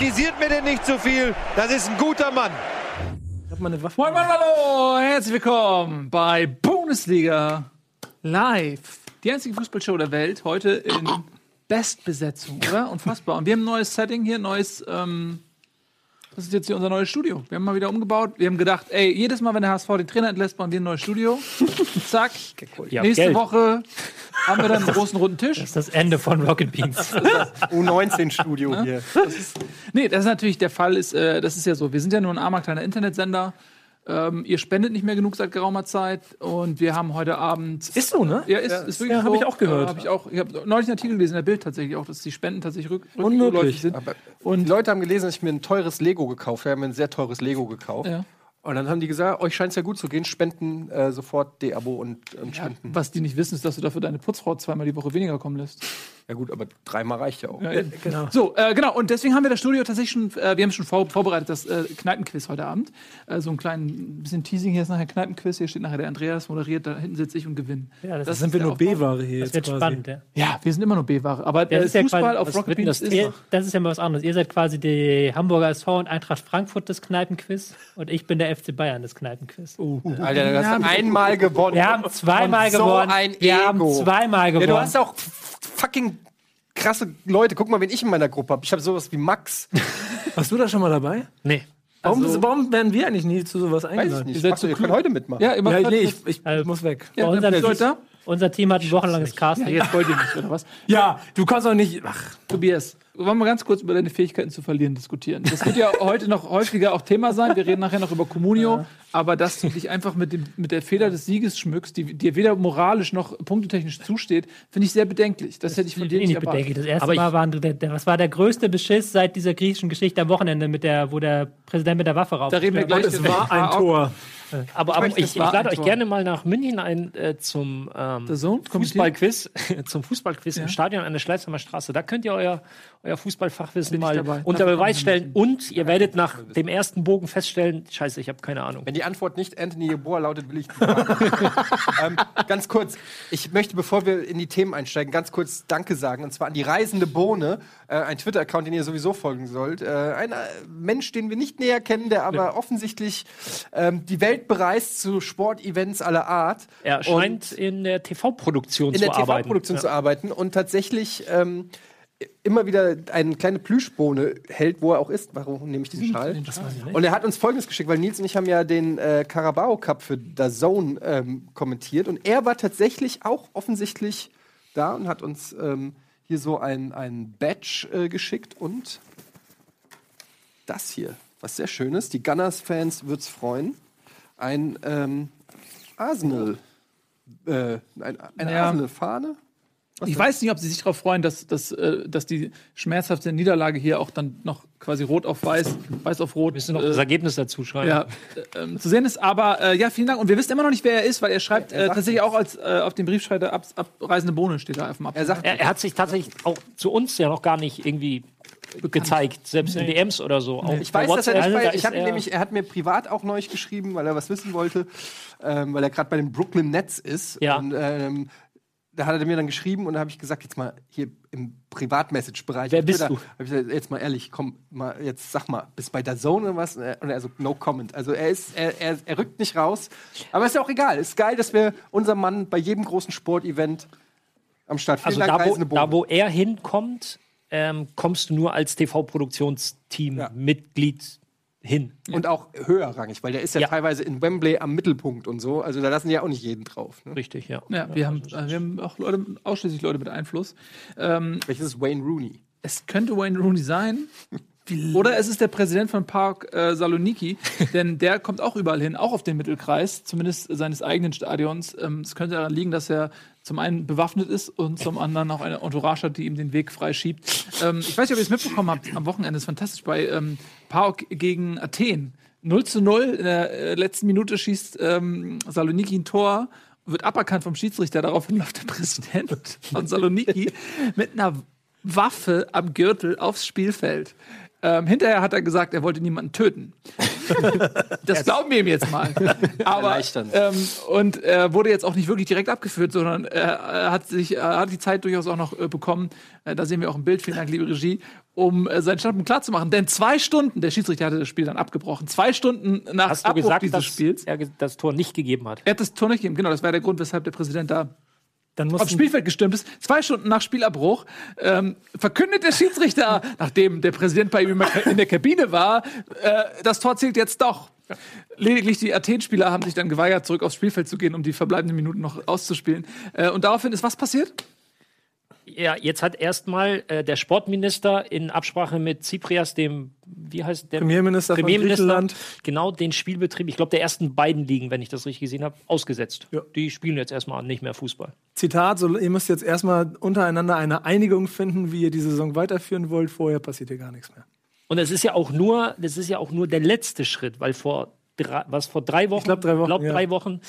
Kritisiert mir denn nicht zu viel. Das ist ein guter Mann. Moin, Moin, hallo! Herzlich willkommen bei Bundesliga Live. Die einzige Fußballshow der Welt. Heute in Bestbesetzung, oder? Unfassbar. Und wir haben ein neues Setting hier, neues. Ähm, das ist jetzt hier unser neues Studio. Wir haben mal wieder umgebaut. Wir haben gedacht, ey, jedes Mal, wenn der HSV den Trainer entlässt, bauen wir ein neues Studio. Zack. Ja, Nächste Geld. Woche haben wir dann einen großen runden Tisch. Das ist das Ende von Rocket Beans. U19-Studio hier. Nee, das ist natürlich der Fall, ist, äh, das ist ja so. Wir sind ja nur ein armer kleiner Internetsender. Ähm, ihr spendet nicht mehr genug seit geraumer Zeit und wir haben heute Abend. Ist so, ne? Ja, ist, ist wirklich ja, so. hab ich auch gehört. Äh, hab ich auch. Ich habe neulich einen Artikel gelesen in der Bild tatsächlich auch, dass die Spenden tatsächlich rück Unmöglich. rückläufig sind. Aber Und- die Leute haben gelesen, dass ich mir ein teures Lego gekauft habe. Wir haben mir ein sehr teures Lego gekauft. Ja. Und dann haben die gesagt, euch scheint es ja gut zu gehen, spenden äh, sofort D-Abo und, und Ja, spenden. was die nicht wissen, ist, dass du dafür deine Putzfrau zweimal die Woche weniger kommen lässt. Ja gut, aber dreimal reicht ja auch. Ja, genau. So, äh, genau. Und deswegen haben wir das Studio tatsächlich schon, äh, wir haben schon vor, vorbereitet, das äh, Kneipenquiz heute Abend. Äh, so ein kleinen bisschen Teasing hier ist nachher Kneipenquiz. Hier steht nachher der Andreas moderiert, da hinten sitze ich und gewinne. Ja, das, Das Sind wir der nur? B-Ware hier das jetzt wird quasi. spannend. Ja. Ja, wir sind immer nur B-Ware. Aber Das äh, ist ja Fußball quasi- auf Rocket das, ist ihr, das ist ja mal was anderes. Ihr seid quasi die Hamburger SV und Eintracht Frankfurt des Kneipenquiz und ich bin der FC Bayern des Kneipenquiz. Alter, du hast einmal gewonnen. Wir haben zweimal Und so gewonnen. ein wir Ego. haben zweimal Ja, gewonnen. du hast auch fucking krasse Leute. Guck mal, wen ich in meiner Gruppe habe. Ich habe sowas wie Max. Warst du da schon mal dabei? nee. Warum, Also- warum werden wir eigentlich nie zu sowas Weiß ich eingeladen? nicht. so ihr könnt heute mitmachen. Ja, immer Ja, nee, ich, ich Also- muss weg. ja, heute da? Unser Team hat ein wochenlanges Casting. Ja, jetzt wollt ihr nicht, oder was? Ja, du kannst doch nicht. Ach, Tobias, wollen wir ganz kurz über deine Fähigkeiten zu verlieren diskutieren. Das wird ja heute noch häufiger auch Thema sein. Wir reden nachher noch über Communio. Aber dass du dich einfach mit, dem, mit der Feder des Sieges schmückst, die dir weder moralisch noch punktetechnisch zusteht, finde ich sehr bedenklich. Das hätte ich von dir ich nicht nicht erwartet. bedenklich. Das erste Aber ich- Mal waren der, der, was war der größte Beschiss seit dieser griechischen Geschichte am Wochenende, mit der, wo der Präsident mit der Waffe rauf. Da reden wir gleich. es war ein Tor. Aber, aber ich, ich war lade euch Tor. gerne mal nach München ein äh, zum ähm, Fußballquiz, zum Fußballquiz Ja. im Stadion an der Schleißheimer Straße. Da könnt ihr euer, euer Fußballfachwissen ich mal dabei. unter Beweis stellen und ihr werdet nach dem ersten Bogen feststellen, scheiße, ich habe keine Ahnung. Wenn die Antwort nicht Anthony Yeboah lautet, will ich ähm, Ganz kurz, ich möchte, bevor wir in die Themen einsteigen, ganz kurz Danke sagen. Und zwar an die Reisende Bohne, äh, ein Twitter-Account, den ihr sowieso folgen sollt. Äh, ein äh, Mensch, den wir nicht näher kennen, der aber offensichtlich ähm, die Welt bereist zu Sportevents aller Art. Er scheint in der TV-Produktion in zu der arbeiten. TV-Produktion Ja. zu arbeiten und tatsächlich ähm, immer wieder eine kleine Plüschbohne hält, wo er auch ist. Warum nehme ich diesen Schal? Und er hat uns Folgendes geschickt, weil Nils und ich haben ja den äh, Carabao Cup für DAZN ähm, kommentiert und er war tatsächlich auch offensichtlich da und hat uns ähm, hier so ein, ein Badge äh, geschickt und das hier, was sehr schön ist. Die Gunners-Fans wird's freuen. Ein ähm, Arsenal, äh, ein, eine Ja. Arsenal-Fahne. Ich weiß nicht, ob sie sich darauf freuen, dass, dass, äh, dass die schmerzhafte Niederlage hier auch dann noch quasi rot auf weiß, weiß auf rot. Wir müssen noch das äh, Ergebnis dazu schreiben. ja, äh, zu sehen ist. Aber äh, ja, vielen Dank. Und wir wissen immer noch nicht, wer er ist, weil er schreibt Er äh, tatsächlich auch als äh, auf dem Briefschreiber ab, abreisende Bohne steht da auf dem Er sagt, Er, er hat sich tatsächlich auch zu uns ja noch gar nicht irgendwie gezeigt, selbst in DMs oder so. Auch Ich weiß, dass er nicht bei, ist ich hab ihn er- nämlich, er hat mir privat auch neulich geschrieben, weil er was wissen wollte, ähm, weil er gerade bei den Brooklyn Nets ist. Ja. Und ähm, da hat er mir dann geschrieben und da habe ich gesagt, jetzt mal hier im Privatmessage-Bereich. Wer bist Twitter, du? Gesagt, jetzt mal ehrlich, komm mal, jetzt sag mal, bist bei der Zone oder was? Und er- Und er so, no comment. Also er ist, er, er, er rückt nicht raus. Aber ist ja auch egal. Ist geil, dass wir unser Mann bei jedem großen Sportevent am Start. Vielen Also da wo, da, wo er hinkommt, ähm, kommst du nur als TV-Produktionsteam-Mitglied hin. Und auch höherrangig, weil der ist ja, Ja. teilweise in Wembley am Mittelpunkt und so. Also da lassen die ja auch nicht jeden drauf. Ne? Richtig, ja. Ja, wir haben, äh, wir haben auch Leute, ausschließlich Leute mit Einfluss. Ähm, Welches ist Wayne Rooney? es könnte Wayne Rooney sein. Oder es ist der Präsident von Park äh, Saloniki, denn der kommt auch überall hin, auch auf den Mittelkreis, zumindest seines eigenen Stadions. Ähm, es könnte daran liegen, dass er zum einen bewaffnet ist und zum anderen auch eine Entourage hat, die ihm den Weg freischiebt. Ähm, ich weiß nicht, ob ihr es mitbekommen habt am Wochenende, ist fantastisch, bei ähm, PAOK gegen Athen. 0 zu 0, in der äh, letzten Minute schießt ähm, Saloniki ein Tor, wird aberkannt vom Schiedsrichter, daraufhin läuft der Präsident von Saloniki mit einer Waffe am Gürtel aufs Spielfeld. Ähm, hinterher hat er gesagt, er wollte niemanden töten. das glauben wir ihm jetzt mal. Aber, ähm, und er wurde jetzt auch nicht wirklich direkt abgeführt, sondern er, er hat sich, er hat die Zeit durchaus auch noch äh, bekommen. Äh, da sehen wir auch ein Bild. Vielen Dank, liebe Regie. um äh, seinen Standpunkt klarzumachen. Denn zwei Stunden, der Schiedsrichter hatte das Spiel dann abgebrochen, zwei Stunden nach Hast du Abbruch gesagt, dieses dass Spiels. er das Tor nicht gegeben hat? Er hat das Tor nicht gegeben, genau, das war der Grund, weshalb der Präsident da Dann aufs mussten, Spielfeld gestürmt ist. Zwei Stunden nach Spielabbruch ähm, verkündet der Schiedsrichter, nachdem der Präsident bei ihm in der Kabine war, äh, das Tor zählt jetzt doch. Lediglich die Athen-Spieler haben sich dann geweigert, zurück aufs Spielfeld zu gehen, um die verbleibenden Minuten noch auszuspielen. Äh, und daraufhin ist was passiert? Ja, jetzt hat erstmal äh, der Sportminister in Absprache mit Cyprias, dem, wie heißt der? Premierminister von Griechenland. genau den Spielbetrieb, ich glaube, der ersten beiden Ligen, wenn ich das richtig gesehen habe, ausgesetzt. Ja. Die spielen jetzt erstmal nicht mehr Fußball. Zitat, so, ihr müsst jetzt erstmal untereinander eine Einigung finden, wie ihr die Saison weiterführen wollt. Vorher passiert hier gar nichts mehr. Und es ist ja auch nur, das ist ja auch nur der letzte Schritt, weil vor drei, was vor drei Wochen, glaub, drei Wochen, glaub, ja. drei Wochen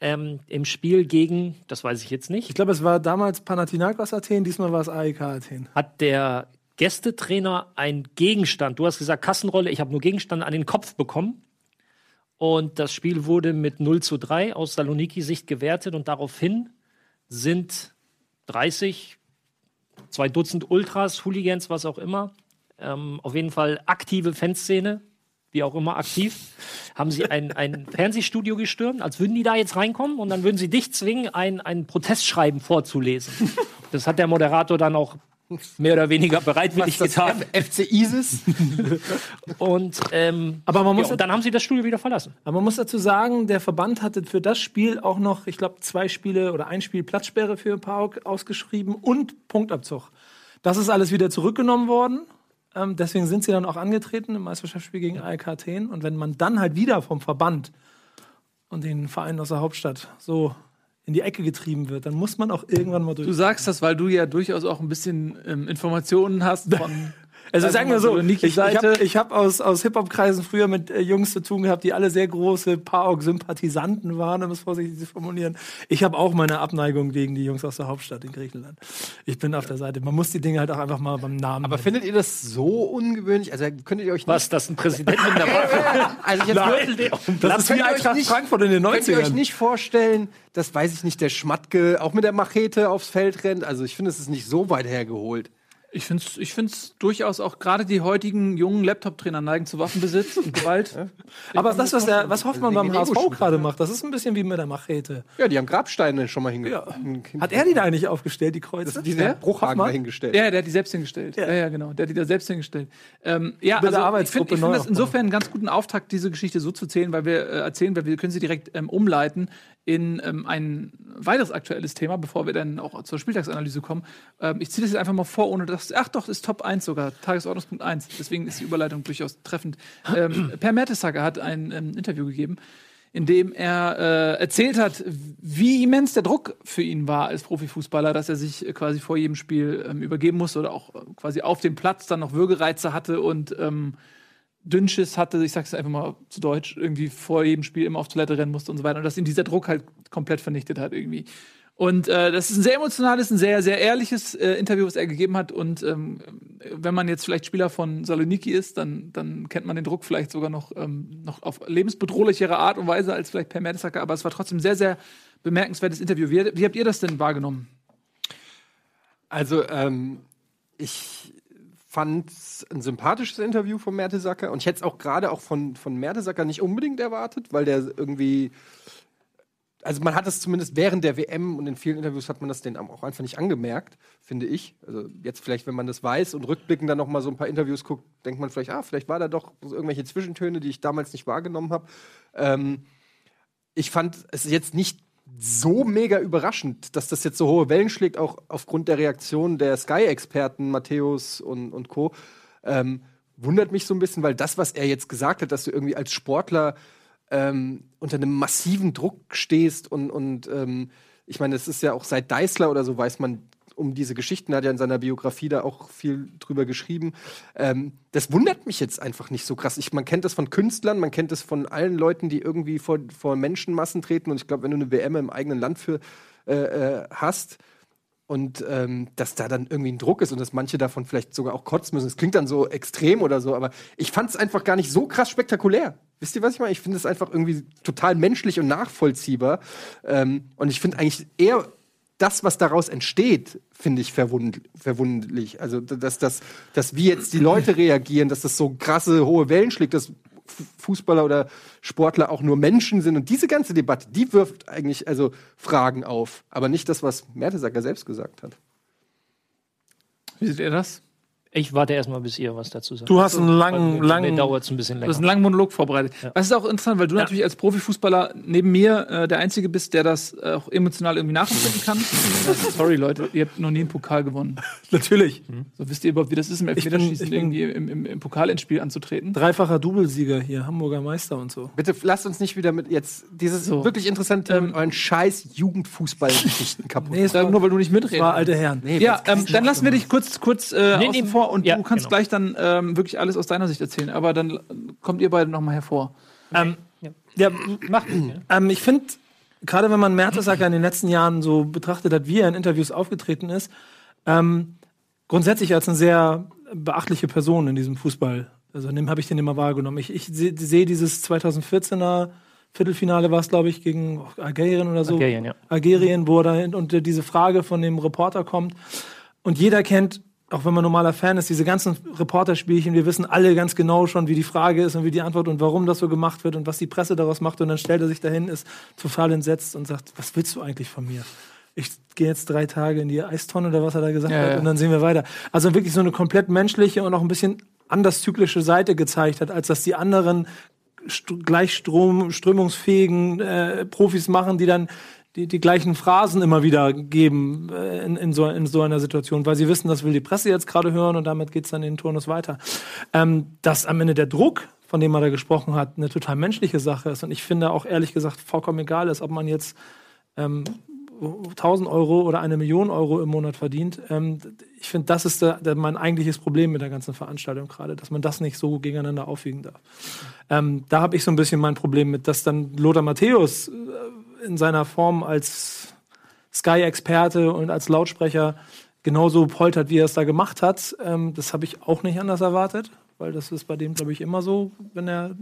ähm, im Spiel gegen, das weiß ich jetzt nicht, Ich glaube, es war damals Panathinaikos Athen, diesmal war es AEK Athen. hat der Gästetrainer einen Gegenstand, du hast gesagt Kassenrolle, ich habe nur Gegenstand an den Kopf bekommen. Und das Spiel wurde mit 0 zu 3 aus Saloniki-Sicht gewertet und daraufhin sind 30, zwei Dutzend Ultras, Hooligans, was auch immer, ähm, auf jeden Fall aktive Fanszene, wie auch immer aktiv, haben sie ein, ein Fernsehstudio gestürmt, als würden die da jetzt reinkommen und dann würden sie dich zwingen, ein, ein Protestschreiben vorzulesen. Das hat der Moderator dann auch mehr oder weniger bereitwillig das getan. F FC ISIS? Und, ähm, Aber man muss ja, und dann haben sie das Studio wieder verlassen. Aber man muss dazu sagen, der Verband hatte für das Spiel auch noch, ich glaube, zwei Spiele oder ein Spiel Platzsperre für PAOK ausgeschrieben und Punktabzug. Das ist alles wieder zurückgenommen worden. Ähm, deswegen sind sie dann auch angetreten im Meisterschaftsspiel gegen AEK Athen. Und wenn man dann halt wieder vom Verband und den Vereinen aus der Hauptstadt so in die Ecke getrieben wird, dann muss man auch irgendwann mal Du durch. sagst das, weil du ja durchaus auch ein bisschen ähm, Informationen hast von. Also sagen wir so, ich, ich habe ich hab aus, aus Hip-Hop-Kreisen früher mit äh, Jungs zu tun gehabt, die alle sehr große PAOK-Sympathisanten waren, um es vorsichtig zu formulieren. Ich habe auch meine Abneigung gegen die Jungs aus der Hauptstadt in Griechenland. Ich bin auf der Seite. Man muss die Dinge halt auch einfach mal beim Namen Aber nennen. findet ihr das so ungewöhnlich? Also könntet ihr euch nicht, Was, dass ein Präsident mit einer Waffe also jetzt wirklich, Das ist wie Eintracht nicht- Frankfurt in den Könnt ihr euch 90ern. nicht vorstellen, das weiß ich nicht, der Schmatke auch mit der Machete aufs Feld rennt? Also ich finde, es ist nicht so weit hergeholt. Ich finde es ich find's durchaus auch gerade die heutigen jungen Laptop-Trainer neigen zu Waffenbesitz und Gewalt. Aber das, was, der, was Hoffmann beim HSV gerade macht, das ist ein bisschen wie mit der Machete. Ja, die haben Grabsteine schon mal hinge Ja. Hat er die da eigentlich aufgestellt, die Kreuze? diesen Wer? Bruchhagen Hoffmann? dahingestellt? Ja, der hat die selbst hingestellt. Ja, ja, genau. Der hat die da selbst hingestellt. Ähm, ja, Bei der also ich finde find das insofern einen ganz guten Auftakt, diese Geschichte so zu zählen, weil wir äh, erzählen, weil wir können sie direkt ähm, umleiten in ähm, ein weiteres aktuelles Thema, bevor wir dann auch zur Spieltagsanalyse kommen. Ähm, ich ziehe das jetzt einfach mal vor, ohne dass. Ach doch, ist Top 1 sogar, Tagesordnungspunkt 1. Deswegen ist die Überleitung durchaus treffend. Ähm, per Mertesacker hat ein ähm, Interview gegeben, in dem er äh, erzählt hat, wie immens der Druck für ihn war als Profifußballer, dass er sich äh, quasi vor jedem Spiel ähm, übergeben musste oder auch äh, quasi auf dem Platz dann noch Würgereize hatte und ähm, Dünnschiss hatte, ich sag's einfach mal zu Deutsch, irgendwie vor jedem Spiel immer auf Toilette rennen musste und so weiter und dass ihn dieser Druck halt komplett vernichtet hat irgendwie. Und äh, das ist ein sehr emotionales, ein sehr, sehr ehrliches äh, Interview, was er gegeben hat. Und ähm, wenn man jetzt vielleicht Spieler von Saloniki ist, dann, dann kennt man den Druck vielleicht sogar noch, ähm, noch auf lebensbedrohlichere Art und Weise als vielleicht Per Mertesacker. Aber es war trotzdem ein sehr, sehr bemerkenswertes Interview. Wie, wie habt ihr das denn wahrgenommen? Also, ähm, ich fand ein sympathisches Interview von Mertesacker und ich hätte es auch gerade auch von, von Mertesacker nicht unbedingt erwartet, weil der irgendwie. Also man hat es zumindest während der WM und in vielen Interviews hat man das denen auch einfach nicht angemerkt, finde ich. Also jetzt vielleicht, wenn man das weiß und rückblickend dann noch mal so ein paar Interviews guckt, denkt man vielleicht, ah, vielleicht war da doch irgendwelche Zwischentöne, die ich damals nicht wahrgenommen habe. Ähm, ich fand es jetzt nicht so mega überraschend, dass das jetzt so hohe Wellen schlägt, auch aufgrund der Reaktion der Sky-Experten Matthäus und, und Co. Ähm, wundert mich so ein bisschen, weil das, was er jetzt gesagt hat, dass du irgendwie als Sportler ähm, unter einem massiven Druck stehst und, und ähm, ich meine, es ist ja auch seit Deißler oder so weiß man um diese Geschichten, hat ja in seiner Biografie da auch viel drüber geschrieben. Ähm, das wundert mich jetzt einfach nicht so krass. Ich, man kennt das von Künstlern, man kennt das von allen Leuten, die irgendwie vor, vor Menschenmassen treten. Und ich glaube, wenn du eine WM im eigenen Land für äh, äh, hast und ähm, dass da dann irgendwie ein Druck ist und dass manche davon vielleicht sogar auch kotzen müssen. Das klingt dann so extrem oder so, aber ich fand es einfach gar nicht so krass spektakulär. Wisst ihr, was ich meine? Ich finde es einfach irgendwie total menschlich und nachvollziehbar. Ähm, und ich finde eigentlich eher das, was daraus entsteht, finde ich verwund verwunderlich. Also, dass, dass, dass wie jetzt die Leute reagieren, dass das so krasse, hohe Wellen schlägt, dass Fußballer oder Sportler auch nur Menschen sind. Und diese ganze Debatte, die wirft eigentlich also Fragen auf. Aber nicht das, was Mertesacker selbst gesagt hat. Wie seht ihr das? Ich warte erstmal, bis ihr was dazu sagt. Du hast einen langen, Mir langen. es ein bisschen Du hast einen länger. langen Monolog vorbereitet. Was ist auch interessant, weil du natürlich als Profifußballer neben mir äh, der Einzige bist, der das äh, auch emotional irgendwie nachempfinden kann. Sorry, Leute, ihr habt noch nie einen Pokal gewonnen. Natürlich. So wisst ihr überhaupt, wie das ist, im Elfmeterschießen irgendwie im, im, im Pokalendspiel anzutreten? Dreifacher Doublesieger hier, Hamburger Meister und so. Bitte lasst uns nicht wieder mit jetzt dieses So. wirklich interessante Thema mit euren scheiß Jugendfußballgeschichten kaputt. Nee, war, nur weil du nicht es mitreden war alte Herren. Ja, ähm, dann lassen wir dich kurz, kurz äh, Nee, nee, vor und ja, du kannst genau. gleich dann ähm, wirklich alles aus deiner Sicht erzählen. Aber dann kommt ihr beide noch mal hervor. Ähm, ja, ja. Ähm, ich finde, gerade wenn man Mertesacker in den letzten Jahren so betrachtet hat, wie er in Interviews aufgetreten ist, ähm, grundsätzlich als eine sehr beachtliche Person in diesem Fußball. Also dem habe ich den immer wahrgenommen. Ich, ich sehe seh dieses 2014er Viertelfinale war es, glaube ich, gegen Algerien oder so. Algerien, ja. Algerien, wo er da und äh, diese Frage von dem Reporter kommt. Und jeder kennt, auch wenn man normaler Fan ist, diese ganzen Reporterspielchen. Wir wissen alle ganz genau schon, wie die Frage ist und wie die Antwort und warum das so gemacht wird und was die Presse daraus macht. Und dann stellt er sich dahin, ist total entsetzt und sagt, was willst du eigentlich von mir? Ich gehe jetzt drei Tage in die Eistonne oder was er da gesagt Ja, hat ja. und dann sehen wir weiter. Also wirklich so eine komplett menschliche und auch ein bisschen anders zyklische Seite gezeigt hat, als dass die anderen st gleich Strom, strömungsfähigen äh, Profis machen, die dann die, die gleichen Phrasen immer wieder geben äh, in, in, so, in so einer Situation, weil sie wissen, das will die Presse jetzt gerade hören und damit geht's dann in den Turnus weiter. Ähm, dass am Ende der Druck, von dem er da gesprochen hat, eine total menschliche Sache ist und ich finde auch ehrlich gesagt vollkommen egal ist, ob man jetzt ähm, 1000 Euro oder eine Million Euro im Monat verdient. Ähm, ich finde, das ist der, der, mein eigentliches Problem mit der ganzen Veranstaltung gerade, dass man das nicht so gegeneinander aufwiegen darf. Ähm, da habe ich so ein bisschen mein Problem mit, dass dann Lothar Matthäus äh, in seiner Form als Sky-Experte und als Lautsprecher genauso poltert, wie er es da gemacht hat. Ähm, das habe ich auch nicht anders erwartet, weil das ist bei dem, glaube ich, immer so, wenn er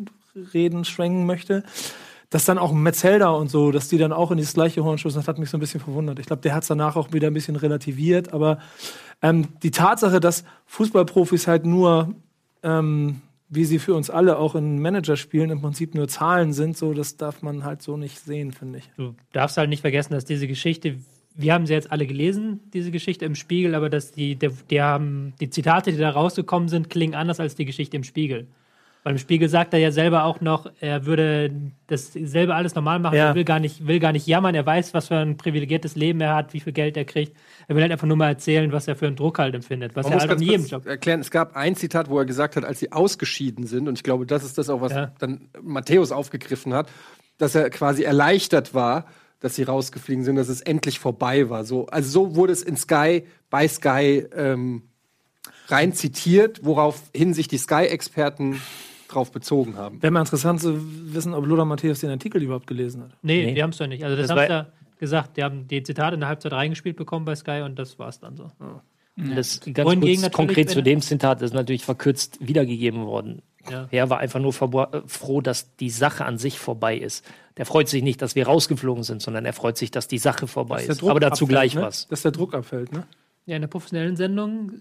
reden, schwenken möchte. Dass dann auch Metzelder und so, dass die dann auch in dieses gleiche Horn stoßen, das hat mich so ein bisschen verwundert. Ich glaube, der hat es danach auch wieder ein bisschen relativiert, aber ähm, die Tatsache, dass Fußballprofis halt nur, ähm, wie sie für uns alle auch in Managerspielen im Prinzip nur Zahlen sind, so, das darf man halt so nicht sehen, finde ich. Du darfst halt nicht vergessen, dass diese Geschichte, wir haben sie jetzt alle gelesen, diese Geschichte im Spiegel, aber dass die, der, haben, die Zitate, die da rausgekommen sind, klingen anders als die Geschichte im Spiegel. Weil im Spiegel sagt er ja selber auch noch, er würde das selber alles normal machen, Ja. er will gar, nicht, will gar nicht jammern, er weiß, was für ein privilegiertes Leben er hat, wie viel Geld er kriegt. Er will halt einfach nur mal erzählen, was er für einen Druck halt empfindet, was Man er muss halt in jedem Job. erklären, es gab ein Zitat, wo er gesagt hat, als sie ausgeschieden sind, und ich glaube, das ist das auch, was Ja. dann Matthäus aufgegriffen hat, dass er quasi erleichtert war, dass sie rausgeflogen sind, dass es endlich vorbei war. So, also so wurde es in Sky, bei Sky ähm, rein zitiert, woraufhin sich die Sky-Experten drauf bezogen haben. Wäre mal interessant zu wissen, ob Lothar Matthäus den Artikel überhaupt gelesen hat. Nee, Nee. die haben es doch nicht. Also das, Das haben sie war- ja gesagt, die haben die Zitate in der Halbzeit reingespielt bekommen bei Sky und das war's dann so. Das ganz Wohingegen kurz konkret zu dem Zitat ist natürlich verkürzt wiedergegeben worden. Ja. Er war einfach nur äh, froh, dass die Sache an sich vorbei ist. Der freut sich nicht, dass wir rausgeflogen sind, sondern er freut sich, dass die Sache vorbei Dass ist. Aber dazu abfällt, gleich ne? was. Dass der Druck abfällt, ne? Ja, in der professionellen Sendung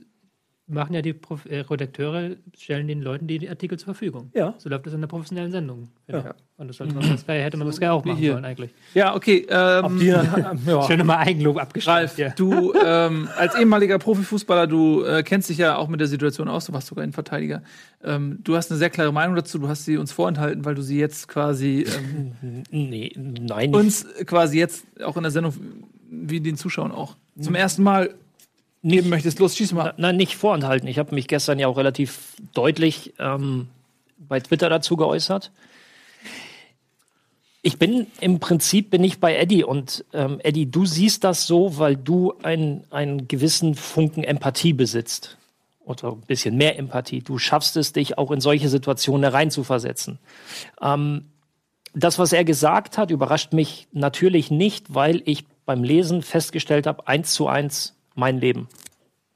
machen ja die Prof äh, Redakteure, stellen den Leuten die, Artikel zur Verfügung. Ja. So läuft das in der professionellen Sendung. Ja. Und das sollte man bei Sky, hätte man bei Sky auch machen hier. sollen eigentlich. Ja, okay. Ähm, Die, ja. Schön mal Eigenlob abgeschreibt. Ralf, Ja. du ähm, als ehemaliger Profifußballer, du äh, kennst dich ja auch mit der Situation aus, du warst sogar ein Verteidiger. Ähm, du hast eine sehr klare Meinung dazu, du hast sie uns vorenthalten, weil du sie jetzt quasi ähm, Nee, nein, uns quasi jetzt auch in der Sendung, wie den Zuschauern auch, zum ersten Mal geben möchtest. Los, schieß mal. Nein, nicht vorenthalten. Ich habe mich gestern ja auch relativ deutlich ähm, bei Twitter dazu geäußert. Ich bin im Prinzip bin ich bei Eddie und ähm, Eddie, du siehst das so, weil du ein, einen gewissen Funken Empathie besitzt oder ein bisschen mehr Empathie. Du schaffst es, dich auch in solche Situationen reinzuversetzen. Ähm, das, was er gesagt hat, überrascht mich natürlich nicht, weil ich beim Lesen festgestellt habe, eins zu eins mein Leben.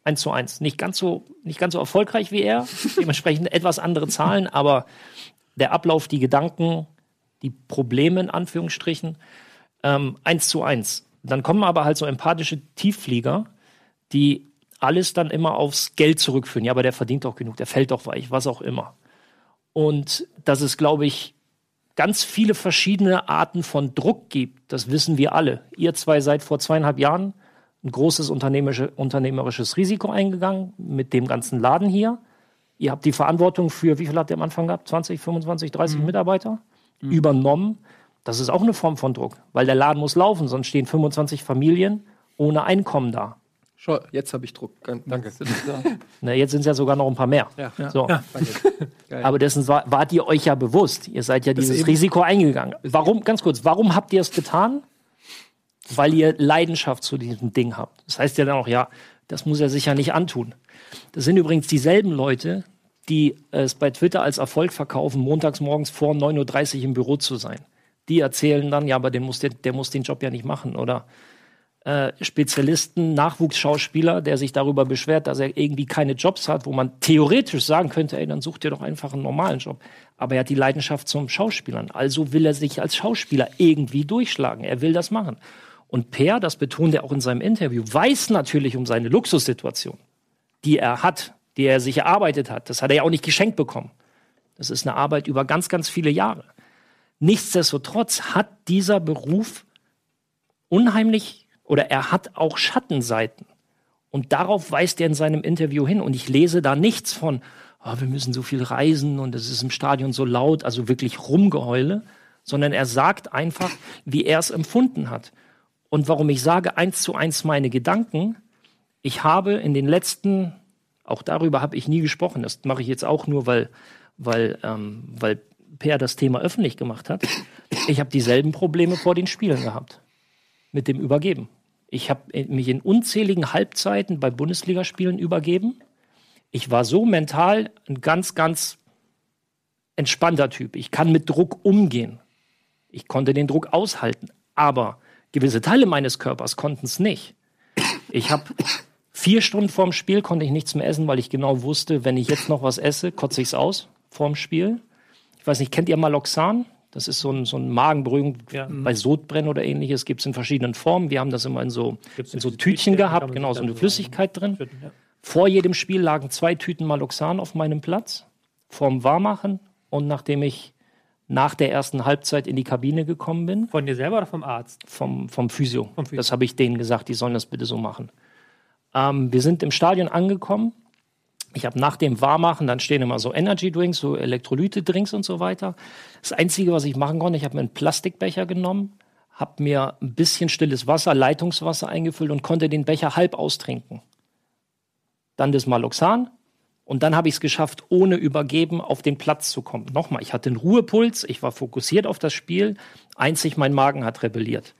Eins zu eins. Nicht ganz so, nicht ganz so erfolgreich wie er, dementsprechend etwas andere Zahlen, aber der Ablauf, die Gedanken, die Probleme in Anführungsstrichen, ähm, eins zu eins. Dann kommen aber halt so empathische Tiefflieger, die alles dann immer aufs Geld zurückführen. Ja, aber der verdient doch genug, der fällt doch weich, was auch immer. Und dass es, glaube ich, ganz viele verschiedene Arten von Druck gibt, das wissen wir alle. Ihr zwei seid vor zweieinhalb Jahren ein großes unternehmerische, unternehmerisches Risiko eingegangen mit dem ganzen Laden hier. Ihr habt die Verantwortung für, wie viel habt ihr am Anfang gehabt? 20, 25, 30 Mitarbeiter übernommen. Das ist auch eine Form von Druck, weil der Laden muss laufen, sonst stehen 25 Familien ohne Einkommen da. Schau, jetzt habe ich Druck. Danke. Na, jetzt sind es ja sogar noch ein paar mehr. Ja. So. Ja. Aber dessen war, wart ihr euch ja bewusst. Ihr seid ja dieses Risiko eingegangen. Warum, ganz kurz, warum habt ihr es getan? Weil ihr Leidenschaft zu diesem Ding habt. Das heißt ja dann auch, ja, das muss er sich ja nicht antun. Das sind übrigens dieselben Leute, die es bei Twitter als Erfolg verkaufen, montags morgens vor 9.30 Uhr im Büro zu sein. Die erzählen dann, ja, aber den muss der, der muss den Job ja nicht machen. Oder äh, Spezialisten, Nachwuchsschauspieler, der sich darüber beschwert, dass er irgendwie keine Jobs hat, wo man theoretisch sagen könnte, ey, dann sucht ihr doch einfach einen normalen Job. Aber er hat die Leidenschaft zum Schauspielern. Also will er sich als Schauspieler irgendwie durchschlagen. Er will das machen. Und Per, das betont er auch in seinem Interview, weiß natürlich um seine Luxussituation, die er hat, die er sich erarbeitet hat. Das hat er ja auch nicht geschenkt bekommen. Das ist eine Arbeit über ganz, ganz viele Jahre. Nichtsdestotrotz hat dieser Beruf unheimlich oder er hat auch Schattenseiten. Und darauf weist er in seinem Interview hin. Und ich lese da nichts von, ah, wir müssen so viel reisen und es ist im Stadion so laut, also wirklich Rumgeheule, sondern er sagt einfach, wie er es empfunden hat. Und warum ich sage eins zu eins meine Gedanken, ich habe in den letzten, auch darüber habe ich nie gesprochen, das mache ich jetzt auch nur, weil, weil, ähm, weil Per das Thema öffentlich gemacht hat. Ich habe dieselben Probleme vor den Spielen gehabt mit dem Übergeben. Ich habe mich in unzähligen Halbzeiten bei Bundesligaspielen übergeben. Ich war so mental ein ganz, ganz entspannter Typ. Ich kann mit Druck umgehen. Ich konnte den Druck aushalten. Aber gewisse Teile meines Körpers konnten es nicht. Ich habe vier Stunden vorm Spiel konnte ich nichts mehr essen, weil ich genau wusste, wenn ich jetzt noch was esse, kotze ich es aus vorm Spiel. Ich weiß nicht, kennt ihr Maloxan? Das ist so ein, so ein Magenberuhigung bei Sodbrennen oder ähnliches. Gibt es in verschiedenen Formen. Wir haben das immer in so, Gibt's in so Tütchen gehabt, genau, so eine Flüssigkeit drin. Schütten, ja. Vor jedem Spiel lagen zwei Tüten Maloxan auf meinem Platz, vorm Warmachen und nachdem ich nach der ersten Halbzeit in die Kabine gekommen bin, Von dir selber oder vom Arzt? vom, vom Physio. Vom Physio. Das habe ich denen gesagt, die sollen das bitte so machen. Ähm, wir sind im Stadion angekommen. Ich habe nach dem Warmachen, dann stehen immer so Energy Drinks, so Elektrolyte-Drinks und so weiter. Das Einzige, was ich machen konnte, ich habe mir einen Plastikbecher genommen, habe mir ein bisschen stilles Wasser, Leitungswasser eingefüllt und konnte den Becher halb austrinken. Dann das Maloxan und dann habe ich es geschafft, ohne übergeben auf den Platz zu kommen. Nochmal, ich hatte einen Ruhepuls, ich war fokussiert auf das Spiel, einzig mein Magen hat rebelliert.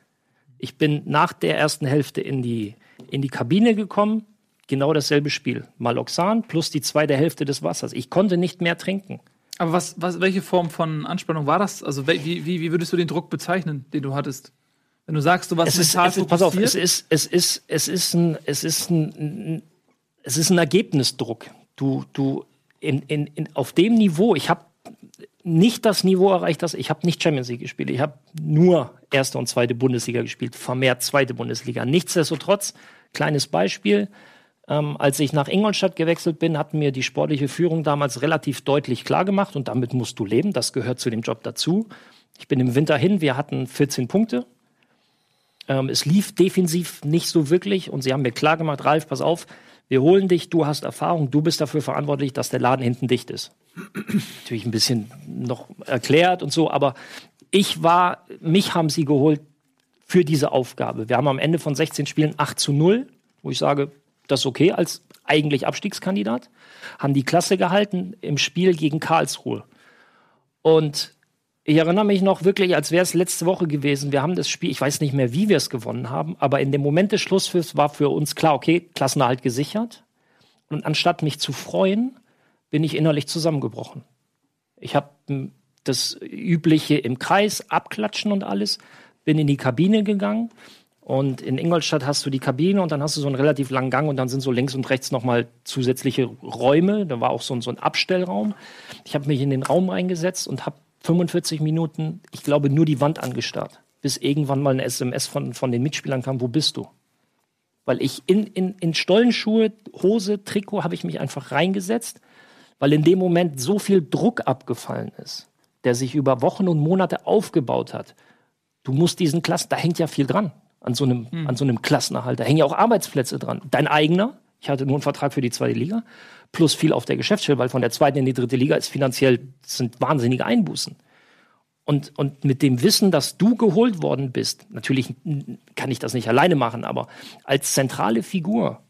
Ich bin nach der ersten Hälfte in die, in die Kabine gekommen, genau dasselbe Spiel. Maloxan plus die zweite Hälfte des Wassers. Ich konnte nicht mehr trinken. Aber was, was, welche Form von Anspannung war das? Also wie, wie, wie würdest du den Druck bezeichnen, den du hattest? Wenn du sagst, du warst Es ist, mental es ist, pass auf, es ist, es ist, es ist ein, es ist ein- es ist ein Ergebnisdruck. Du, du, in, in, in, auf dem Niveau, ich habe nicht das Niveau erreicht, das ich habe nicht Champions League gespielt. Ich habe nur erste und zweite Bundesliga gespielt, vermehrt zweite Bundesliga. Nichtsdestotrotz, kleines Beispiel, ähm, als ich nach Ingolstadt gewechselt bin, hat mir die sportliche Führung damals relativ deutlich klar gemacht und damit musst du leben. Das gehört zu dem Job dazu. Ich bin im Winter hin, wir hatten 14 Punkte. Ähm, es lief defensiv nicht so wirklich und sie haben mir klar gemacht, Ralf, pass auf, wir holen dich, du hast Erfahrung, du bist dafür verantwortlich, dass der Laden hinten dicht ist. Natürlich ein bisschen noch erklärt und so, aber ich war, mich haben sie geholt für diese Aufgabe. Wir haben am Ende von 16 Spielen 8 zu 0, wo ich sage, das ist okay als eigentlich Abstiegskandidat, haben die Klasse gehalten im Spiel gegen Karlsruhe. Und ich erinnere mich noch wirklich, als wäre es letzte Woche gewesen. Wir haben das Spiel, ich weiß nicht mehr, wie wir es gewonnen haben, aber in dem Moment des Schlusspfiffs war für uns klar, okay, Klassenerhalt gesichert. Und anstatt mich zu freuen, bin ich innerlich zusammengebrochen. Ich habe m, das Übliche im Kreis, abklatschen und alles, bin in die Kabine gegangen. Und in Ingolstadt hast du die Kabine und dann hast du so einen relativ langen Gang und dann sind so links und rechts nochmal zusätzliche Räume. Da war auch so ein, so ein Abstellraum. Ich habe mich in den Raum reingesetzt und habe 45 Minuten, ich glaube, nur die Wand angestarrt. bis irgendwann mal eine SMS von, von den Mitspielern kam, wo bist du? Weil ich in, in, in Stollenschuhe, Hose, Trikot habe ich mich einfach reingesetzt, weil in dem Moment so viel Druck abgefallen ist, der sich über Wochen und Monate aufgebaut hat. Du musst diesen Klassen, da hängt ja viel dran an so einem, an so einem Klassenerhalt. Da hängen ja auch Arbeitsplätze dran. Dein eigener, ich hatte nur einen Vertrag für die zweite Liga, plus viel auf der Geschäftsstelle, weil von der zweiten in die dritte Liga ist finanziell sind wahnsinnige Einbußen. Und, und mit dem Wissen, dass du geholt worden bist, natürlich kann ich das nicht alleine machen, aber als zentrale Figur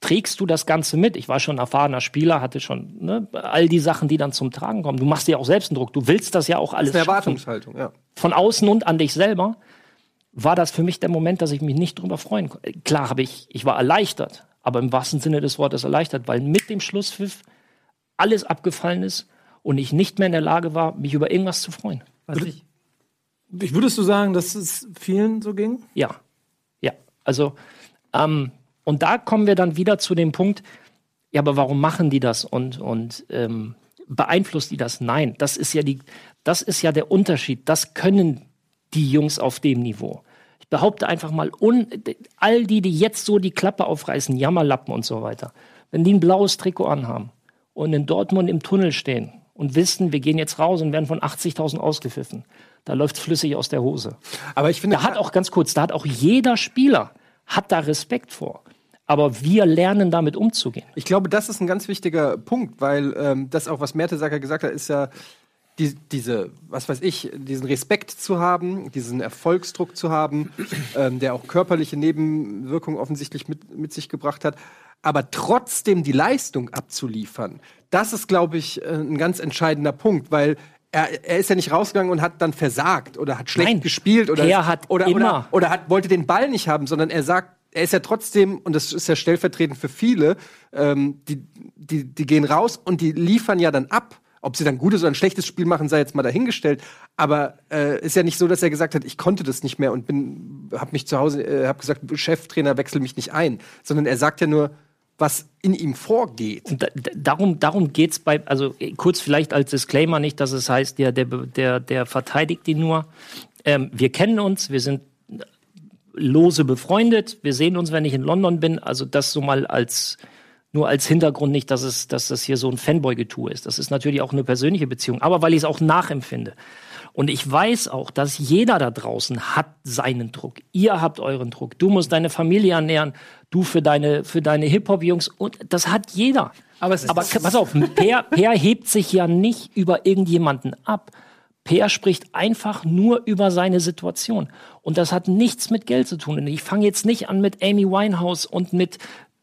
trägst du das Ganze mit. Ich war schon ein erfahrener Spieler, hatte schon ne, all die Sachen, die dann zum Tragen kommen. Du machst dir auch selbst einen Druck. Du willst das ja auch alles Das ist eine. Erwartungshaltung, ja. Von außen und an dich selber war das für mich der Moment, dass ich mich nicht drüber freuen konnte. Klar habe ich, ich war erleichtert, aber im wahrsten Sinne des Wortes erleichtert, weil mit dem Schlusspfiff alles abgefallen ist und ich nicht mehr in der Lage war, mich über irgendwas zu freuen. Was ich, Ich würdest du sagen, dass es vielen so ging? Ja, ja. Also, ähm, und da kommen wir dann wieder zu dem Punkt, ja, aber warum machen die das und, und ähm, beeinflusst die das? Nein, das ist ja die, das ist ja der Unterschied. Das können die Jungs auf dem Niveau. Behaupte einfach mal, un, all die, die jetzt so die Klappe aufreißen, Jammerlappen und so weiter, wenn die ein blaues Trikot anhaben und in Dortmund im Tunnel stehen und wissen, wir gehen jetzt raus und werden von 80.000 ausgepfiffen, da läuft flüssig aus der Hose. Aber ich finde, Da hat auch ganz kurz, da hat auch jeder Spieler hat da Respekt vor. Aber wir lernen damit umzugehen. Ich glaube, das ist ein ganz wichtiger Punkt, weil ähm, das auch, was Mertesacker gesagt hat, ist ja die, diese, was weiß ich, diesen Respekt zu haben, diesen Erfolgsdruck zu haben, ähm, der auch körperliche Nebenwirkungen offensichtlich mit, mit sich gebracht hat, aber trotzdem die Leistung abzuliefern. Das ist, glaube ich, äh, ein ganz entscheidender Punkt, weil er, er ist ja nicht rausgegangen und hat dann versagt oder hat schlecht Nein, gespielt oder, er hat oder, immer- oder, oder hat, wollte den Ball nicht haben, sondern er sagt, er ist ja trotzdem, und das ist ja stellvertretend für viele, ähm, die, die, die gehen raus und die liefern ja dann ab. Ob sie dann gutes oder ein schlechtes Spiel machen, sei jetzt mal dahingestellt. Aber äh, ist ja nicht so, dass er gesagt hat, ich konnte das nicht mehr und bin, habe mich zu Hause, äh, habe gesagt, Cheftrainer, wechsel mich nicht ein. Sondern er sagt ja nur, was in ihm vorgeht. Und da, da- darum, darum geht's bei, also äh, kurz vielleicht als Disclaimer nicht, dass es heißt, der, der, der, der verteidigt ihn nur. Ähm, wir kennen uns, wir sind lose befreundet, wir sehen uns, wenn ich in London bin. Also das so mal als nur als Hintergrund nicht, dass es, dass das hier so ein Fanboy-Getue ist. Das ist natürlich auch eine persönliche Beziehung, aber weil ich es auch nachempfinde. Und ich weiß auch, dass jeder da draußen hat seinen Druck. Ihr habt euren Druck. Du musst deine Familie ernähren. Du für deine, für deine Hip-Hop-Jungs. Und das hat jeder. Aber es ist- Aber pass auf, Per, per hebt sich ja nicht über irgendjemanden ab. Per spricht einfach nur über seine Situation. Und das hat nichts mit Geld zu tun. Und ich fange jetzt nicht an mit Amy Winehouse und mit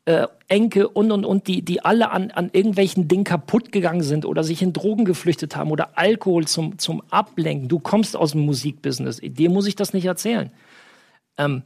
äh, Enke und und und, die, die alle an, an irgendwelchen Dingen kaputt gegangen sind oder sich in Drogen geflüchtet haben oder Alkohol zum, zum Ablenken. Du kommst aus dem Musikbusiness. Dir muss ich das nicht erzählen. Ähm,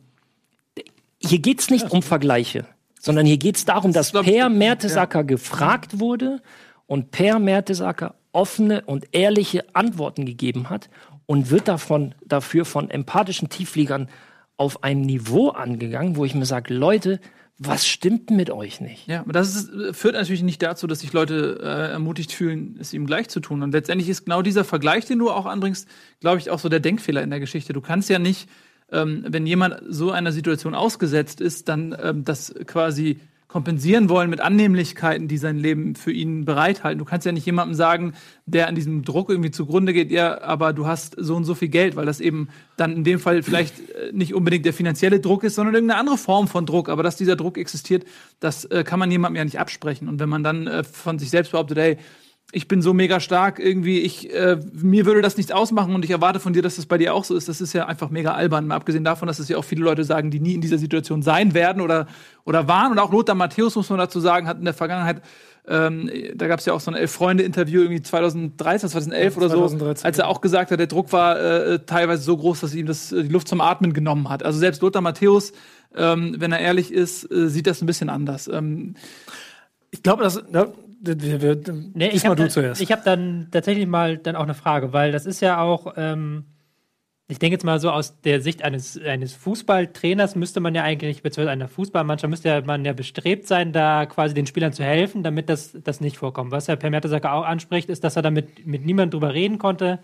hier geht's nicht um Vergleiche, sondern hier geht's darum, dass Per Mertesacker gefragt wurde und Per Mertesacker offene und ehrliche Antworten gegeben hat und wird davon, dafür von empathischen Tieffliegern auf einem Niveau angegangen, wo ich mir sage, Leute, was stimmt mit euch nicht? Ja, aber das ist, äh, führt natürlich nicht dazu, dass sich Leute äh, ermutigt fühlen, es ihm gleich zu tun. Und letztendlich ist genau dieser Vergleich, den du auch anbringst, glaube ich, auch so der Denkfehler in der Geschichte. Du kannst ja nicht, ähm, wenn jemand so einer Situation ausgesetzt ist, dann ähm, das quasi kompensieren wollen mit Annehmlichkeiten, die sein Leben für ihn bereithalten. Du kannst ja nicht jemandem sagen, der an diesem Druck irgendwie zugrunde geht, ja, aber du hast so und so viel Geld, weil das eben dann in dem Fall vielleicht äh, nicht unbedingt der finanzielle Druck ist, sondern irgendeine andere Form von Druck. Aber dass dieser Druck existiert, das äh, kann man jemandem ja nicht absprechen. Und wenn man dann äh, von sich selbst behauptet, ey, ich bin so mega stark, irgendwie, ich, äh, mir würde das nichts ausmachen und ich erwarte von dir, dass das bei dir auch so ist. Das ist ja einfach mega albern. Mal abgesehen davon, dass es ja auch viele Leute sagen, die nie in dieser Situation sein werden oder, oder waren. Und auch Lothar Matthäus, muss man dazu sagen, hat in der Vergangenheit, ähm, da gab es ja auch so ein Elf-Freunde-Interview irgendwie 2013, 2011 oder so, 2013, als er auch gesagt hat, der Druck war äh, teilweise so groß, dass ihm das, die Luft zum Atmen genommen hat. Also selbst Lothar Matthäus, ähm, wenn er ehrlich ist, äh, sieht das ein bisschen anders. Ähm, Ich glaube, das. Ja, wir, wir, Nee, ich habe du zuerst. ich hab dann tatsächlich mal dann auch eine Frage, weil das ist ja auch, ähm, ich denke jetzt mal so aus der Sicht eines, eines Fußballtrainers müsste man ja eigentlich, beziehungsweise einer Fußballmannschaft müsste ja man ja bestrebt sein, da quasi den Spielern zu helfen, damit das, das nicht vorkommt. Was ja Per Mertesacker auch anspricht, ist, dass er damit mit niemandem drüber reden konnte.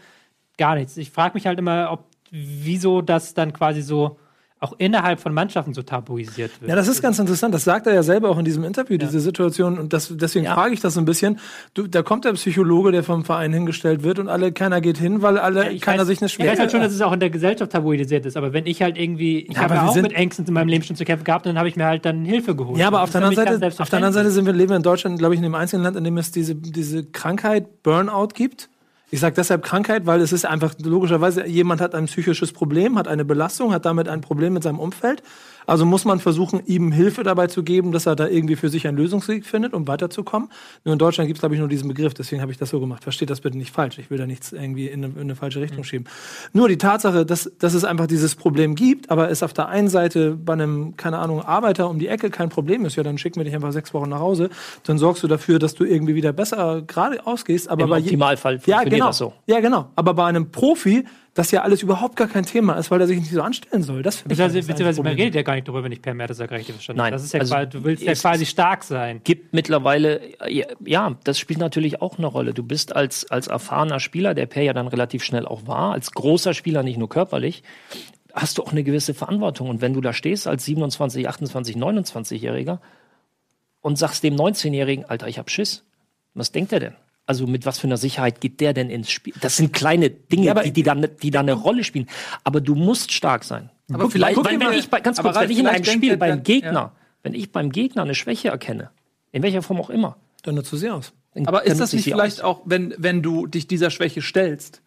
Gar nichts. Ich frage mich halt immer, ob wieso das dann quasi so auch innerhalb von Mannschaften so tabuisiert wird. Ja, das ist ganz interessant. Das sagt er ja selber auch in diesem Interview, diese Situation. Und das, deswegen Ja. frage ich das so ein bisschen. Du, da kommt der Psychologe, der vom Verein hingestellt wird und alle, keiner geht hin, weil alle, Ich keiner weiß, sich eine Ich weiß halt schon, dass es auch in der Gesellschaft tabuisiert ist, aber wenn ich halt irgendwie, ich Ja, habe ja auch mit Ängsten in meinem Leben schon zu kämpfen gehabt, dann habe ich mir halt dann Hilfe geholt. Ja, aber auf der, für anderen mich ganz Seite, auf der anderen Seite sind wir, leben wir in Deutschland, glaube ich, in dem einzigen Land, in dem es diese, diese Krankheit Burnout gibt. Ich sage deshalb Krankheit, weil es ist einfach logischerweise, jemand hat ein psychisches Problem, hat eine Belastung, hat damit ein Problem mit seinem Umfeld. Also muss man versuchen, ihm Hilfe dabei zu geben, dass er da irgendwie für sich einen Lösungsweg findet, um weiterzukommen. Nur in Deutschland gibt es, glaube ich, nur diesen Begriff, deswegen habe ich das so gemacht. Versteht das bitte nicht falsch. Ich will da nichts irgendwie in eine, in eine falsche Richtung schieben. Nur die Tatsache, dass, dass es einfach dieses Problem gibt, aber es auf der einen Seite bei einem, keine Ahnung, Arbeiter um die Ecke kein Problem ist, ja, dann schicken wir dich einfach sechs Wochen nach Hause, dann sorgst du dafür, dass du irgendwie wieder besser gerade ausgehst. Aber Im bei je- Optimalfall ja, funktioniert genau. das so. Ja, genau. Aber bei einem Profi, das ja alles überhaupt gar kein Thema ist, weil er sich nicht so anstellen soll. Das finde ich das beziehungsweise man redet ja gar nicht darüber, wenn ich per Mertesacker richtig verstanden habe. Nein, Das ist ja also quasi, du willst ja quasi stark sein. gibt mittlerweile, ja, ja, das spielt natürlich auch eine Rolle. Du bist als, als erfahrener Spieler, der Per ja dann relativ schnell auch war, als großer Spieler, nicht nur körperlich, hast du auch eine gewisse Verantwortung. Und wenn du da stehst als 27, 28, 29-Jähriger und sagst dem 19-Jährigen, Alter, ich hab Schiss, was denkt er denn? Also mit was für einer Sicherheit geht der denn ins Spiel? Das sind kleine Dinge, Ja, aber- die, die, dann, die da eine Rolle spielen. Aber du musst stark sein. Aber vielleicht- weil, guck weil, wenn mal- ich bei, ganz kurz, wenn ich in einem vielleicht Spiel beim dann- Gegner, ja. wenn ich beim Gegner eine Schwäche erkenne, in welcher Form auch immer, Dann nutzt du sie aus. dann Aber ist das ich nicht vielleicht aus. auch, wenn, wenn du dich dieser Schwäche stellst?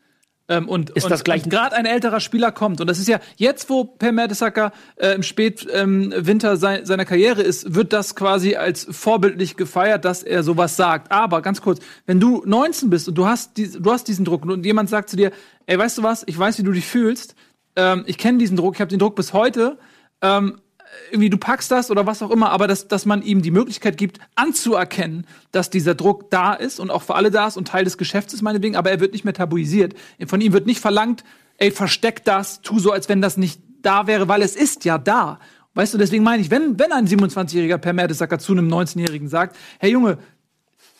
Ähm, und Ist und, das gleich- gerade ein älterer Spieler kommt und das ist ja jetzt, wo Per Mertesacker äh, im Spätwinter ähm, Winter sei, seiner Karriere ist, wird das quasi als vorbildlich gefeiert, dass er sowas sagt. Aber ganz kurz, wenn du 19 bist und du hast, die, du hast diesen Druck und jemand sagt zu dir, ey, weißt du was, ich weiß, wie du dich fühlst, ähm, ich kenne diesen Druck, ich habe den Druck bis heute, ähm, irgendwie du packst das oder was auch immer, aber dass, dass man ihm die Möglichkeit gibt, anzuerkennen, dass dieser Druck da ist und auch für alle da ist und Teil des Geschäfts ist, meinetwegen, aber er wird nicht mehr tabuisiert. Von ihm wird nicht verlangt, ey, versteck das, tu so, als wenn das nicht da wäre, weil es ist ja da. Weißt du, deswegen meine ich, wenn, wenn ein 27-Jähriger per Mertesacker zu einem 19-Jährigen sagt, hey Junge,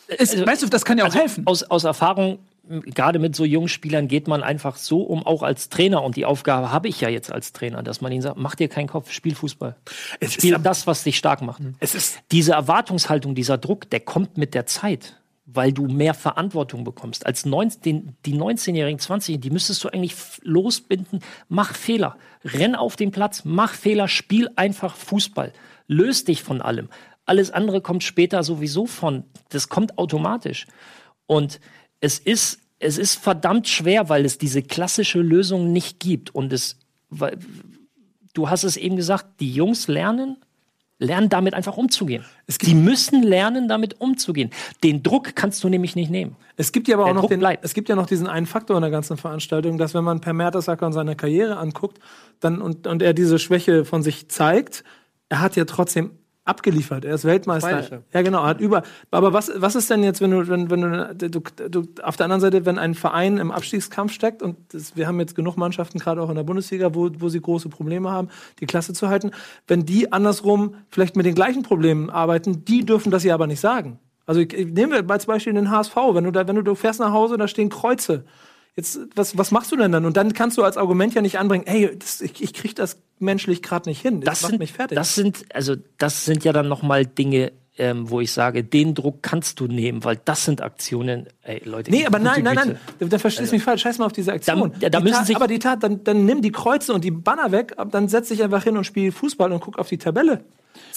ist, Also- weißt du, das kann ja auch Also helfen. Aus, aus Erfahrung, gerade mit so jungen Spielern geht man einfach so um, auch als Trainer. Und die Aufgabe habe ich ja jetzt als Trainer, dass man ihnen sagt, mach dir keinen Kopf, spiel Fußball. Es Spiel ist, das, was dich stark macht. es ist Diese Erwartungshaltung, dieser Druck, der kommt mit der Zeit, weil du mehr Verantwortung bekommst. Als 19, den, die 19-Jährigen, 20-Jährigen, die müsstest du eigentlich losbinden. Mach Fehler. Renn auf den Platz, mach Fehler, spiel einfach Fußball. Löst dich von allem. Alles andere kommt später sowieso von. Das kommt automatisch. Und es ist, es ist verdammt schwer, weil es diese klassische Lösung nicht gibt. Und es, weil, du hast es eben gesagt, die Jungs lernen, lernen damit einfach umzugehen. Die müssen lernen, damit umzugehen. Den Druck kannst du nämlich nicht nehmen. Es gibt ja aber auch Der noch Druck den, bleibt. es gibt ja noch diesen einen Faktor in der ganzen Veranstaltung, dass wenn man Per Mertesacker und seine Karriere anguckt, dann und, und er diese Schwäche von sich zeigt, er hat ja trotzdem abgeliefert. Er ist Weltmeister. Ja, genau. Hat über. Aber was, was ist denn jetzt, wenn du, wenn, wenn du, du, du, auf der anderen Seite, wenn ein Verein im Abstiegskampf steckt und das, wir haben jetzt genug Mannschaften, gerade auch in der Bundesliga, wo, wo sie große Probleme haben, die Klasse zu halten, wenn die andersrum vielleicht mit den gleichen Problemen arbeiten, die dürfen das ja aber nicht sagen. Also ich, ich nehme als Beispiel den HSV, wenn du da, wenn du, du fährst nach Hause, da stehen Kreuze. Jetzt, was, was machst du denn dann? Und dann kannst du als Argument ja nicht anbringen, ey, das, ich, ich krieg das menschlich gerade nicht hin. Das macht sind, mich fertig. das sind, also das sind ja dann nochmal Dinge, ähm, wo ich sage, den Druck kannst du nehmen, weil das sind Aktionen, ey Leute. Nee, aber nein, nein, Güte. nein, da, verstehst du mich falsch. Scheiß mal auf diese Aktion. Da- da die müssen Tat, sich- aber die Tat, dann, dann nimm die Kreuze und die Banner weg, dann setz dich einfach hin und spiel Fußball und guck auf die Tabelle.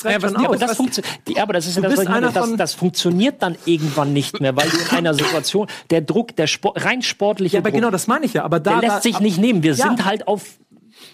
Das was- ja, Aber das, die, aber das ist ja das, funktioniert dann irgendwann nicht mehr, weil du in einer Situation, der Druck, der Sport, rein sportliche ja, aber Druck, genau, das meine ich ja. Aber da, der lässt sich nicht nehmen. Wir Ja. sind halt auf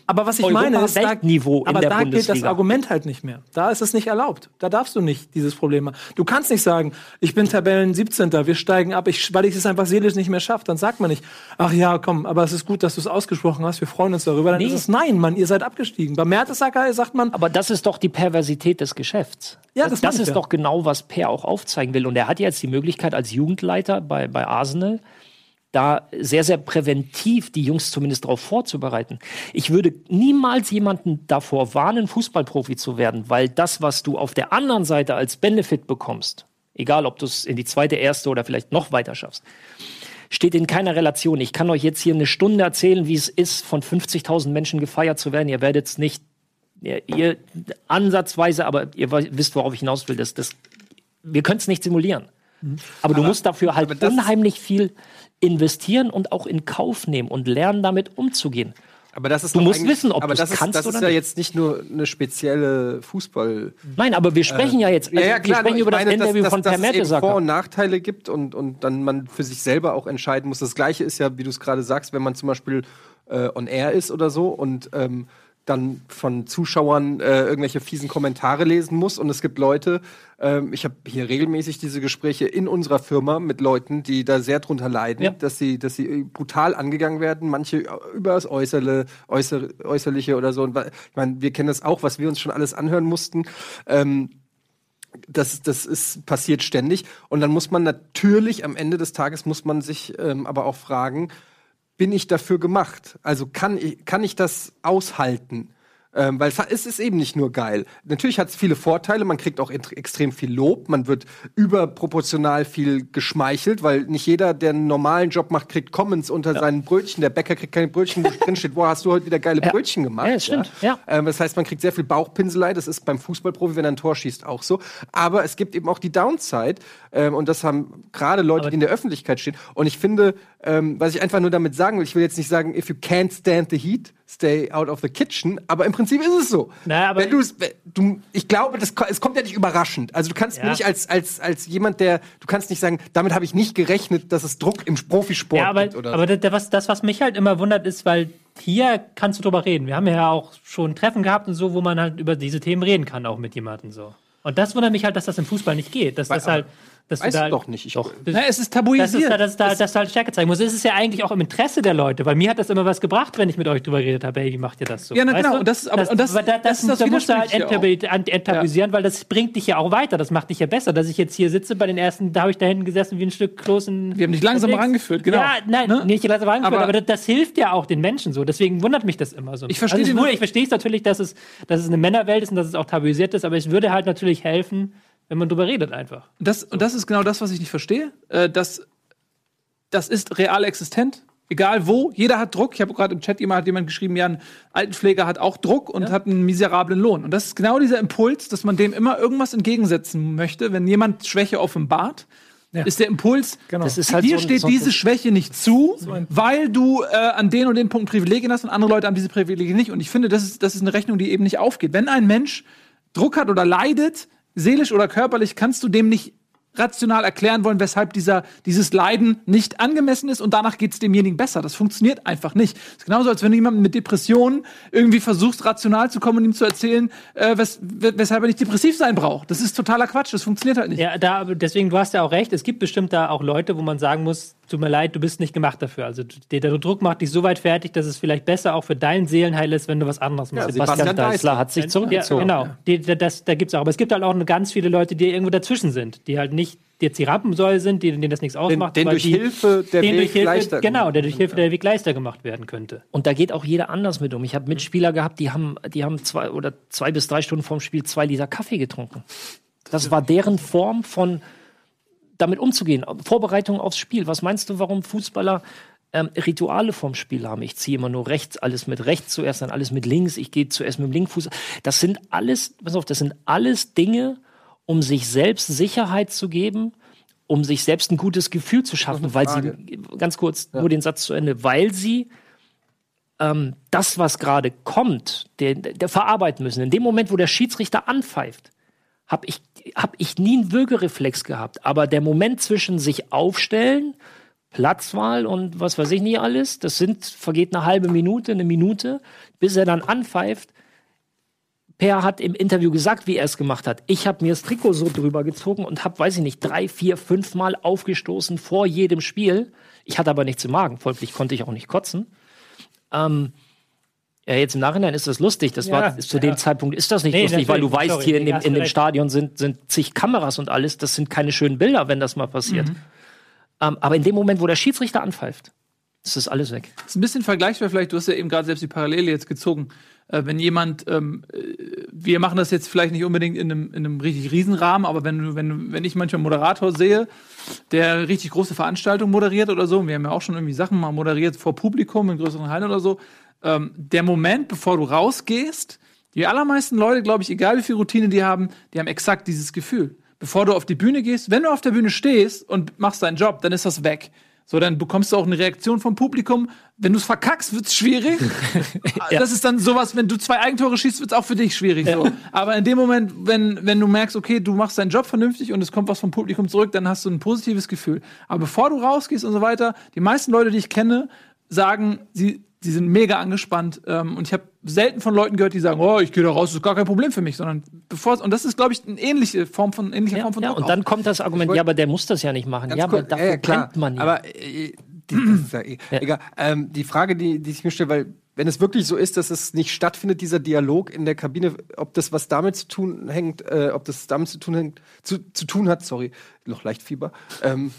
Aber was ich Europa- meine ist, da, Weltniveau in aber da gilt das Bundesliga. Argument halt nicht mehr. Da ist es nicht erlaubt. Da darfst du nicht dieses Problem haben. Du kannst nicht sagen, ich bin Tabellen 17. Wir steigen ab, ich, weil ich es einfach seelisch nicht mehr schaffe. Dann sagt man nicht, ach ja, komm, aber es ist gut, dass du es ausgesprochen hast. Wir freuen uns darüber. Dann Nee. ist es nein, Mann, ihr seid abgestiegen. Bei Mertesacker sagt man, Aber das ist doch die Perversität des Geschäfts. Ja, das das ist ja. doch genau, was Per auch aufzeigen will. Und er hat jetzt die Möglichkeit als Jugendleiter bei, bei Arsenal, da sehr, sehr präventiv die Jungs zumindest darauf vorzubereiten. Ich würde niemals jemanden davor warnen, Fußballprofi zu werden, weil das, was du auf der anderen Seite als Benefit bekommst, egal ob du es in die zweite, erste oder vielleicht noch weiter schaffst, steht in keiner Relation. Ich kann euch jetzt hier eine Stunde erzählen, wie es ist, von 50.000 Menschen gefeiert zu werden. Ihr werdet es nicht, ihr, ihr ansatzweise, aber ihr wisst, worauf ich hinaus will. Das, das, wir können es nicht simulieren. Aber, du musst dafür halt aber unheimlich viel investieren und auch in Kauf nehmen und lernen, damit umzugehen. Aber das ist Du musst wissen, ob du's das ist, kannst das oder ist ja nicht. jetzt nicht nur eine spezielle Fußball. Nein, aber wir sprechen ja jetzt, also ja, ja, klar, wir sprechen über ich das meine, Interview dass, von dass, Per dass es eben Vor- und Nachteile gibt und, und dann man für sich selber auch entscheiden muss. Das Gleiche ist ja, wie du es gerade sagst, wenn man zum Beispiel äh, on air ist oder so und ähm, dann von Zuschauern äh, irgendwelche fiesen Kommentare lesen muss. Und es gibt Leute, ähm, ich habe hier regelmäßig diese Gespräche in unserer Firma mit Leuten, die da sehr drunter leiden, Ja. dass sie, dass sie brutal angegangen werden, manche über das Äußerle, Äußer, Äußerliche oder so. Und ich meine, wir kennen das auch, was wir uns schon alles anhören mussten. Ähm, das, das ist passiert ständig. Und dann muss man natürlich am Ende des Tages muss man sich ähm, aber auch fragen, bin ich dafür gemacht? Also kann ich, kann ich das aushalten? Ähm, weil es ist eben nicht nur geil. Natürlich hat es viele Vorteile, man kriegt auch extrem viel Lob, man wird überproportional viel geschmeichelt, weil nicht jeder, der einen normalen Job macht, kriegt Comments unter seinen Brötchen. Der Bäcker kriegt keine Brötchen, wo drin steht, boah, hast du heute wieder geile Brötchen gemacht. Ja, das stimmt, ja. Ähm, das heißt, man kriegt sehr viel Bauchpinselei. Das ist beim Fußballprofi, wenn er ein Tor schießt, auch so. Aber es gibt eben auch die Downside. Ähm, und das haben gerade Leute, die in der Öffentlichkeit stehen. Und ich finde, ähm, was ich einfach nur damit sagen will, ich will jetzt nicht sagen, if you can't stand the heat, stay out of the kitchen. Aber im Prinzip ist es so. Na, aber- wenn du, ich glaube, das, es kommt ja nicht überraschend. Also du kannst mir Ja. nicht als, als, als jemand, der, du kannst nicht sagen, damit habe ich nicht gerechnet, dass es Druck im Profisport Ja, aber, gibt. Oder aber das, was, das, was mich halt immer wundert, ist, weil hier kannst du drüber reden. Wir haben ja auch schon Treffen gehabt und so, wo man halt über diese Themen reden kann, auch mit jemandem so. Und das wundert mich halt, dass das im Fußball nicht geht. Dass das aber- halt, dass Weißt da du halt- doch nicht. Ich, Das- Na, es ist Das ist, tabuisiert. da, dass, da, dass du halt Stärke zeigen musst. Es ist ja eigentlich auch im Interesse der Leute, weil mir hat das immer was gebracht, wenn ich mit euch drüber geredet habe, hey, wie macht ihr das so? Ja, na Weißt genau, du? und das ist- aber- und das- weil da, das das, ist das da musst du halt Widersprüchliche enttabu- ent- enttabuisieren, weil das bringt dich ja auch weiter, das macht dich ja besser. Dass ich jetzt hier sitze, bei den ersten, da habe ich da hinten gesessen wie ein Stück Kloß in Wir haben dich langsam rangeführt, genau. Ja, nein, Ne? nicht langsam rangeführt, Aber- aber, das, das hilft ja auch den Menschen so. Deswegen wundert mich das immer so. Ich verstehe also es den- wurde- ich verstehe es natürlich, dass es, dass es eine Männerwelt ist und dass es auch tabuisiert ist, aber es würde halt natürlich helfen, wenn man drüber redet einfach. Das, und das ist genau das, was ich nicht verstehe. Äh, das, das ist real existent. Egal wo, jeder hat Druck. Ich habe gerade im Chat jemand, hat jemand geschrieben, ja, ein Altenpfleger hat auch Druck und hat einen miserablen Lohn. Und das ist genau dieser Impuls, dass man dem immer irgendwas entgegensetzen möchte. Wenn jemand Schwäche offenbart, ist der Impuls, Genau. Das ist halt dir so steht so diese Schwäche nicht zu, weil du äh, an den und den Punkten Privilegien hast und andere Leute haben diese Privilegien nicht. Und ich finde, das ist, das ist eine Rechnung, die eben nicht aufgeht. Wenn ein Mensch Druck hat oder leidet, seelisch oder körperlich, kannst du dem nicht rational erklären wollen, weshalb dieser, dieses Leiden nicht angemessen ist und danach geht es demjenigen besser. Das funktioniert einfach nicht. Das ist genauso, als wenn du jemanden mit Depressionen irgendwie versuchst, rational zu kommen und ihm zu erzählen, äh, wes weshalb er nicht depressiv sein braucht. Das ist totaler Quatsch. Das funktioniert halt nicht. Ja, da, deswegen, du hast ja auch recht, es gibt bestimmt da auch Leute, wo man sagen muss, tut mir leid, du bist nicht gemacht dafür. Also der, der Druck macht dich so weit fertig, dass es vielleicht besser auch für dein Seelenheil ist, wenn du was anderes machst. Sebastian Sebastian Deißler hat sich Ja, zurückgezogen. genau. Die, da- das, da gibt's auch. Aber es gibt halt auch ganz viele Leute, die irgendwo dazwischen sind, die halt nicht die jetzt die Rampensäule sind, die, denen das nichts den, ausmacht. den weil durch die, Hilfe der Weg durch Hilfe, leichter Genau, der durch gemacht Hilfe der Weg leichter gemacht werden könnte. Und da geht auch jeder anders mit um. Ich habe Mitspieler gehabt, die haben, die haben zwei oder zwei bis drei Stunden vorm Spiel zwei Liter Kaffee getrunken. Das war deren Form von damit umzugehen. Vorbereitung aufs Spiel. Was meinst du, warum Fußballer ähm, Rituale vorm Spiel haben? Ich ziehe immer nur rechts, alles mit rechts zuerst, dann alles mit links. Ich gehe zuerst mit dem linken Fuß. Das sind alles, pass auf, das sind alles Dinge, um sich selbst Sicherheit zu geben, um sich selbst ein gutes Gefühl zu schaffen, weil sie, ganz kurz, nur den Satz zu Ende, weil sie ähm, das, was gerade kommt, der, der verarbeiten müssen. In dem Moment, wo der Schiedsrichter anpfeift, habe ich, hab ich nie einen Würgereflex gehabt. Aber der Moment zwischen sich aufstellen, Platzwahl und was weiß ich nicht alles, das sind, vergeht eine halbe Minute, eine Minute, bis er dann anpfeift. Per hat im Interview gesagt, wie er es gemacht hat. Ich habe mir das Trikot so drüber gezogen und habe, weiß ich nicht, drei, vier, fünf Mal aufgestoßen vor jedem Spiel. Ich hatte aber nichts im Magen, folglich konnte ich auch nicht kotzen. Ähm, ja, jetzt im Nachhinein ist das lustig. Das war Ja, zu ja. dem Zeitpunkt ist das nicht Nee, lustig, weil du weißt, sorry, hier in dem, in dem. Stadion sind, sind zig Kameras und alles. Das sind keine schönen Bilder, wenn das mal passiert. Mhm. Ähm, aber in dem Moment, wo der Schiedsrichter anpfeift, ist das alles weg. Das ist ein bisschen vergleichbar vielleicht, du hast ja eben gerade selbst die Parallele jetzt gezogen. Äh, wenn jemand ähm, äh, wir machen das jetzt vielleicht nicht unbedingt in einem, in einem richtig Riesenrahmen, aber wenn, wenn, wenn ich manchmal einen Moderator sehe, der richtig große Veranstaltungen moderiert oder so, und wir haben ja auch schon irgendwie Sachen mal moderiert vor Publikum in größeren Hallen oder so, ähm, der Moment, bevor du rausgehst, die allermeisten Leute, glaube ich, egal wie viel Routine die haben, die haben exakt dieses Gefühl. Bevor du auf die Bühne gehst, wenn du auf der Bühne stehst und machst deinen Job, dann ist das weg. So, dann bekommst du auch eine Reaktion vom Publikum. Wenn du es verkackst, wird's schwierig. Das ist dann sowas, wenn du zwei Eigentore schießt, wird's auch für dich schwierig. So. Aber in dem Moment, wenn, wenn du merkst, okay, du machst deinen Job vernünftig und es kommt was vom Publikum zurück, dann hast du ein positives Gefühl. Aber bevor du rausgehst und so weiter, die meisten Leute, die ich kenne, sagen, sie, sie sind mega angespannt. Ähm, und ich habe selten von Leuten gehört, die sagen, oh, ich gehe da raus, das ist gar kein Problem für mich, sondern bevor und das ist, glaube ich, eine ähnliche Form von ähnliche Ja, Form von ja, Druck und auch. dann kommt das Argument, wollt- ja, aber der muss das ja nicht machen. Ja, aber kurz, dafür ja, klar. brennt man ja. Aber äh, die, das ist ja, eh- egal. Ähm, die Frage, die, die ich mir stelle, weil wenn es wirklich so ist, dass es nicht stattfindet, dieser Dialog in der Kabine, ob das was damit zu tun hängt, äh, ob das damit zu tun hängt, zu, zu tun hat, sorry, noch leicht Fieber, ähm,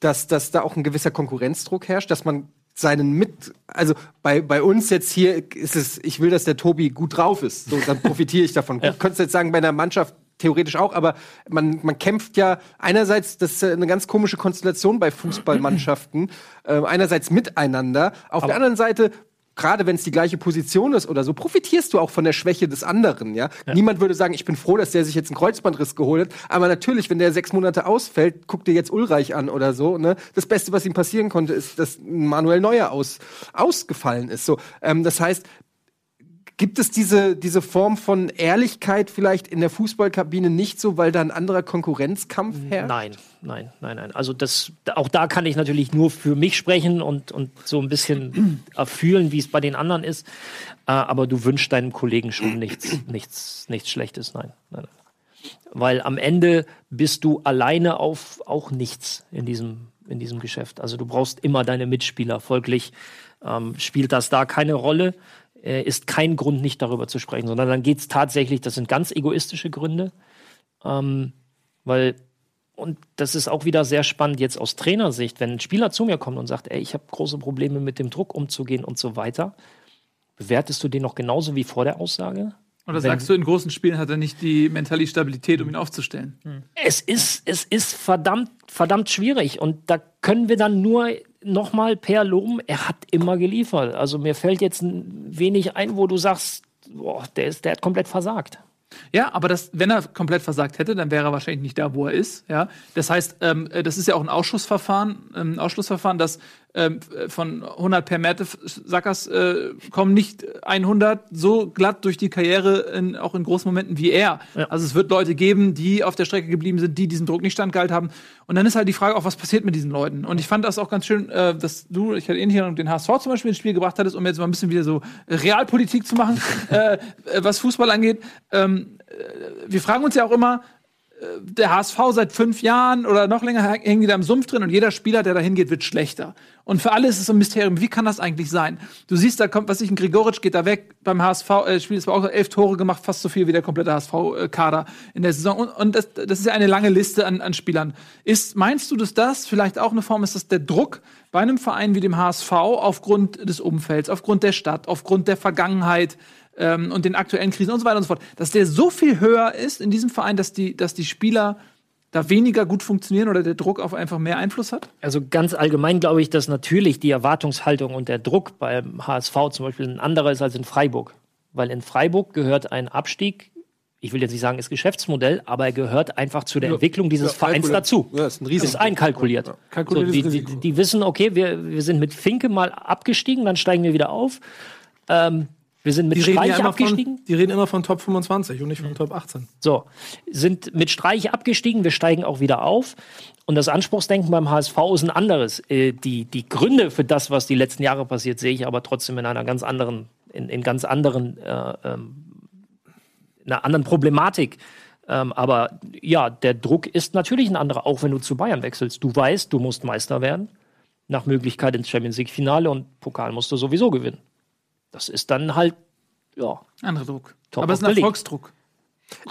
dass, dass da auch ein gewisser Konkurrenzdruck herrscht, dass man seinen mit, also bei, bei uns jetzt hier ist es, ich will, dass der Tobi gut drauf ist, so dann profitiere ich davon. Könntest du jetzt sagen, bei einer Mannschaft theoretisch auch, aber man, man kämpft ja einerseits, das ist ja eine ganz komische Konstellation bei Fußballmannschaften, äh, einerseits miteinander, auf der anderen Seite Gerade wenn es die gleiche Position ist oder so, profitierst du auch von der Schwäche des anderen, ja? Niemand würde sagen, ich bin froh, dass der sich jetzt einen Kreuzbandriss geholt hat. Aber natürlich, wenn der sechs Monate ausfällt, guck dir jetzt Ulreich an oder so, ne? Das Beste, was ihm passieren konnte, ist, dass Manuel Neuer aus, ausgefallen ist. So, ähm, das heißt, Gibt es diese, diese Form von Ehrlichkeit vielleicht in der Fußballkabine nicht so, weil da ein anderer Konkurrenzkampf herrscht? Nein, nein, nein, nein. Also das, auch da kann ich natürlich nur für mich sprechen und, und so ein bisschen erfühlen, wie es bei den anderen ist. Äh, aber du wünschst deinem Kollegen schon nichts, nichts, nichts Schlechtes. Nein, nein. Weil am Ende bist du alleine auf auch nichts in diesem, in diesem Geschäft. Also du brauchst immer deine Mitspieler. Folglich ähm, spielt das da keine Rolle. Äh, ist kein Grund, nicht darüber zu sprechen, sondern dann geht es tatsächlich, das sind ganz egoistische Gründe. Ähm, weil und das ist auch wieder sehr spannend jetzt aus Trainersicht, wenn ein Spieler zu mir kommt und sagt, ey, ich habe große Probleme mit dem Druck umzugehen und so weiter, bewertest du den noch genauso wie vor der Aussage? Oder wenn- sagst du, in großen Spielen hat er nicht die mentale Stabilität, um ihn aufzustellen? Es ist, es ist verdammt, verdammt schwierig und da können wir dann nur nochmal per loben, er hat immer geliefert. Also mir fällt jetzt ein wenig ein, wo du sagst, boah, der, ist, der hat komplett versagt. Ja, aber das, wenn er komplett versagt hätte, dann wäre er wahrscheinlich nicht da, wo er ist. Ja, das heißt, ähm, äh, das ist ja auch ein Ausschussverfahren, ähm, Ausschlussverfahren, dass von 100 per Mertesackers äh, kommen nicht 100 so glatt durch die Karriere, in, auch in großen Momenten wie er. Also es wird Leute geben, die auf der Strecke geblieben sind, die diesen Druck nicht standgehalten haben. Und dann ist halt die Frage auch, was passiert mit diesen Leuten? Und ich fand das auch ganz schön, äh, dass du, ich hatte ähnlich den HSV zum Beispiel ins Spiel gebracht hattest, um jetzt mal ein bisschen wieder so Realpolitik zu machen, äh, äh, was Fußball angeht. Ähm, wir fragen uns ja auch immer, äh, der HSV seit fünf Jahren oder noch länger hängen die da im Sumpf drin und jeder Spieler, der da hingeht, wird schlechter. Und für alle ist es so ein Mysterium, wie kann das eigentlich sein? Du siehst, da kommt, was ich, ein Grigoric geht da weg beim HSV, äh, Spiel ist auch elf Tore gemacht, fast so viel wie der komplette HSV-Kader in der Saison. Und, und das, das ist ja eine lange Liste an, an Spielern. Ist, meinst du, dass das vielleicht auch eine Form ist, dass der Druck bei einem Verein wie dem HSV aufgrund des Umfelds, aufgrund der Stadt, aufgrund der Vergangenheit, ähm, und den aktuellen Krisen und so weiter und so fort, dass der so viel höher ist in diesem Verein, dass die, dass die Spieler da weniger gut funktionieren oder der Druck auf einfach mehr Einfluss hat? Also ganz allgemein glaube ich, dass natürlich die Erwartungshaltung und der Druck beim HSV zum Beispiel ein anderer ist als in Freiburg. Weil in Freiburg gehört ein Abstieg, ich will jetzt nicht sagen, ist Geschäftsmodell, aber er gehört einfach zu der Entwicklung dieses Ja, Vereins dazu. Ja, ist ein Risiko. Ist einkalkuliert. So, Kalkuliertes die, die, die wissen, okay, wir, wir sind mit Finke mal abgestiegen, dann steigen wir wieder auf. Ähm, wir sind mit Die ja Streich immer abgestiegen. von, die reden immer von Top 25 und nicht von Top 18. So, sind mit Streich abgestiegen, wir steigen auch wieder auf. Und das Anspruchsdenken beim HSV ist ein anderes. Äh, die, die Gründe für das, was die letzten Jahre passiert, sehe ich aber trotzdem in einer ganz anderen, in, in ganz anderen, äh, ähm, in einer anderen Problematik. Ähm, aber ja, der Druck ist natürlich ein anderer, auch wenn du zu Bayern wechselst. Du weißt, du musst Meister werden. Nach Möglichkeit ins Champions League Finale und Pokal musst du sowieso gewinnen. Das ist dann halt, ja, Anderer Druck. Top Aber es ist of ein league. Erfolgsdruck.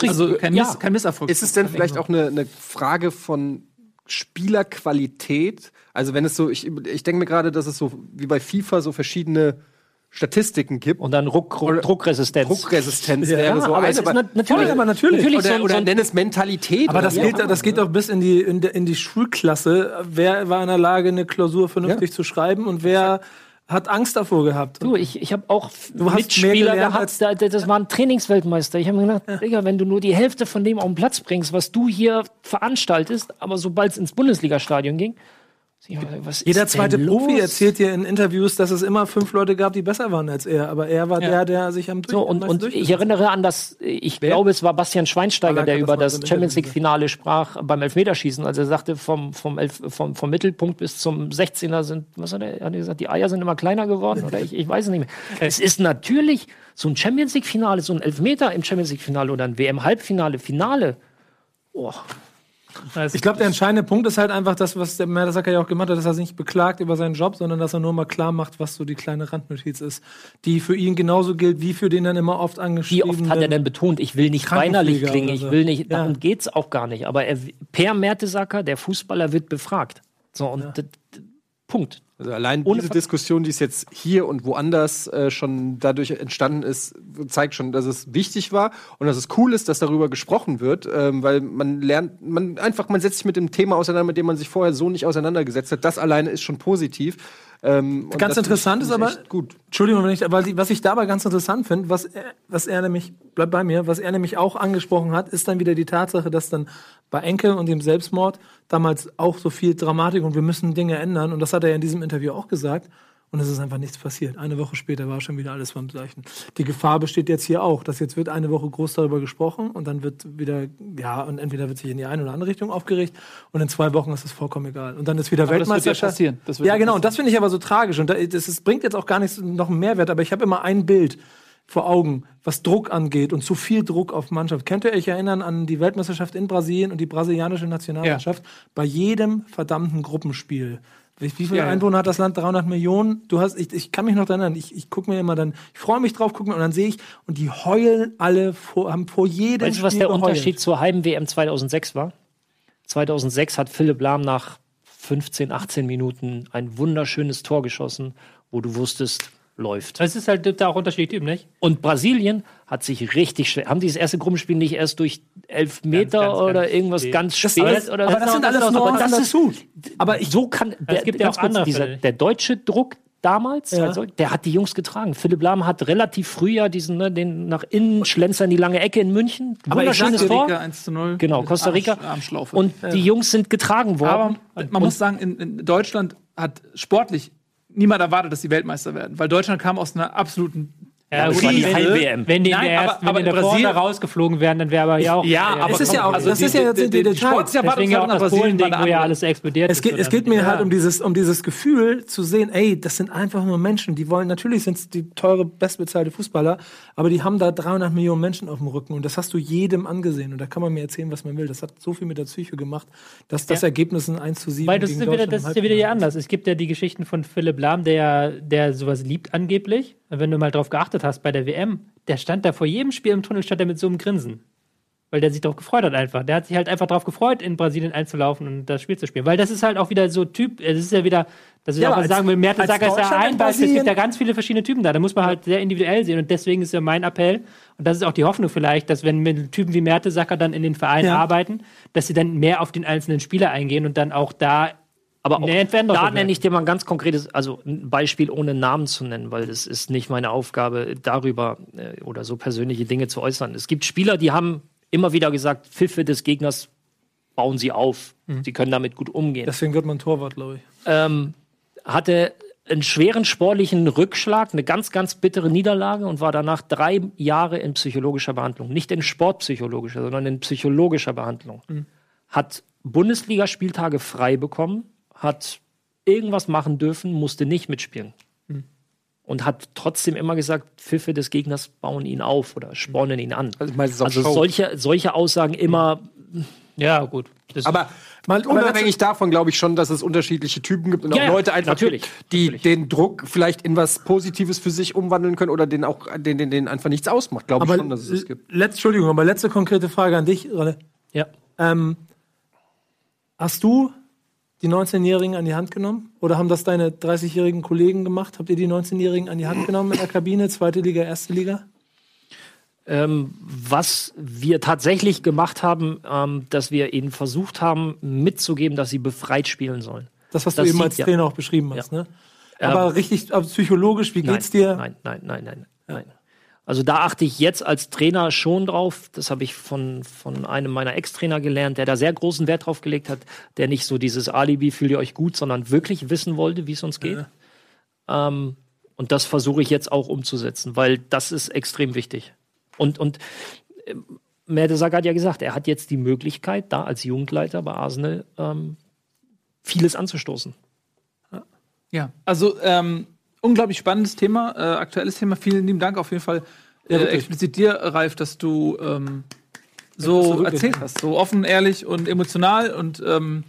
Also kein, Miss, Ja. kein Misserfolg. Ist es denn vielleicht auch eine, eine Frage von Spielerqualität? Also wenn es so, ich, ich denke mir gerade, dass es so wie bei FIFA so verschiedene Statistiken gibt. Und dann Ruck, Ruck, Druckresistenz. Druckresistenz wäre so aber eine. aber- nat- natürlich, aber natürlich. natürlich oder, so, oder nenn es Mentalität. Aber das, wie geht, auch das geht doch bis in die, in, die- in die Schulklasse. Wer war in der Lage, eine Klausur vernünftig zu schreiben und wer hat Angst davor gehabt? Du, ich, ich habe auch Du Mitspieler gehabt, da, da- das waren Trainingsweltmeister. Ich habe mir gedacht, Digga, wenn du nur die Hälfte von dem auf den Platz bringst, was du hier veranstaltest, aber sobald es ins Bundesligastadion ging, was Jeder zweite Profi erzählt dir in Interviews, dass es immer fünf Leute gab, die besser waren als er. Aber er war Ja. der, der sich am So, und, und ich erinnere an das, ich glaube, es war Bastian Schweinsteiger, Ballack der das über das im Champions League-Finale sprach beim Elfmeterschießen. Also er sagte, vom, vom, Elf, vom, vom Mittelpunkt bis zum 16er sind, was hat er, hat er gesagt, die Eier sind immer kleiner geworden oder ich, ich weiß es nicht mehr. Es ist natürlich so ein Champions League-Finale, so ein Elfmeter im Champions League-Finale oder ein WM-Halbfinale, Finale. Oh, Ich glaube, der entscheidende Punkt ist halt einfach das, was der Mertesacker ja auch gemacht hat, dass er sich nicht beklagt über seinen Job, sondern dass er nur mal klar macht, was so die kleine Randnotiz ist, die für ihn genauso gilt, wie für den dann immer oft Wie angeschriebenen. oft hat er denn betont, ich will nicht weinerlich klingen, oder ich will nicht, Ja. darum geht's auch gar nicht. Aber er, Per Mertesacker, der Fußballer, wird befragt. So, und d- Punkt. Also allein Ohne diese Ver- Diskussion, die es jetzt hier und woanders äh, schon dadurch entstanden ist, zeigt schon, dass es wichtig war und dass es cool ist, dass darüber gesprochen wird, ähm, weil man lernt, man einfach, man setzt sich mit dem Thema auseinander, mit dem man sich vorher so nicht auseinandergesetzt hat. Das alleine ist schon positiv. Ähm, Ganz interessant ist aber- gut. Entschuldigung, wenn ich, die- was ich dabei ganz interessant finde, was er, was er nämlich, bleibt bei mir, was er nämlich auch angesprochen hat, ist dann wieder die Tatsache, dass dann bei Enke und dem Selbstmord damals auch so viel Dramatik und wir müssen Dinge ändern. Und das hat er ja in diesem Interview auch gesagt. Und es ist einfach nichts passiert. Eine Woche später war schon wieder alles beim Gleichen. Die Gefahr besteht jetzt hier auch, dass jetzt wird eine Woche groß darüber gesprochen und dann wird wieder, ja, und entweder wird sich in die eine oder andere Richtung aufgeregt und in zwei Wochen ist es vollkommen egal. Und dann ist wieder Aber das wird ja Weltmeisterschaft. passieren. Das wird ja, ja genau. Und das finde ich aber so tragisch. Und da, das ist, bringt jetzt auch gar nichts noch einen Mehrwert. Aber ich habe immer ein Bild vor Augen, was Druck angeht und zu viel Druck auf Mannschaft. Könnt ihr euch erinnern an die Weltmeisterschaft in Brasilien und die brasilianische Nationalmannschaft? Bei jedem verdammten Gruppenspiel. Wie, wie viele Ja. Einwohner hat das Land? 300 Millionen? Du hast, ich, ich kann mich noch daran erinnern. Ich, ich gucke mir immer dann, ich freue mich drauf, gucke mir und dann sehe ich und die heulen alle vor, haben vor jedem Weißt du, was der geheult. Unterschied zur Heim-WM 2006 war? 2006 hat Philipp Lahm nach 15, 18 Minuten ein wunderschönes Tor geschossen, wo du wusstest, läuft. Es ist halt da auch unterschiedliche Typen, nicht? Und Brasilien hat sich richtig schwer. Haben die das erste Gruppenspiel nicht erst durch elf Meter ganz, oder ganz irgendwas spät. ganz Das- spät? aber das- oder aber das sind alles aber Nuancen das ist, dazu. Aber so kann der, gibt ja auch kurz, andere dieser, Fälle. der deutsche Druck damals, Ja. also, der hat die Jungs getragen. Philipp Lahm hat relativ früh ja diesen, ne, den nach innen schlenzern die lange Ecke in München. Aber ich Wunderschönes dir, Tor. Costa Rica 1 zu 0. Genau, Costa Rica. Armschlaufe. Und die Jungs sind getragen worden. Aber man muss sagen, in, in Deutschland hat sportlich niemand erwartet, dass die Weltmeister werden, weil Deutschland kam aus einer absoluten Ja, das gut, die wenn-. Wenn die in Nein, der aber- aber die in davor Brasilien- rausgeflogen wären, dann wäre aber ja auch. Ja, aber Es ist ja auch- also das ist ja jetzt die- die Details. sportliche Deswegen ja auch das Brasilien Polen-Ding, wo ja alles explodiert Es ist. geht, oder es geht mir Ja. halt um dieses, um dieses Gefühl zu sehen, ey, das sind einfach nur Menschen, die wollen, natürlich sind es die teure, bestbezahlte Fußballer, aber die haben da 300 Millionen Menschen auf dem Rücken und das hast du jedem angesehen und da kann man mir erzählen, was man will. Das hat so viel mit der Psyche gemacht, dass das Ja. Ergebnis ein 1 zu 7 Weil das gegen ist, ja wieder, Deutschland das ist ja wieder anders. Es gibt ja die Geschichten von Philipp Lahm, der, der sowas liebt angeblich. Wenn du mal drauf geachtet hast bei der WM, der stand da vor jedem Spiel im Tunnel, stand er mit so einem Grinsen. Weil der sich darauf gefreut hat einfach. Der hat sich halt einfach darauf gefreut, in Brasilien einzulaufen und das Spiel zu spielen. Weil das ist halt auch wieder so Typ, es ist ja wieder, dass ich Ja, auch als- sagen will, Mertesacker ist in ein Beispiel. Es gibt ja ganz viele verschiedene Typen da. Da muss man halt sehr individuell sehen. Und deswegen ist ja mein Appell, und das ist auch die Hoffnung vielleicht, dass wenn mit Typen wie Mertesacker dann in den Vereinen Ja. arbeiten, dass sie dann mehr auf den einzelnen Spieler eingehen und dann auch da Aber auch Nee, da nenne ich dir mal ein ganz konkretes, also ein Beispiel ohne Namen zu nennen, weil das ist nicht meine Aufgabe, darüber äh, oder so persönliche Dinge zu äußern. Es gibt Spieler, die haben immer wieder gesagt, Pfiffe des Gegners bauen sie auf. Mhm. Sie können damit gut umgehen. Deswegen wird man Torwart, glaube ich. ähm, hatte einen schweren sportlichen Rückschlag, eine ganz, ganz bittere Niederlage und war danach drei Jahre in psychologischer Behandlung. Nicht in sportpsychologischer, sondern in psychologischer Behandlung. Hat Bundesligaspieltage frei bekommen, hat irgendwas machen dürfen, musste nicht mitspielen. Und hat trotzdem immer gesagt, Pfiffe des Gegners bauen ihn auf oder spornen ihn an. Also, auch Also solche, solche Aussagen immer Ja, gut. Das Aber Mal- unabhängig davon glaube ich schon, dass es unterschiedliche Typen gibt und Ja, auch Leute einfach, natürlich, die natürlich. den Druck vielleicht in was Positives für sich umwandeln können oder den auch, den, den, den einfach nichts ausmacht. Glaube ich schon, dass es das gibt. letzt, Entschuldigung, aber letzte konkrete Frage an dich, Ralle. ja. Ähm, hast du die 19-Jährigen an die Hand genommen? Oder haben das deine 30-jährigen Kollegen gemacht? Habt ihr die 19-Jährigen an die Hand genommen in der Kabine, zweite Liga, erste Liga? Ähm, was wir tatsächlich gemacht haben, ähm, dass wir ihnen versucht haben, mitzugeben, dass sie befreit spielen sollen. Das, was Das du eben als ja. Trainer auch beschrieben hast, ne? Ähm, Aber richtig aber psychologisch, wie geht's dir? Nein, nein, nein, nein, nein. Also da achte ich jetzt als Trainer schon drauf. Das habe ich von, von einem meiner Ex-Trainer gelernt, der da sehr großen Wert drauf gelegt hat, der nicht so dieses Alibi, fühlt ihr euch gut, sondern wirklich wissen wollte, wie es uns geht. Ähm, und das versuche ich jetzt auch umzusetzen, weil das ist extrem wichtig. Und, und äh, Mertesacker hat ja gesagt, er hat jetzt die Möglichkeit, da als Jugendleiter bei Arsenal ähm, vieles anzustoßen. Ja, also ähm, unglaublich spannendes Thema, äh, aktuelles Thema. Vielen lieben Dank auf jeden Fall äh, wirklich. explizit dir, Ralf, dass du ähm, das so wirklich. erzählt hast. So offen, ehrlich und emotional und ähm,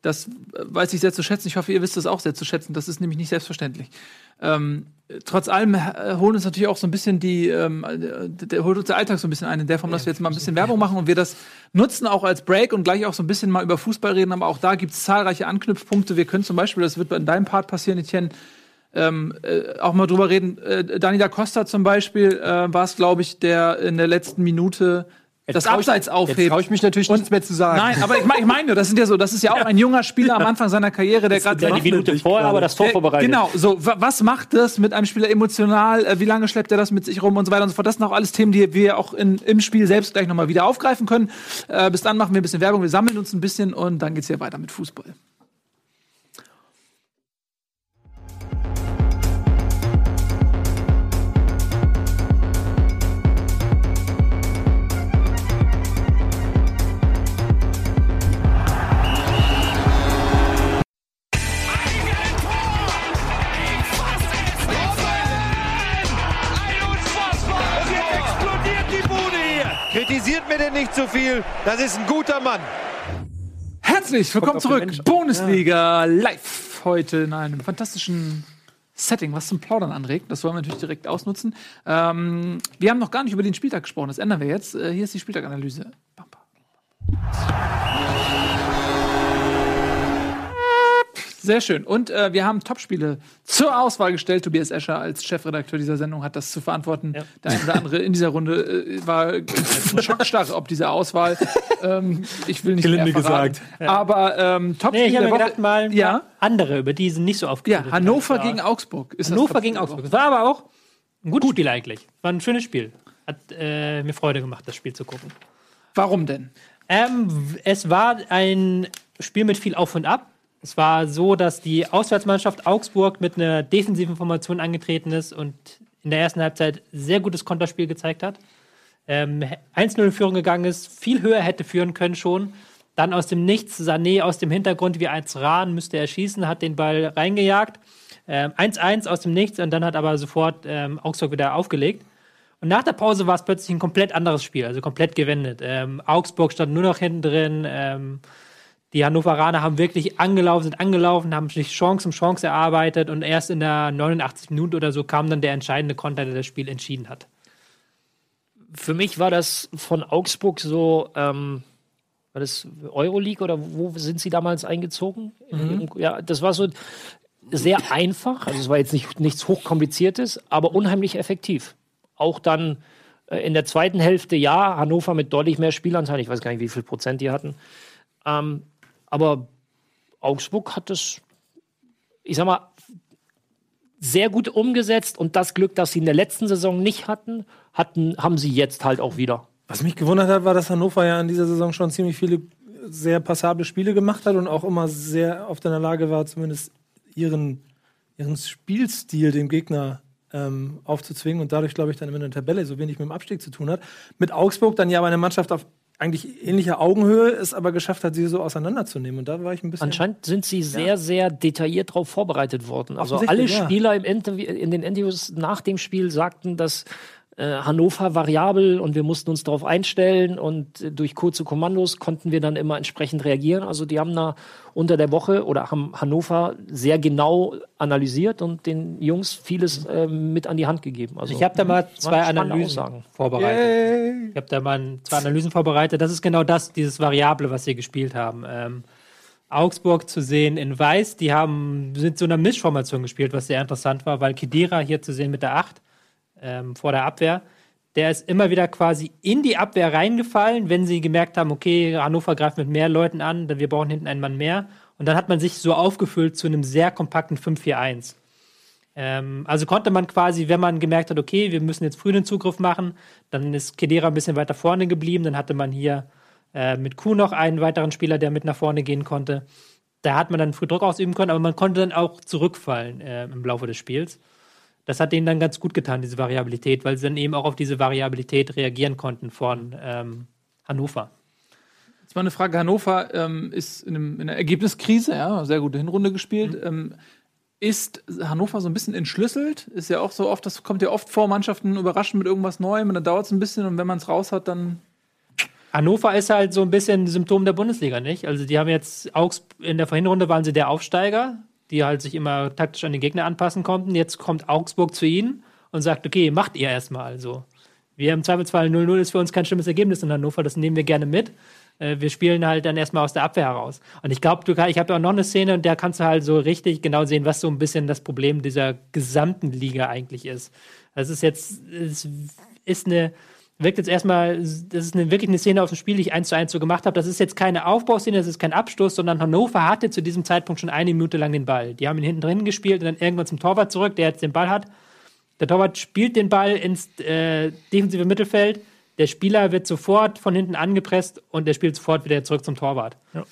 das weiß ich sehr zu schätzen. Ich hoffe, ihr wisst es auch sehr zu schätzen. Das ist nämlich nicht selbstverständlich. Ähm, trotz allem äh, holen uns natürlich auch so ein bisschen die, ähm, äh, der holt uns der Alltag so ein bisschen ein, in der Form, dass wir jetzt mal ein bisschen Werbung machen und wir das nutzen auch als Break und gleich auch so ein bisschen mal über Fußball reden. Aber auch da gibt es zahlreiche Anknüpfpunkte. Wir können zum Beispiel, das wird in deinem Part passieren, Etienne, ähm, äh, auch mal drüber reden. Äh, Dani da Costa zum Beispiel äh, war es, glaube ich, der in der letzten Minute das trau ich- Abseits Jetzt aufhebt. traue ich mich natürlich nichts mehr zu sagen. Nein, aber ich, ich meine, das sind ja so, das ist ja auch ein junger Spieler am Anfang seiner Karriere, der gerade Der die Minute vorher aber das Tor der- vorbereitet. Genau, so, wa- was macht das mit einem Spieler emotional? Äh, wie lange schleppt er das mit sich rum und so weiter und so fort? Das sind auch alles Themen, die wir auch in, im Spiel selbst gleich nochmal wieder aufgreifen können. Äh, bis dann machen wir ein bisschen Werbung, wir sammeln uns ein bisschen und dann geht's hier weiter mit Fußball. Kritisiert mir denn nicht zu viel. Das ist ein guter Mann. Herzlich willkommen zurück. Bundesliga live heute in einem fantastischen Setting, was zum Plaudern anregt. Das wollen wir natürlich direkt ausnutzen. Ähm, wir haben noch gar nicht über den Spieltag gesprochen. Das ändern wir jetzt. Äh, hier ist die Spieltaganalyse. Bam, bam. Sehr schön. Und äh, wir haben Topspiele zur Auswahl gestellt. Tobias Escher als Chefredakteur dieser Sendung hat das zu verantworten. Der eine oder andere in dieser Runde äh, war schockstarre ob dieser Auswahl. ähm, ich will nicht Gelinde mehr verraten. gesagt. Aber ähm, Topspiele Nee, ich habe mir gedacht, mal Ja? andere, über die sind nicht so Ja, aufgeführt. Hannover gegen Augsburg. Ist das Hannover gegen Augsburg. Es war aber auch ein gutes Spiel eigentlich. War ein schönes Spiel. Hat äh, mir Freude gemacht, das Spiel zu gucken. Warum denn? Ähm, es war ein Spiel mit viel Auf und Ab. Es war so, dass die Auswärtsmannschaft Augsburg mit einer defensiven Formation angetreten ist und in der ersten Halbzeit sehr gutes Konterspiel gezeigt hat. Ähm, 1-0 in Führung gegangen ist, viel höher hätte führen können schon. Dann aus dem Nichts, Sané aus dem Hintergrund wie als Rahn müsste er schießen, hat den Ball reingejagt. Ähm, 1-1 aus dem Nichts und dann hat aber sofort ähm, Augsburg wieder aufgelegt. Und nach der Pause war es plötzlich ein komplett anderes Spiel, also komplett gewendet. Ähm, Augsburg stand nur noch hinten drin. Die Hannoveraner haben wirklich angelaufen, sind angelaufen, haben sich Chance um Chance erarbeitet und erst in der 89 Minute oder so kam dann der entscheidende Konter, der das Spiel entschieden hat. Für mich war das von Augsburg so, ähm, war das Euroleague oder wo sind sie damals eingezogen? Ja, das war so sehr einfach. Also es war jetzt nicht, nichts hochkompliziertes, aber unheimlich effektiv. Auch dann äh, in der zweiten Hälfte, ja, Hannover mit deutlich mehr Spielanteil. Ich weiß gar nicht, wie viel Prozent die hatten. Ähm, aber Augsburg hat das, ich sag mal, sehr gut umgesetzt und das Glück, das sie in der letzten Saison nicht hatten, hatten haben sie jetzt halt auch wieder. Was mich gewundert hat, war, dass Hannover ja in dieser Saison schon ziemlich viele sehr passable Spiele gemacht hat und auch immer sehr oft in der Lage war, zumindest ihren, ihren Spielstil dem Gegner ähm, aufzuzwingen und dadurch, glaube ich, dann in der Tabelle so wenig mit dem Abstieg zu tun hat. Mit Augsburg dann ja aber eine Mannschaft auf eigentlich ähnlicher Augenhöhe es aber geschafft hat, sie so auseinanderzunehmen. Und da war ich ein bisschen. Anscheinend sind sie sehr, sehr detailliert darauf vorbereitet worden. Also alle Offensichtlich, ja. Spieler im Interview, in den Interviews nach dem Spiel sagten, dass Hannover variabel und wir mussten uns darauf einstellen und äh, durch kurze Kommandos konnten wir dann immer entsprechend reagieren. Also die haben da unter der Woche oder haben Hannover sehr genau analysiert und den Jungs vieles äh, mit an die Hand gegeben. Also Ich habe da mal zwei spannende Analysen Aussagen. vorbereitet. Ich habe da mal zwei Analysen vorbereitet. Das ist genau das, dieses Variable, was sie gespielt haben. Ähm, Augsburg zu sehen in Weiß. Die haben sind so einer Mischformation gespielt, was sehr interessant war, weil Kedira hier zu sehen mit der 8 ähm, vor der Abwehr. Der ist immer wieder quasi in die Abwehr reingefallen, wenn sie gemerkt haben, okay, Hannover greift mit mehr Leuten an, wir brauchen hinten einen Mann mehr. Und dann hat man sich so aufgefüllt zu einem sehr kompakten 5-4-1. Ähm, also konnte man quasi, wenn man gemerkt hat, okay, wir müssen jetzt früh den Zugriff machen, dann ist Kedera ein bisschen weiter vorne geblieben. Dann hatte man hier äh, mit Kuh noch einen weiteren Spieler, der mit nach vorne gehen konnte. Da hat man dann früh Druck ausüben können, aber man konnte dann auch zurückfallen äh, im Laufe des Spiels. Das hat denen dann ganz gut getan, diese Variabilität, weil sie dann eben auch auf diese Variabilität reagieren konnten von ähm, Hannover. Jetzt mal eine Frage: Hannover ähm, ist in, einem, in, einer Ergebniskrise, ja, sehr gute Hinrunde gespielt. Mhm. Ähm, ist Hannover so ein bisschen entschlüsselt? Ist ja auch so oft, das kommt ja oft vor, Mannschaften überraschen mit irgendwas Neuem und dann dauert es ein bisschen und wenn man es raus hat, dann Hannover ist halt so ein bisschen ein Symptom der Bundesliga, nicht? Also die haben jetzt Augs in der Vorhinrunde waren sie der Aufsteiger, die halt sich immer taktisch an den Gegner anpassen konnten. Jetzt kommt Augsburg zu ihnen und sagt, okay, macht ihr erstmal so. Wir im Zweifelsfall 0-0 ist für uns kein schlimmes Ergebnis in Hannover, das nehmen wir gerne mit. Äh, wir spielen halt dann erstmal aus der Abwehr heraus. Und ich glaube, ich habe ja auch noch eine Szene, und da kannst du halt so richtig genau sehen, was so ein bisschen das Problem dieser gesamten Liga eigentlich ist. Das ist jetzt, es ist eine, wirkt jetzt erstmal, das ist eine, wirklich eine Szene aus dem Spiel, die ich eins zu eins so gemacht habe. Das ist jetzt keine Aufbauszene, das ist kein Abstoß, sondern Hannover hatte zu diesem Zeitpunkt schon eine Minute lang den Ball. Die haben ihn hinten drin gespielt und dann irgendwann zum Torwart zurück, der jetzt den Ball hat. Der Torwart spielt den Ball ins äh, defensive Mittelfeld. Der Spieler wird sofort von hinten angepresst und der spielt sofort wieder zurück zum Torwart. Ja.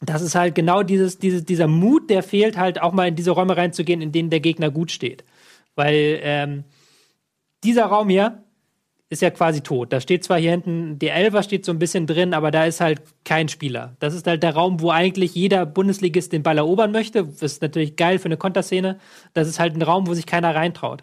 Das ist halt genau dieses, dieses, dieser Mut, der fehlt halt auch mal in diese Räume reinzugehen, in denen der Gegner gut steht. Weil ähm, dieser Raum hier, ist ja quasi tot. Da steht zwar hier hinten, die Elfer steht so ein bisschen drin, aber da ist halt kein Spieler. Das ist halt der Raum, wo eigentlich jeder Bundesligist den Ball erobern möchte. Das ist natürlich geil für eine Konterszene. Das ist halt ein Raum, wo sich keiner reintraut.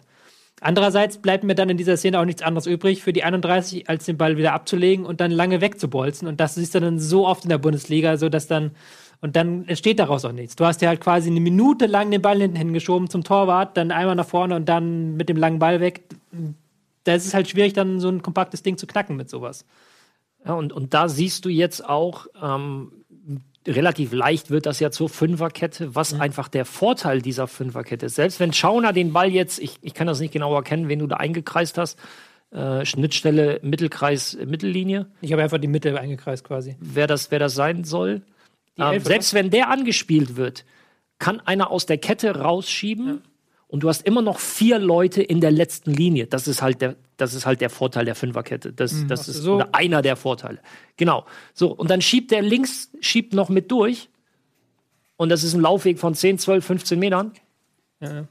Andererseits bleibt mir dann in dieser Szene auch nichts anderes übrig für die 31, als den Ball wieder abzulegen und dann lange wegzubolzen. Und das siehst du dann so oft in der Bundesliga, so dass dann und dann entsteht daraus auch nichts. Du hast ja halt quasi eine Minute lang den Ball hinten hingeschoben zum Torwart, dann einmal nach vorne und dann mit dem langen Ball weg da ist es halt schwierig, dann so ein kompaktes Ding zu knacken mit sowas. Ja, und, und da siehst du jetzt auch, ähm, relativ leicht wird das ja zur Fünferkette, was mhm. einfach der Vorteil dieser Fünferkette ist. Selbst wenn Schauner den Ball jetzt, ich, ich kann das nicht genau erkennen, wen du da eingekreist hast, äh, Schnittstelle, Mittelkreis, Mittellinie. Ich habe einfach die Mitte eingekreist quasi. Wer das, wer das sein soll. Ähm, selbst wenn der angespielt wird, kann einer aus der Kette rausschieben. Ja und du hast immer noch vier Leute in der letzten Linie. Das ist halt der, das ist halt der Vorteil der Fünferkette. Das, mhm, das ist so? oder einer der Vorteile. Genau. So, und dann schiebt der links, schiebt noch mit durch. Und das ist ein Laufweg von 10, 12, 15 Metern. Ja.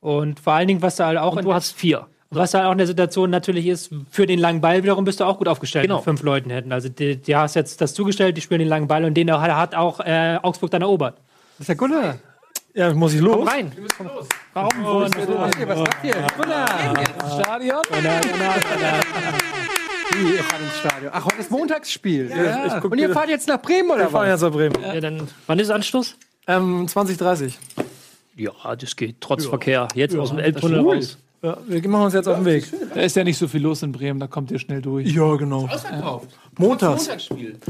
Und vor allen Dingen, was da halt auch. Und du hast vier. Was halt auch in der Situation natürlich ist, für den langen Ball wiederum bist du auch gut aufgestellt, genau. wenn fünf Leuten hätten. Also die, die hast jetzt das zugestellt, die spielen den langen Ball und den hat auch äh, Augsburg dann erobert. Das ist ja gut, oder? Ja, muss ich los? Komm rein. los. Warum? Oh, was macht ihr? Was macht ihr? Stadion? Wie, ihr fahrt ins Stadion? Ach, heute ist Montagsspiel. Ja. Ja. Und ihr fahrt jetzt nach Bremen, oder Wir fahren jetzt nach Bremen. Ja, dann, wann ist Anschluss? Ähm, 2030. Ja, das geht. Trotz Verkehr. Jetzt aus dem Elbtunnel raus. Ja, wir machen uns jetzt auf den Weg. Da ist ja nicht so viel los in Bremen, da kommt ihr schnell durch. Ja, genau. Ausverkauft. Montags.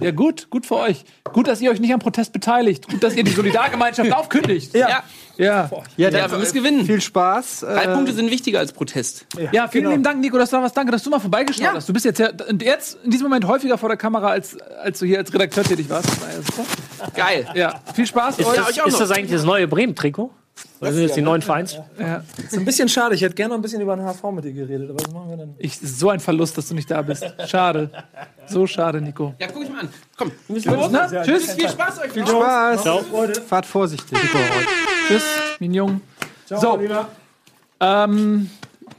Ja, gut, gut für euch. Gut, dass ihr euch nicht am Protest beteiligt. Gut, dass ihr die Solidargemeinschaft aufkündigt. Ja. Ja. Ja, ja wir müssen gewinnen. Viel Spaß. Drei äh, Punkte sind wichtiger als Protest. Ja, ja vielen genau. lieben Dank, Nico, dass du da was. Danke, dass du mal vorbeigeschaut ja. hast. Du bist jetzt, jetzt in diesem Moment häufiger vor der Kamera, als, als du hier als Redakteur tätig warst. Geil. Ja, viel Spaß. Ist, das, ist das eigentlich das neue Bremen-Trikot? Das sind jetzt die neuen Vereins? Ja. Ist ein bisschen schade. Ich hätte gerne noch ein bisschen über den HV mit dir geredet, aber was machen wir denn? Ich, so ein Verlust, dass du nicht da bist. Schade. So schade, Nico. Ja, guck ich mal an. Komm, wir müssen los, ne? Tschüss. Viel Spaß euch. Viel Spaß. Ciao. Fahrt vorsichtig. Tschüss, mein Jung. Ciao, so. Ähm,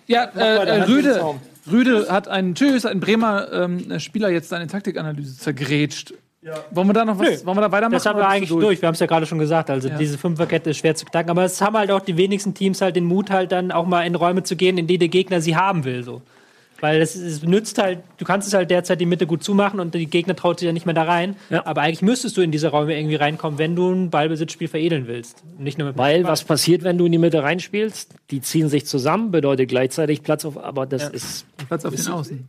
ja, äh, Rüde. Rüde hat einen, tschüss, ein Bremer ähm, Spieler jetzt seine Taktikanalyse zergrätscht. Ja. Wollen wir da noch was? Nö. Wollen wir da weitermachen? Das haben wir eigentlich durch. durch. Wir haben es ja gerade schon gesagt. Also ja. diese Fünferkette ist schwer zu knacken. Aber es haben halt auch die wenigsten Teams halt den Mut, halt dann auch mal in Räume zu gehen, in die der Gegner sie haben will. So. Weil es, es, nützt halt, du kannst es halt derzeit die Mitte gut zumachen und die Gegner traut sich ja nicht mehr da rein. Ja. Aber eigentlich müsstest du in diese Räume irgendwie reinkommen, wenn du ein Ballbesitzspiel veredeln willst. Nicht nur Weil was passiert, wenn du in die Mitte reinspielst? Die ziehen sich zusammen, bedeutet gleichzeitig Platz auf, aber das ja. ist. Platz auf den Außen.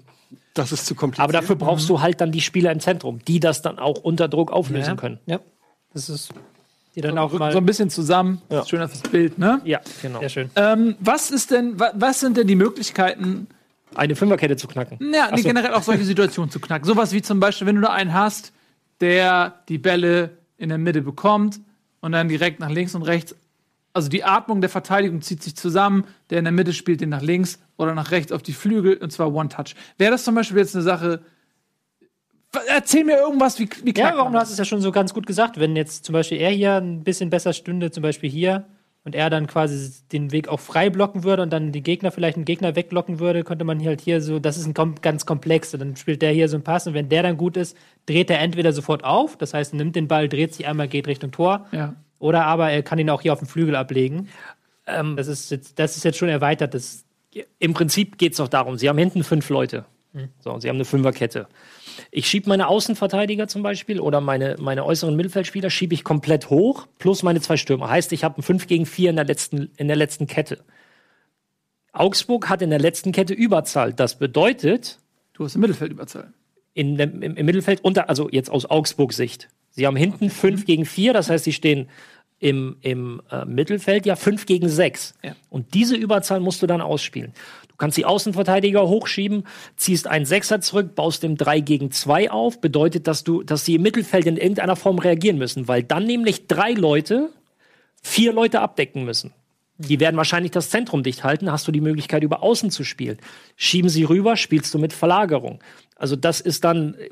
Das ist zu kompliziert. Aber dafür brauchst du halt dann die Spieler im Zentrum, die das dann auch unter Druck auflösen ja. können. Ja. Das ist die dann auch mal So ein bisschen zusammen. Ja. Schöner fürs Bild, ne? Ja, genau. sehr schön. Ähm, was ist denn, wa was sind denn die Möglichkeiten, Eine Fünferkette zu knacken. ja, nee, so. generell auch solche Situationen zu knacken? Sowas wie zum Beispiel, wenn du da einen hast, der die Bälle in der Mitte bekommt und dann direkt nach links und rechts. Also die Atmung der Verteidigung zieht sich zusammen, der in der Mitte spielt den nach links oder nach rechts auf die Flügel und zwar One-Touch. Wäre das zum Beispiel jetzt eine Sache. Erzähl mir irgendwas, wie, wie Ja, warum man hast du es ja schon so ganz gut gesagt? Wenn jetzt zum Beispiel er hier ein bisschen besser stünde, zum Beispiel hier, und er dann quasi den Weg auch frei blocken würde und dann die Gegner vielleicht einen Gegner wegblocken würde, könnte man hier halt hier so, das ist ein kom ganz komplex. Und dann spielt der hier so einen Pass und wenn der dann gut ist, dreht er entweder sofort auf, das heißt, nimmt den Ball, dreht sich einmal, geht Richtung Tor, Ja. Oder aber er kann ihn auch hier auf den Flügel ablegen. das, ist jetzt, das ist jetzt schon erweitert. Das, Im Prinzip geht es doch darum, sie haben hinten fünf Leute. So, und sie haben eine Fünferkette. Ich schiebe meine Außenverteidiger zum Beispiel oder meine, meine äußeren Mittelfeldspieler schiebe ich komplett hoch, plus meine zwei Stürmer. Heißt, ich habe ein 5 gegen 4 in der letzten, in der letzten Kette. Augsburg hat in der letzten Kette Überzahl. Das bedeutet, Du hast im Mittelfeld Überzahl. in dem, im, im Mittelfeld, unter, also jetzt aus Augsburgs Sicht. Sie haben hinten 5 gegen 4, das heißt, sie stehen im, im äh, Mittelfeld ja 5 gegen 6. Ja. Und diese Überzahl musst du dann ausspielen. Du kannst die Außenverteidiger hochschieben, ziehst einen Sechser zurück, baust dem 3 gegen 2 auf, bedeutet, dass du, dass sie im Mittelfeld in irgendeiner Form reagieren müssen, weil dann nämlich drei Leute vier Leute abdecken müssen. Die werden wahrscheinlich das Zentrum dicht halten, hast du die Möglichkeit, über Außen zu spielen. Schieben sie rüber, spielst du mit Verlagerung. Also das ist dann, äh,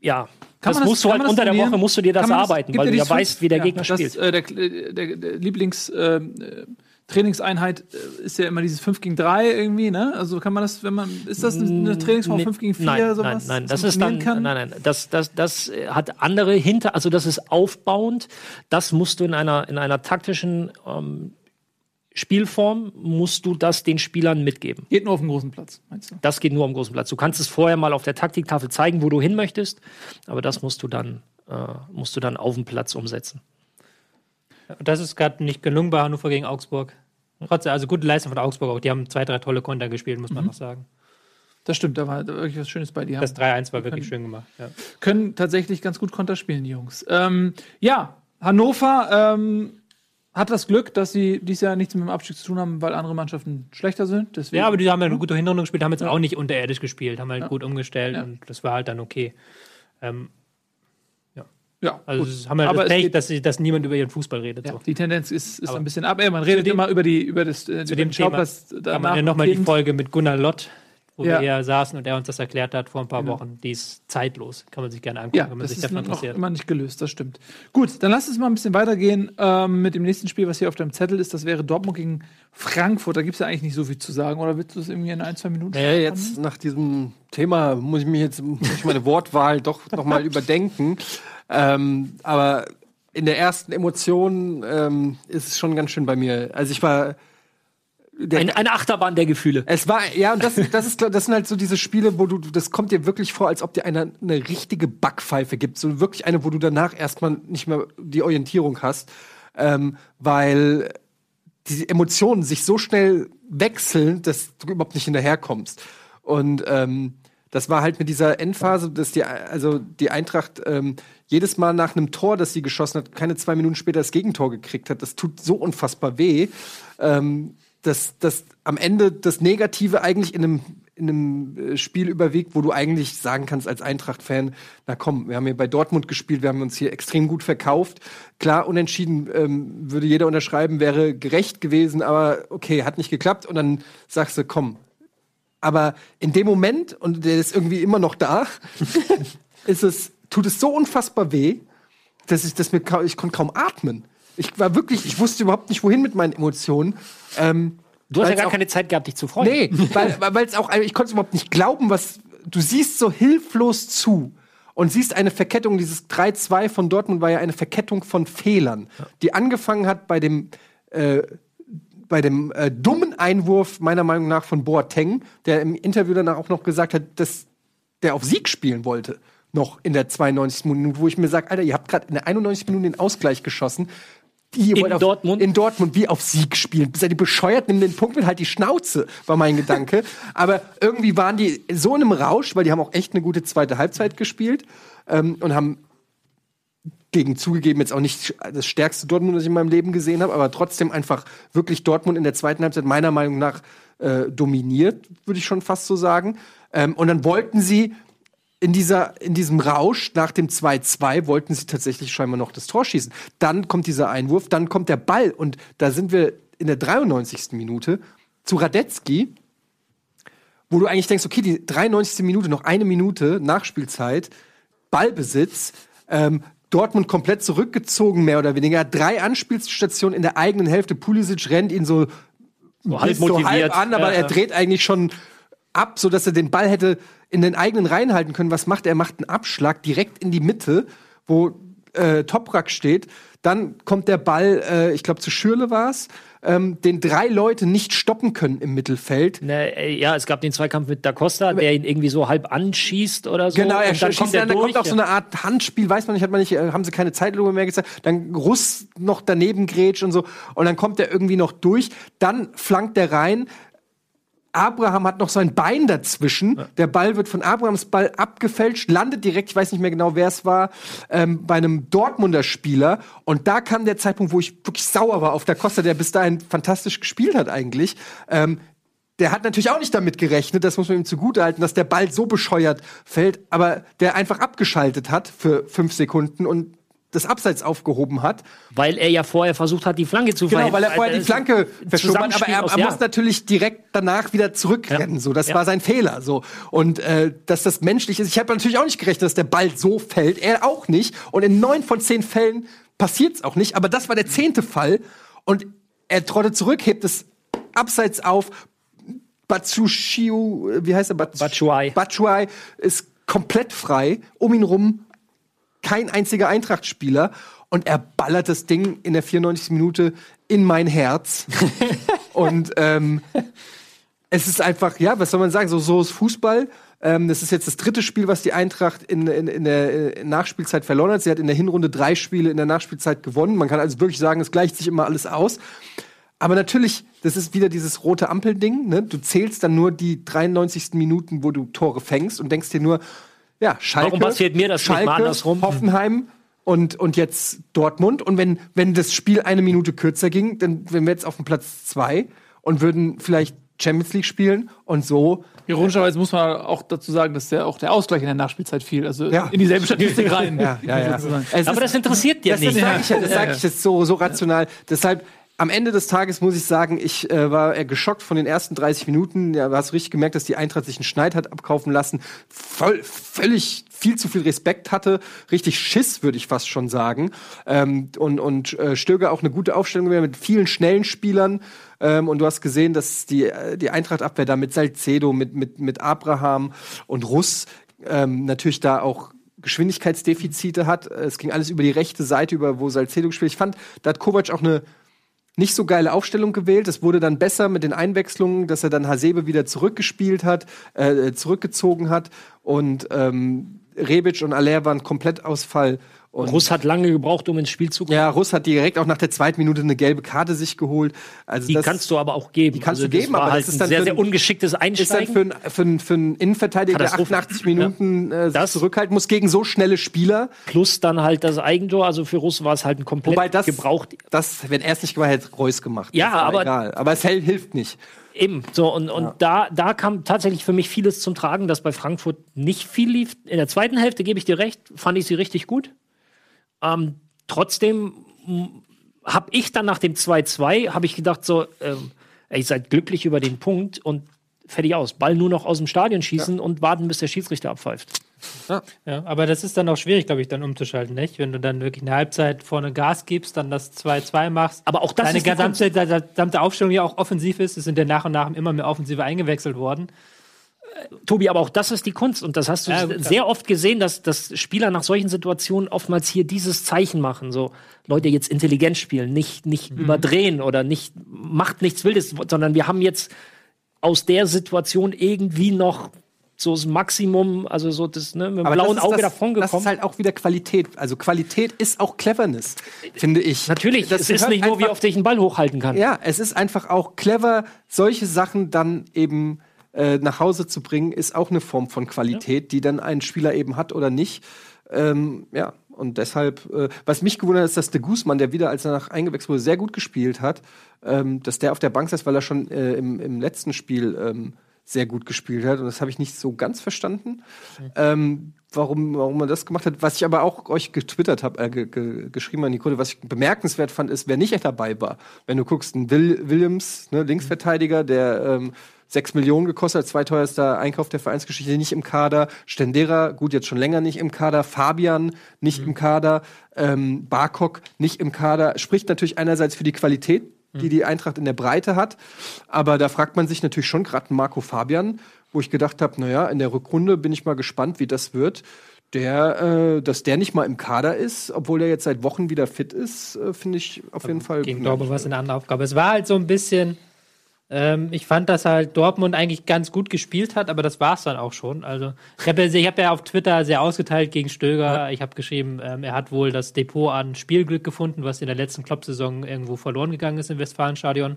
ja, Kann das man musst du kann halt unter der? Woche, musst du dir das Kann arbeiten, weil du ja weißt, wie der ja, Gegner spielt. Äh, der, der, der Lieblings äh, äh, Trainingseinheit äh, ist ja immer dieses 5 gegen 3 irgendwie, ne? Also kann man das, wenn man, ist das eine, eine Trainingsform Nee, 5 gegen 4, nein, sowas? Nein, nein, das ist dann, trainieren nein, kann? nein, das, das, das hat andere hinter, also das ist aufbauend. Das musst du in einer, in einer taktischen ähm, Spielform, musst du das den Spielern mitgeben. Geht nur auf dem großen Platz, meinst du? Das geht nur am großen Platz. Du kannst es vorher mal auf der Taktiktafel zeigen, wo du hin möchtest, aber das musst du dann, äh, musst du dann auf dem Platz umsetzen. Und das ist gerade nicht gelungen bei Hannover gegen Augsburg. Trotzdem, also gute Leistung von Augsburg auch. Die haben zwei, drei tolle Konter gespielt, muss man noch sagen. Das stimmt, da war da war wirklich was Schönes bei dir. Das 3-1 war wirklich schön gemacht. Ja. können tatsächlich ganz gut Konter spielen, die Jungs. Ähm, ja, Hannover ähm, hat das Glück, dass sie dieses Jahr nichts mit dem Abstieg zu tun haben, weil andere Mannschaften schlechter sind. Deswegen, ja, aber die haben ja eine gute Hinrunde gespielt, haben jetzt auch nicht unterirdisch gespielt, haben halt gut umgestellt Ja. und das war halt dann okay. Ähm, ja, also gut. haben halt Aber das Pech, dass, sie, dass niemand über ihren Fußball redet. ja, so. die Tendenz ist, ist Aber ein bisschen ab. Ey, man redet dem- immer über die über das äh, Zu über dem den Thema Schauplatz kann man ja nochmal die. Folge mit Gunnar Lott, wo Ja. wir hier saßen und er uns das erklärt hat vor ein paar Genau. Wochen. Die ist zeitlos. Kann man sich gerne angucken, Ja, wenn man das sich ist dafür noch interessiert. immer nicht gelöst, das stimmt. Gut, dann lass uns mal ein bisschen weitergehen ähm, mit dem nächsten Spiel, was hier auf deinem Zettel ist. Das wäre Dortmund gegen Frankfurt. Da gibt es ja eigentlich nicht so viel zu sagen. Oder willst du es irgendwie in ein, zwei Minuten Naja, jetzt nach diesem Thema muss ich mich jetzt muss ich meine Wortwahl doch noch mal überdenken. Ähm, aber in der ersten Emotion ähm, ist es schon ganz schön bei mir. Also ich war der, Eine, eine Achterbahn der Gefühle. es war, ja, und das, das, ist, das sind halt so diese Spiele, wo du, das kommt dir wirklich vor, als ob dir einer eine richtige Backpfeife gibt. So wirklich eine, wo du danach erstmal nicht mehr die Orientierung hast. Ähm, weil die Emotionen sich so schnell wechseln, dass du überhaupt nicht hinterherkommst. Und ähm, das war halt mit dieser Endphase, dass die, also die Eintracht ähm, jedes Mal nach einem Tor, das sie geschossen hat, keine zwei Minuten später das Gegentor gekriegt hat. Das tut so unfassbar weh, ähm, dass, dass am Ende das Negative eigentlich in einem, in einem äh, Spiel überwiegt, wo du eigentlich sagen kannst als Eintracht-Fan, na komm, wir haben hier bei Dortmund gespielt, wir haben uns hier extrem gut verkauft. Klar, unentschieden ähm, würde jeder unterschreiben, wäre gerecht gewesen, aber okay, hat nicht geklappt. Und dann sagst du, komm, aber in dem Moment, und der ist irgendwie immer noch da, ist es, tut es so unfassbar weh, dass ich das mir ich konnte kaum atmen. Ich war wirklich, ich wusste überhaupt nicht, wohin mit meinen Emotionen. Ähm, Du hast ja gar auch- keine Zeit gehabt, dich zu freuen. Nee, weil es auch, ich konnte überhaupt nicht glauben, was du siehst so hilflos zu und siehst eine Verkettung. Dieses 3-2 von Dortmund war ja eine Verkettung von Fehlern, die angefangen hat bei dem äh, bei dem äh, dummen Einwurf meiner Meinung nach von Boateng, der im Interview danach auch noch gesagt hat, dass der auf Sieg spielen wollte, noch in der 92. Minute, wo ich mir sage, Alter, ihr habt gerade in der 91. Minute den Ausgleich geschossen. Ihr In auf, Dortmund? In Dortmund, wie auf Sieg spielen. Seid ihr bescheuert? Nimm den Punkt mit halt die Schnauze, war mein Gedanke. Aber irgendwie waren die so in einem Rausch, weil die haben auch echt eine gute zweite Halbzeit gespielt ähm, und haben gegen zugegeben jetzt auch nicht das stärkste Dortmund, das ich in meinem Leben gesehen habe, aber trotzdem einfach wirklich Dortmund in der zweiten Halbzeit meiner Meinung nach äh, dominiert, würde ich schon fast so sagen. Ähm, und dann wollten sie in, dieser, in diesem Rausch nach dem 2-2 wollten sie tatsächlich scheinbar noch das Tor schießen. Dann kommt dieser Einwurf, dann kommt der Ball und da sind wir in der 93. Minute zu Radetzky, wo du eigentlich denkst, okay, die 93. Minute, noch eine Minute Nachspielzeit, Ballbesitz, ähm, Dortmund komplett zurückgezogen, mehr oder weniger. Drei Anspielstationen in der eigenen Hälfte. Pulisic rennt ihn so, So halb so motiviert. halb an, aber Ja, er dreht eigentlich schon ab, so dass er den Ball hätte in den eigenen Reihen halten können. Was macht er? Er macht einen Abschlag direkt in die Mitte, wo äh, Toprak steht. Dann kommt der Ball, äh, ich glaube zu Schürle war's, ähm, den drei Leute nicht stoppen können im Mittelfeld. Ne, äh, ja, es gab den Zweikampf mit Da Costa, der ihn irgendwie so halb anschießt oder so. Genau, er und dann schießt kommt er dann, da durch. kommt auch so eine Art Handspiel, weiß man nicht, hat man nicht, äh, haben sie keine Zeitlupe mehr gezeigt. Dann Russ noch daneben grätscht und so. Und dann kommt er irgendwie noch durch. Dann flankt er rein. Abraham hat noch so ein Bein dazwischen. Der Ball wird von Abrahams Ball abgefälscht, landet direkt, ich weiß nicht mehr genau, wer es war, ähm, bei einem Dortmunder Spieler. Und da kam der Zeitpunkt, wo ich wirklich sauer war auf der Costa, der bis dahin fantastisch gespielt hat eigentlich. Ähm, der hat natürlich auch nicht damit gerechnet, das muss man ihm zugutehalten, dass der Ball so bescheuert fällt, aber der einfach abgeschaltet hat für fünf Sekunden und das Abseits aufgehoben hat. Weil er ja vorher versucht hat, die Flanke zu Genau, verhindern. weil er vorher die Also, Flanke verschoben hat, aber er, er ja. muss natürlich direkt danach wieder zurückrennen. Ja. So, das Ja. war sein Fehler. So und äh, dass das menschlich ist. Ich habe natürlich auch nicht gerechnet, dass der Ball so fällt. Er auch nicht. Und in neun von zehn Fällen passiert es auch nicht. Aber das war der zehnte Fall. Und er trottet zurück, hebt es abseits auf. Batsushiu, wie heißt er? Bats- Batshuayi. Batshuayi ist komplett frei. Um ihn rum kein einziger Eintracht-Spieler. Und er ballert das Ding in der 94. Minute in mein Herz. und ähm, es ist einfach, ja, was soll man sagen, so, so ist Fußball. Ähm, das ist jetzt das dritte Spiel, was die Eintracht in, in, in der äh, Nachspielzeit verloren hat. Sie hat in der Hinrunde drei Spiele in der Nachspielzeit gewonnen. Man kann also wirklich sagen, es gleicht sich immer alles aus. Aber natürlich, das ist wieder dieses rote Ampelding. Ne? Du zählst dann nur die 93. Minuten, wo du Tore fängst und denkst dir nur, ja, Schalke, Warum passiert mir das nicht mal Schalke, andersrum? Hoffenheim und, und jetzt Dortmund. Und wenn, wenn das Spiel eine Minute kürzer ging, dann wären wir jetzt auf dem Platz zwei und würden vielleicht Champions League spielen und so. Ironischerweise muss man auch dazu sagen, dass der auch der Ausgleich in der Nachspielzeit fiel, also Ja. in dieselbe Statistik rein. Ja, ja, Aber ist- das interessiert dir das, nicht. Das sage ich, das sag ich jetzt so, so rational. Deshalb, am Ende des Tages muss ich sagen, ich äh, war geschockt von den ersten 30 Minuten. Ja, du hast richtig gemerkt, dass die Eintracht sich einen Schneid hat abkaufen lassen. Voll, völlig viel zu viel Respekt hatte. Richtig Schiss, würde ich fast schon sagen. Ähm, und und äh, Stöger auch eine gute Aufstellung gewählt mit vielen schnellen Spielern. Ähm, und du hast gesehen, dass die, äh, die Eintracht-Abwehr da mit Salcedo, mit, mit, mit Abraham und Russ ähm, natürlich da auch Geschwindigkeitsdefizite hat. Es ging alles über die rechte Seite, über wo Salcedo gespielt. Ich fand, da hat Kovac auch eine nicht so geile Aufstellung gewählt. Es wurde dann besser mit den Einwechslungen, dass er dann Hasebe wieder zurückgespielt hat, äh, zurückgezogen hat und ähm, Rebic und Aller waren komplett Ausfall. Und Russ hat lange gebraucht, um ins Spiel zu kommen. ja, Russ hat direkt auch nach der zweiten Minute eine gelbe Karte sich geholt. Also Die das kannst du aber auch geben. Die kannst Also du geben, aber halt das ist ein dann sehr, für sehr ein- ungeschicktes ist dann Einsteigen. für einen für ein, ein Innenverteidiger, der Katastrophe. 88 Minuten äh, sich Das- zurückhalten muss gegen so schnelle Spieler. Plus dann halt das Eigentor. Also für Russ war es halt ein komplett Wobei das, gebraucht. das, wenn er es nicht gemacht hätte, Reus gemacht. Ja, aber- egal. Aber es hilft nicht. Eben. So, und, und da, da kam tatsächlich für mich vieles zum Tragen, dass bei Frankfurt nicht viel lief. In der zweiten Hälfte gebe ich dir recht, fand ich sie richtig gut. Ähm, trotzdem habe ich dann nach dem 2-2 habe ich gedacht so, ähm, ey, seid glücklich über den Punkt und fertig aus. Ball nur noch aus dem Stadion schießen und warten, bis der Schiedsrichter abpfeift. Ja, aber das ist dann auch schwierig, glaube ich, dann umzuschalten, nicht? Wenn du dann wirklich eine Halbzeit vorne Gas gibst, dann das 2-2 machst. Aber auch das deine ist die gesamte, deine gesamte Aufstellung ja auch offensiv ist. Es sind ja nach und nach immer mehr Offensive eingewechselt worden. Tobi, aber auch das ist die Kunst. Und das hast du Ja, sehr oft gesehen, dass, dass Spieler nach solchen Situationen oftmals hier dieses Zeichen machen. So, Leute, jetzt intelligent spielen, nicht, nicht Mhm. überdrehen oder nicht, macht nichts Wildes, sondern wir haben jetzt aus der Situation irgendwie noch so das Maximum, also so das, ne, mit dem blauen Auge das, davon Das ist gekommen. halt auch wieder Qualität. Also Qualität ist auch Cleverness, finde ich. Natürlich, Das es ist nicht nur, wie oft ich einen Ball hochhalten kann. Ja, es ist einfach auch clever, solche Sachen dann eben äh, nach Hause zu bringen, ist auch eine Form von Qualität, die dann ein Spieler eben hat oder nicht. Ähm, ja, Und deshalb, äh, was mich gewundert hat, ist, dass de Guzman, der wieder, als er nach eingewechselt wurde, sehr gut gespielt hat, ähm, dass der auf der Bank saß, weil er schon äh, im, im letzten Spiel ähm, sehr gut gespielt hat. Und das habe ich nicht so ganz verstanden, ähm, warum, warum man das gemacht hat. Was ich aber auch euch getwittert habe, äh, ge ge geschrieben an Nicole, was ich bemerkenswert fand, ist, wer nicht dabei war. Wenn du guckst, ein Will Williams, ne, Linksverteidiger, der ähm, 6 Millionen gekostet, zweiteuerster Einkauf der Vereinsgeschichte, nicht im Kader. Stendera, gut, jetzt schon länger nicht im Kader. Fabian, nicht im Kader. Ähm, Barkok, nicht im Kader. Spricht natürlich einerseits für die Qualität, die die Eintracht in der Breite hat. Aber da fragt man sich natürlich schon gerade Marco Fabian, wo ich gedacht habe, naja, in der Rückrunde bin ich mal gespannt, wie das wird. Der, äh, dass der nicht mal im Kader ist, obwohl er jetzt seit Wochen wieder fit ist, äh, finde ich auf jeden Fall. Gegen Dortmund war es eine andere Aufgabe. Es war halt so ein bisschen, ähm, ich fand, dass halt Dortmund eigentlich ganz gut gespielt hat, aber das war es dann auch schon. Also ich habe ja, hab ja auf Twitter sehr ausgeteilt gegen Stöger. Ich habe geschrieben, ähm, er hat wohl das Depot an Spielglück gefunden, was in der letzten Klopp-Saison irgendwo verloren gegangen ist im Westfalenstadion.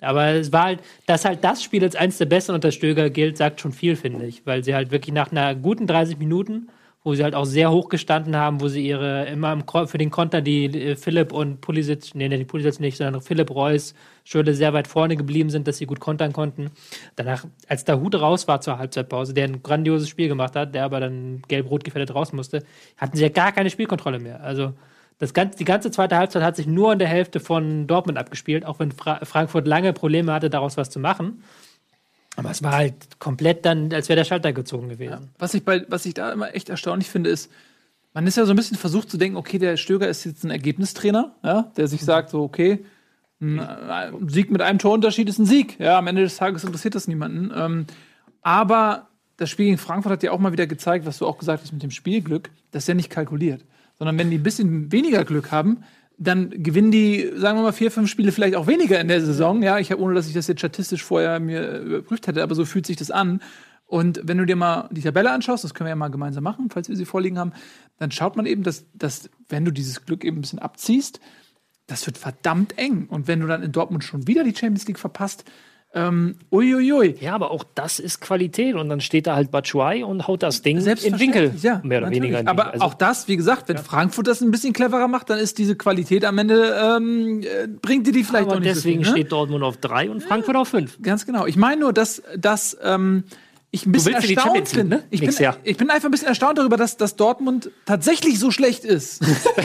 Aber es war halt, dass halt das Spiel als eins der besten unter Stöger gilt, sagt schon viel, finde ich. Weil sie halt wirklich nach einer guten 30 Minuten, wo sie halt auch sehr hoch gestanden haben, wo sie ihre, immer im, für den Konter die äh, Philipp und Pulisic, nee, die Pulisic nicht, sondern Philipp Reus, Schöle sehr weit vorne geblieben sind, dass sie gut kontern konnten. Danach, als der Hut raus war zur Halbzeitpause, der ein grandioses Spiel gemacht hat, der aber dann gelb-rot gefährdet raus musste, hatten sie ja gar keine Spielkontrolle mehr. Also das ganze, die ganze zweite Halbzeit hat sich nur in der Hälfte von Dortmund abgespielt, auch wenn Fra Frankfurt lange Probleme hatte, daraus was zu machen. Aber es war halt komplett dann, als wäre der Schalter gezogen gewesen. Was ich, bei, was ich da immer echt erstaunlich finde, ist, man ist ja so ein bisschen versucht zu denken, okay, der Stöger ist jetzt ein Ergebnistrainer, ja, der sich sagt, so, okay, ein, ein Sieg mit einem Torunterschied ist ein Sieg. Ja, am Ende des Tages interessiert das niemanden. Ähm, aber das Spiel gegen Frankfurt hat ja auch mal wieder gezeigt, was du auch gesagt hast mit dem Spielglück, das ist ja nicht kalkuliert. Sondern wenn die ein bisschen weniger Glück haben, dann gewinnen die, sagen wir mal, vier, fünf Spiele vielleicht auch weniger in der Saison. Ja, ich habe, ohne dass ich das jetzt statistisch vorher mir überprüft hätte, aber so fühlt sich das an. Und wenn du dir mal die Tabelle anschaust, das können wir ja mal gemeinsam machen, falls wir sie vorliegen haben, dann schaut man eben, dass, dass wenn du dieses Glück eben ein bisschen abziehst, das wird verdammt eng. Und wenn du dann in Dortmund schon wieder die Champions League verpasst, ähm, uiuiui. Ja, aber auch das ist Qualität. Und dann steht da halt Batshuayi und haut das Ding in Winkel. Ja, mehr oder natürlich. weniger. Aber. Also- auch das, wie gesagt, wenn Frankfurt das ein bisschen cleverer macht, dann ist diese Qualität am Ende, ähm, äh, bringt dir die vielleicht aber auch nicht deswegen so viel, ne? steht Dortmund auf drei und Frankfurt auf fünf. Ganz genau. Ich meine nur, dass, dass ähm, ich ein bisschen erstaunt bin. ne? Ich, bin Nächstes Jahr. ich bin einfach ein bisschen erstaunt darüber, dass, dass Dortmund tatsächlich so schlecht ist.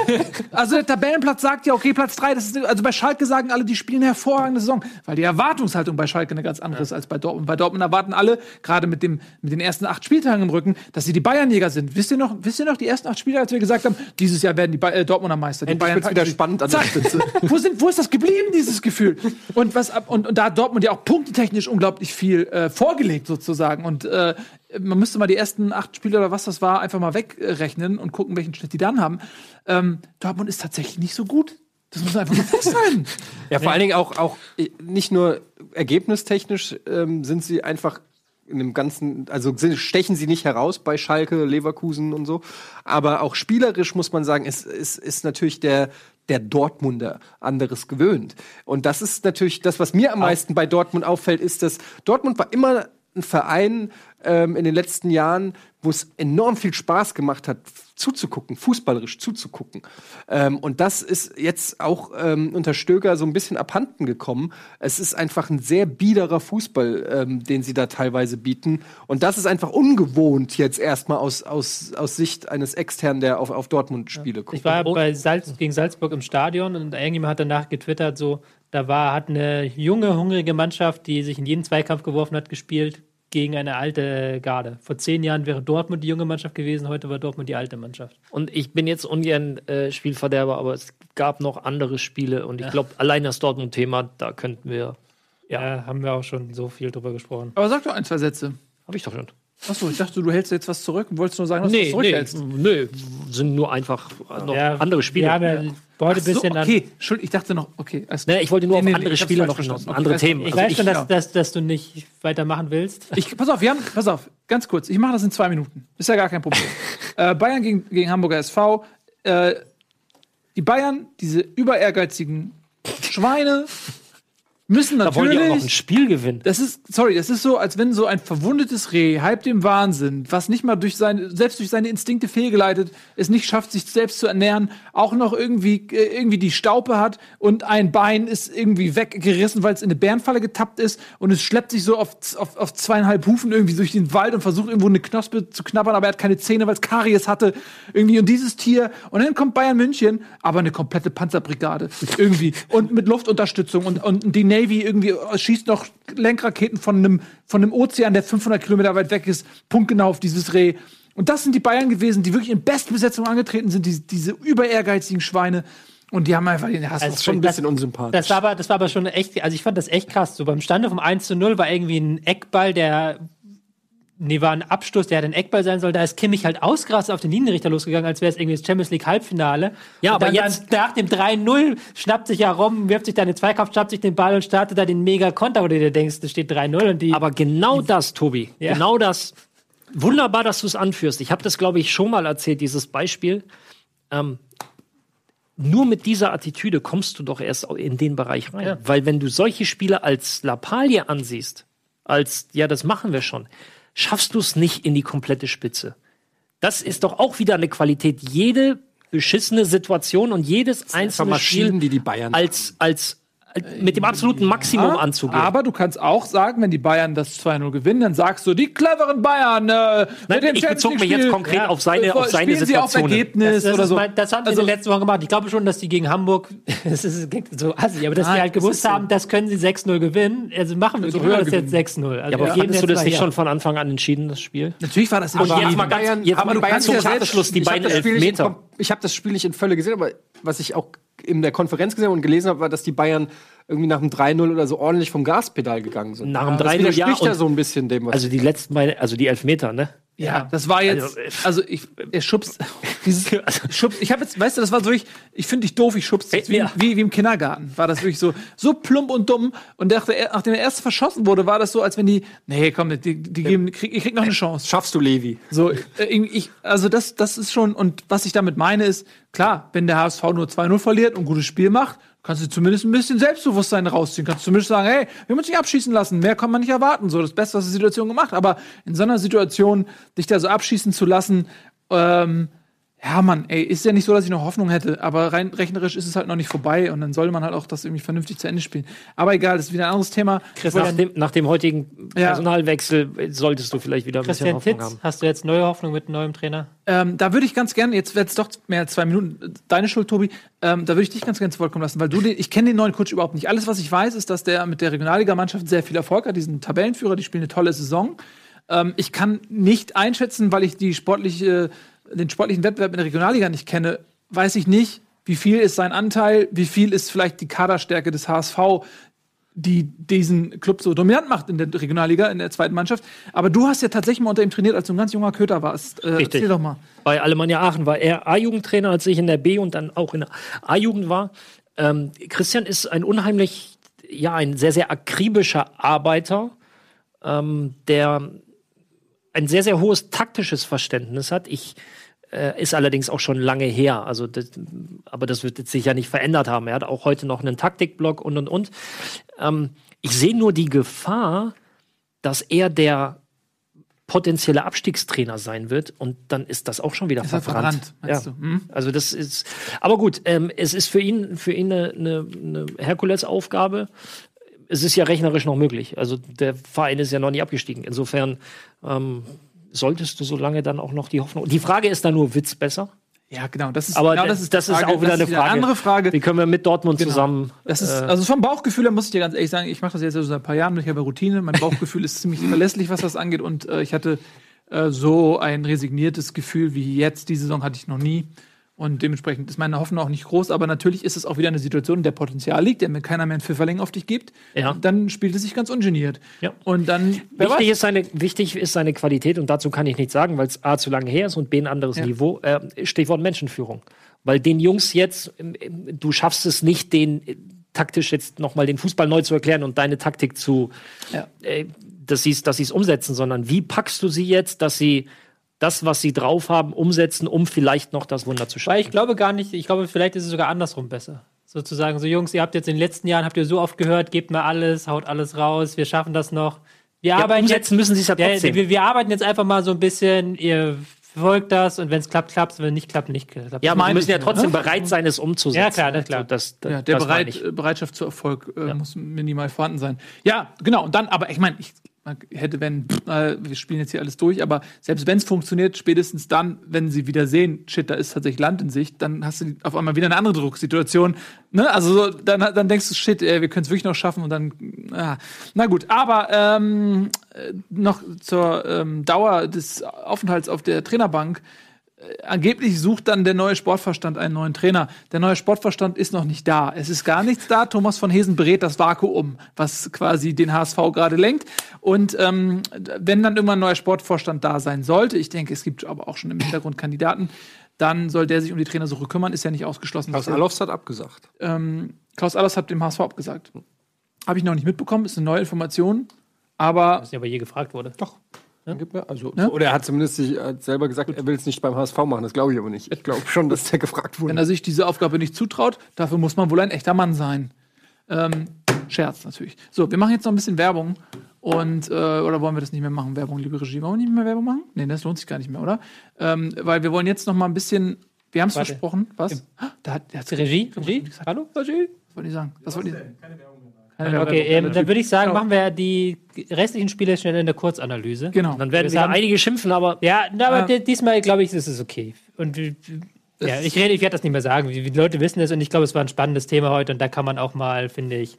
also der Tabellenplatz sagt ja, okay, Platz 3, das ist, also bei Schalke sagen alle, die spielen eine hervorragende Saison, weil die Erwartungshaltung bei Schalke eine ganz andere ist als bei Dortmund. Bei Dortmund erwarten alle, gerade mit, dem, mit den ersten acht Spieltagen im Rücken, dass sie die Bayernjäger sind. Wisst ihr noch, wisst ihr noch die ersten acht Spiele, als wir gesagt haben, dieses Jahr werden die Bay äh, Dortmunder Meister. Die Endlich packen wieder spannend an der. Spitze. wo, sind, wo ist das geblieben, dieses Gefühl? Und, was, und, und da hat Dortmund ja auch punktetechnisch unglaublich viel äh, vorgelegt, sozusagen. Und äh, man müsste mal die ersten acht Spiele oder was das war, einfach mal wegrechnen und gucken, welchen Schnitt die dann haben. Ähm, Dortmund ist tatsächlich nicht so gut. Das muss einfach so festhalten. Ja, vor allen Dingen auch, auch äh, nicht nur ergebnistechnisch ähm, sind sie einfach in dem ganzen, also stechen sie nicht heraus bei Schalke, Leverkusen und so, aber auch spielerisch muss man sagen, ist, ist, ist natürlich der, der Dortmunder anderes gewöhnt. Und das ist natürlich das, was mir am meisten bei Dortmund auffällt, ist, dass Dortmund war immer ein Verein ähm, in den letzten Jahren, wo es enorm viel Spaß gemacht hat, zuzugucken, fußballerisch zuzugucken. Ähm, und das ist jetzt auch ähm, unter Stöger so ein bisschen abhanden gekommen. Es ist einfach ein sehr biederer Fußball, ähm, den sie da teilweise bieten. Und das ist einfach ungewohnt jetzt erstmal aus, aus, aus Sicht eines Externen, der auf, auf Dortmund-Spiele guckt. Ich war bei Salz, gegen Salzburg im Stadion und irgendjemand hat danach getwittert, so, da war, hat eine junge, hungrige Mannschaft, die sich in jeden Zweikampf geworfen hat, gespielt gegen eine alte Garde. Vor zehn Jahren wäre Dortmund die junge Mannschaft gewesen, heute war Dortmund die alte Mannschaft. Und ich bin jetzt ungern äh, Spielverderber, aber es gab noch andere Spiele und ich glaube, allein das Dortmund-Thema, da könnten wir. Ja, haben wir auch schon so viel drüber gesprochen. Aber sag doch ein, zwei Sätze. Habe ich doch schon. Achso, ich dachte, du hältst jetzt was zurück und wolltest nur sagen, dass du Nee, was nee, zurückhältst. nee, sind nur einfach noch Ja, andere Spiele. Wir haben ja heute ein so, bisschen an. okay, Entschuldigung, ich dachte noch, okay. alles Nee, ich wollte nur Nee, nee, auf andere Spiele noch hinaus, Okay, andere. Themen. Ich Also weiß schon, dass, dass, dass du nicht weitermachen willst. Ich, pass auf, wir haben, pass auf, ganz kurz. Ich mache das in zwei Minuten. Ist ja gar kein Problem. äh, Bayern gegen, gegen Hamburger SV. Äh, die Bayern, diese über ehrgeizigen Schweine, müssen Da wollen die auch noch ein natürlich. Spiel gewinnen. Das ist, sorry, das ist so, als wenn so ein verwundetes Reh, halb dem Wahnsinn, was nicht mal durch seine, selbst durch seine Instinkte fehlgeleitet, es nicht schafft, sich selbst zu ernähren, auch noch irgendwie, äh, irgendwie die Staupe hat und ein Bein ist irgendwie weggerissen, weil es in eine Bärenfalle getappt ist und es schleppt sich so auf, auf, auf zweieinhalb Hufen irgendwie durch den Wald und versucht irgendwo eine Knospe zu knabbern, aber er hat keine Zähne, weil es Karies hatte. Irgendwie und dieses Tier. Und dann kommt Bayern München, aber eine komplette Panzerbrigade. irgendwie. Und mit Luftunterstützung und, und die Navy irgendwie schießt noch Lenkraketen von einem, von einem Ozean, der 500 Kilometer weit weg ist, punktgenau auf dieses Reh. Und das sind die Bayern gewesen, die wirklich in Bestbesetzung angetreten sind, die, diese über ehrgeizigen Schweine. Und die haben einfach den Hass. Also ist schon ein das- bisschen unsympathisch. Das war, aber, das war aber schon echt, also ich fand das echt krass. So beim Stande vom 1 zu 0 war irgendwie ein Eckball, der, nee, war ein Abstoß, der hätte ein Eckball sein soll. Da ist Kimmich halt ausgerastet auf den Linienrichter losgegangen, als wäre es irgendwie das Champions League Halbfinale. Ja, aber jetzt- nach dem 3-0 schnappt sich ja Rom, wirft sich da in den Zweikampf, schnappt sich den Ball und startet da den Mega-Konter, wo du dir denkst, es steht 3-0 und die. Aber genau das, Tobi, Ja. genau das. Wunderbar, dass du es anführst. Ich habe das, glaube ich, schon mal erzählt, dieses Beispiel. Ähm, nur mit dieser Attitüde kommst du doch erst in den Bereich rein. Weil wenn du solche Spiele als Lappalie ansiehst, als, ja, das machen wir schon, schaffst du es nicht in die komplette Spitze. Das ist doch auch wieder eine Qualität. Jede beschissene Situation und jedes einzelne Spiel die die als, als mit dem absoluten Maximum anzugehen. Aber du kannst auch sagen, wenn die Bayern das 2-0 gewinnen, dann sagst du, die cleveren Bayern. Äh, mit dem ich bezog mich jetzt konkret auf seine- auf seine spielen sie auf Situation. Ergebnis das, oder ist so. mein, das haben sie Also- in den letzten Wochen gemacht. Ich glaube schon, dass die gegen Hamburg, das ist so assi, aber dass Nein, die halt gewusst ist so. haben, das können sie 6-0 gewinnen. Also machen wir, Also höher das jetzt 6-0. Also Ja, aber geben fandest du das nicht her. schon von Anfang an entschieden, das Spiel? Natürlich war das Und jetzt mal ganz, Bayern- jetzt aber mal du kannst zum ja Abschluss die beiden das Elfmeter. Ich habe das Spiel nicht in Völle gesehen, aber was ich auch in der Konferenz gesehen und gelesen habe, war, dass die Bayern irgendwie nach dem 3-0 oder so ordentlich vom Gaspedal gegangen sind. Nach dem das 3-0, ja, widerspricht ja so ein bisschen dem, was Also die letzten beiden, also die Elfmeter, ne? Ja, das war jetzt, also ich, er schubst, dieses, schubst, ich habe jetzt, weißt du, das war so, ich, ich finde dich doof, ich schubst dich, wie, Ja. wie, wie im Kindergarten, war das wirklich so, so plump und dumm und dachte, er- nachdem er erst verschossen wurde, war das so, als wenn die, nee, komm, die, die geben, krieg, ich krieg noch eine Chance. schaffst du, Levi. So, äh, ich, also das, das ist schon, und was ich damit meine ist, klar, wenn der HSV nur 2-0 verliert und ein gutes Spiel macht, kannst du zumindest ein bisschen Selbstbewusstsein rausziehen. Kannst du zumindest sagen, hey, wir uns nicht abschießen lassen, mehr kann man nicht erwarten. So, das Beste, was die Situation gemacht. Aber in so einer Situation, dich da so abschießen zu lassen, ähm, ja, Mann, ey, ist ja nicht so, dass ich noch Hoffnung hätte, aber rein rechnerisch ist es halt noch nicht vorbei und dann sollte man halt auch das irgendwie vernünftig zu Ende spielen. Aber egal, das ist wieder ein anderes Thema. Nach dem, nach dem heutigen Ja. Personalwechsel solltest du vielleicht wieder ein bisschen Christian Hoffnung Titz, haben. hast du jetzt neue Hoffnung mit neuem Trainer? Ähm, da würde ich ganz gerne, jetzt wird es doch mehr als zwei Minuten, deine Schuld, Tobi, ähm, da würde ich dich ganz gerne zu Wort kommen lassen, weil du den, ich kenne den neuen Coach überhaupt nicht. Alles, was ich weiß, ist, dass der mit der Regionalligamannschaft sehr viel Erfolg hat, diesen Tabellenführer, die spielen eine tolle Saison. Ähm, ich kann nicht einschätzen, weil ich die sportliche, den sportlichen Wettbewerb in der Regionalliga nicht kenne, weiß ich nicht, wie viel ist sein Anteil, wie viel ist vielleicht die Kaderstärke des HSV, die diesen Club so dominant macht in der Regionalliga, in der zweiten Mannschaft. Aber du hast ja tatsächlich mal unter ihm trainiert, als du ein ganz junger Köter warst. Äh, Richtig. Erzähl doch mal. Bei Alemannia Aachen war er A-Jugendtrainer, als ich in der B und dann auch in der A-Jugend war. Ähm, Christian ist ein unheimlich, ja, ein sehr, sehr akribischer Arbeiter, ähm, der ein sehr, sehr hohes taktisches Verständnis hat. Ich äh, ist allerdings auch schon lange her. Also das, aber das wird sich ja nicht verändert haben. Er hat auch heute noch einen Taktikblock und und und. Ähm, ich sehe nur die Gefahr, dass er der potenzielle Abstiegstrainer sein wird und dann ist das auch schon wieder Ist er verbrannt. verbrannt, ja. Hm? Also das ist, aber gut, ähm, es ist für ihn für ihn eine, eine, eine Herkulesaufgabe. Es ist ja rechnerisch noch möglich. Also der Verein ist ja noch nie abgestiegen. Insofern ähm, solltest du so lange dann auch noch die Hoffnung. Die Frage ist dann nur, wird's besser? Ja, genau. Das ist, Aber genau, das, das die ist Frage. auch wieder Das eine Frage. andere Frage. Wie können wir mit Dortmund Genau. zusammen? Das ist, äh, also vom Bauchgefühl her muss ich dir ganz ehrlich sagen, ich mache das jetzt seit ein paar Jahren, ich habe Routine. Mein Bauchgefühl ist ziemlich verlässlich, was das angeht. Und äh, ich hatte äh, so ein resigniertes Gefühl wie jetzt. Die Saison hatte ich noch nie. Und dementsprechend ist meine Hoffnung auch nicht groß. Aber natürlich ist es auch wieder eine Situation, in der Potenzial liegt, der mir keiner mehr einen Pfifferling auf dich gibt. Ja. Dann spielt es sich ganz ungeniert. Ja. Und dann, Wichtig ist, seine, wichtig ist seine Qualität und dazu kann ich nichts sagen, weil es A zu lange her ist und B ein anderes Ja. Niveau. Äh, Stichwort Menschenführung. Weil den Jungs jetzt, ähm, ähm, du schaffst es nicht, den äh, taktisch jetzt nochmal den Fußball neu zu erklären und deine Taktik zu, Ja. äh, dass sie dass es umsetzen, sondern wie packst du sie jetzt, dass sie das, was sie drauf haben, umsetzen, um vielleicht noch das Wunder zu Weil schaffen. ich glaube gar nicht, ich glaube, vielleicht ist es sogar andersrum besser. Sozusagen, so Jungs, ihr habt jetzt in den letzten Jahren, habt ihr so oft gehört, gebt mal alles, haut alles raus, wir schaffen das noch. Wir Ja, arbeiten umsetzen müssen sie es ja Ja, trotzdem. wir, wir arbeiten jetzt einfach mal so ein bisschen, ihr folgt das und wenn es klappt, klappt wenn nicht klappt, nicht klappt. ja, meine müssen ja trotzdem ne? bereit sein, es umzusetzen. Ja, klar, das klar. Also das, das, Ja, der Bereit, äh, Bereitschaft zu Erfolg äh, muss minimal vorhanden sein. Ja, genau. Und dann, aber ich meine, ich man hätte, wenn, äh, wir spielen jetzt hier alles durch, aber selbst wenn es funktioniert, spätestens dann, wenn sie wieder sehen, shit, da ist tatsächlich Land in Sicht, dann hast du auf einmal wieder eine andere Drucksituation. Ne? Also so, dann, dann denkst du, shit, äh, wir können es wirklich noch schaffen und dann, ah. na gut. Aber ähm, äh, noch zur ähm, Dauer des Aufenthalts auf der Trainerbank angeblich sucht dann der neue Sportverstand einen neuen Trainer. Der neue Sportverstand ist noch nicht da. Es ist gar nichts da. Thomas von Hesen berät das Vakuum, was quasi den HSV gerade lenkt. Und ähm, wenn dann irgendwann ein neuer Sportvorstand da sein sollte, ich denke, es gibt aber auch schon im Hintergrund Kandidaten, dann soll der sich um die Trainersuche kümmern. Ist ja nicht ausgeschlossen. Klaus dass er- Alofs hat abgesagt. ähm, Klaus Allers hat dem HSV abgesagt. Habe ich noch nicht mitbekommen, ist eine neue Information. Aber Was ja aber je gefragt wurde. Doch. Mir, also, Ja? Oder er hat zumindest sich, hat selber gesagt, er will es nicht beim HSV machen. Das glaube ich aber nicht. Ich glaube schon, dass der gefragt wurde. wenn er sich diese Aufgabe nicht zutraut, dafür muss man wohl ein echter Mann sein. Ähm, Scherz natürlich. So, wir machen jetzt noch ein bisschen Werbung. Und, äh, oder wollen wir das nicht mehr machen, Werbung, liebe Regie? Wollen wir nicht mehr Werbung machen? Nee, das lohnt sich gar nicht mehr, oder? Ähm, weil wir wollen jetzt noch mal ein bisschen, wir haben es versprochen, was? Da hat, der hat Regie? Regie? Hallo? Regie? Was wollte ich sagen? Was wollte ich Keine Werbung. Okay, ähm, dann würde ich sagen, Genau. machen wir die restlichen Spiele schnell in der Kurzanalyse. Genau. Dann werden Wir wieder haben- einige schimpfen, aber Ja, na, aber di- diesmal glaube ich, ist es okay. Und ja, ich rede, ich werde das nicht mehr sagen. Die die Leute wissen es und ich glaube, es war ein spannendes Thema heute und da kann man auch mal, finde ich,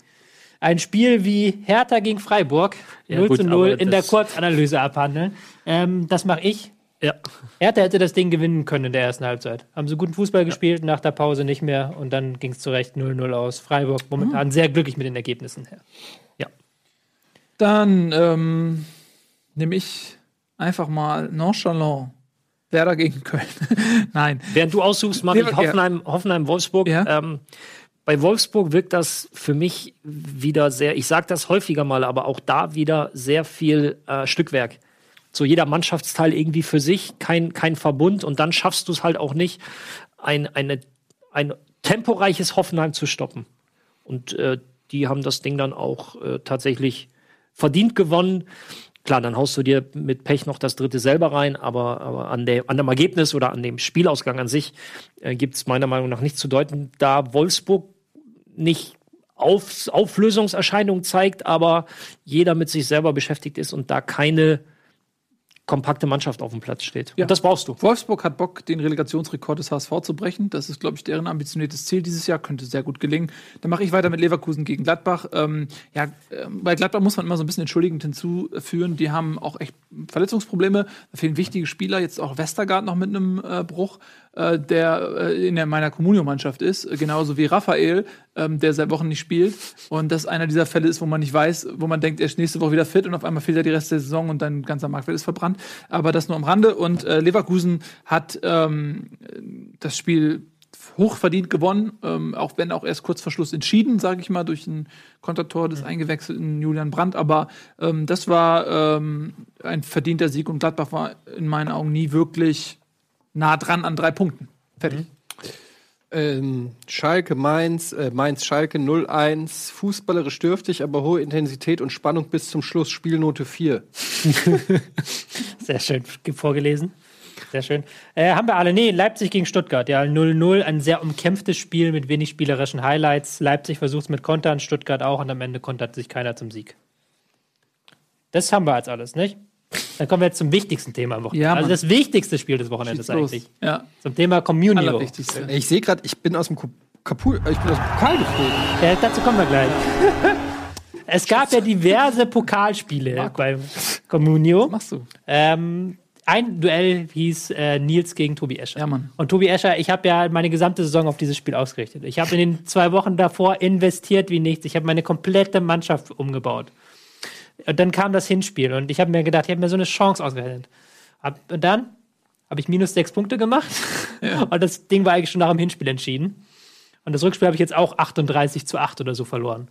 ein Spiel wie Hertha gegen Freiburg Ja, 0 gut, zu 0 aber in der Kurzanalyse abhandeln. Ähm, das mache ich. Ja. Hertha hätte das Ding gewinnen können in der ersten Halbzeit. Haben sie guten Fußball gespielt, nach der Pause nicht mehr und dann ging es zu Recht 0-0 aus. Freiburg momentan sehr glücklich mit den Ergebnissen her. Dann ähm, nehme ich einfach mal nonchalant Werder gegen Köln. Nein. Während du aussuchst, mache Nee, ich ja. Hoffenheim, Hoffenheim Wolfsburg. Ja. Ähm, bei Wolfsburg wirkt das für mich wieder sehr, ich sage das häufiger mal, aber auch da wieder sehr viel äh, Stückwerk. So jeder Mannschaftsteil irgendwie für sich, kein, kein Verbund und dann schaffst du es halt auch nicht, ein, eine, ein temporeiches Hoffenheim zu stoppen. Und äh, die haben das Ding dann auch äh, tatsächlich verdient gewonnen. Klar, dann haust du dir mit Pech noch das dritte selber rein, aber, aber an, der, an dem Ergebnis oder an dem Spielausgang an sich äh, gibt es meiner Meinung nach nichts zu deuten, da Wolfsburg nicht Auf, Auflösungserscheinungen zeigt, aber jeder mit sich selber beschäftigt ist und da keine kompakte Mannschaft auf dem Platz steht. Ja. Und das brauchst du. Wolfsburg hat Bock, den Relegationsrekord des HSV zu brechen. Das ist, glaube ich, deren ambitioniertes Ziel dieses Jahr. Könnte sehr gut gelingen. Dann mache ich weiter mit Leverkusen gegen Gladbach. Ähm, ja, ähm, bei Gladbach muss man immer so ein bisschen entschuldigend hinzuführen. Die haben auch echt Verletzungsprobleme. Da fehlen wichtige Spieler. Jetzt auch Westergaard noch mit einem äh, Bruch, äh, der äh, in der, meiner Communio-Mannschaft ist. Äh, Genauso wie Raphael, ähm, der seit Wochen nicht spielt. Und das einer dieser Fälle ist, wo man nicht weiß, wo man denkt, er ist nächste Woche wieder fit und auf einmal fehlt er die Rest der Saison und dein ganzer Marktwert ist verbrannt. Aber das nur am Rande. Und äh, Leverkusen hat ähm, das Spiel hochverdient gewonnen, ähm, auch wenn auch erst kurz vor Schluss entschieden, sage ich mal, durch ein Kontertor des eingewechselten Julian Brandt. Aber ähm, das war ähm, ein verdienter Sieg und Gladbach war in meinen Augen nie wirklich nah dran an drei Punkten. Fertig. Ähm, Schalke, Mainz, äh, Mainz, Schalke 0-1. Fußballerisch dürftig, aber hohe Intensität und Spannung bis zum Schluss. Spielnote 4. Sehr schön vorgelesen. Sehr schön. Äh, haben wir alle? Nee, Leipzig gegen Stuttgart. Ja, 0-0. Ein sehr umkämpftes Spiel mit wenig spielerischen Highlights. Leipzig versucht es mit Kontern, Stuttgart auch und am Ende kontert sich keiner zum Sieg. Das haben wir als alles, nicht? Dann kommen wir jetzt zum wichtigsten Thema am Wochenende. Ja, also das wichtigste Spiel des Wochenendes eigentlich. Ja, Zum Thema Communio. allerwichtigste. Ich sehe gerade, ich bin aus dem Ku- Kapu äh, ich bin aus dem Pokal geflogen. Ja, dazu kommen wir gleich. es gab ja diverse Pokalspiele beim Communio. Was machst du? Ähm, ein Duell hieß äh, Nils gegen Tobi Escher. Ja, Mann. Und Tobi Escher, ich habe ja meine gesamte Saison auf dieses Spiel ausgerichtet. Ich habe in den zwei Wochen davor investiert wie nichts. Ich habe meine komplette Mannschaft umgebaut. Und dann kam das Hinspiel und ich habe mir gedacht, ich habe mir so eine Chance ausgerechnet. Und dann habe ich minus sechs Punkte gemacht und das Ding war eigentlich schon nach dem Hinspiel entschieden. Und das Rückspiel habe ich jetzt auch 38 zu 8 oder so verloren.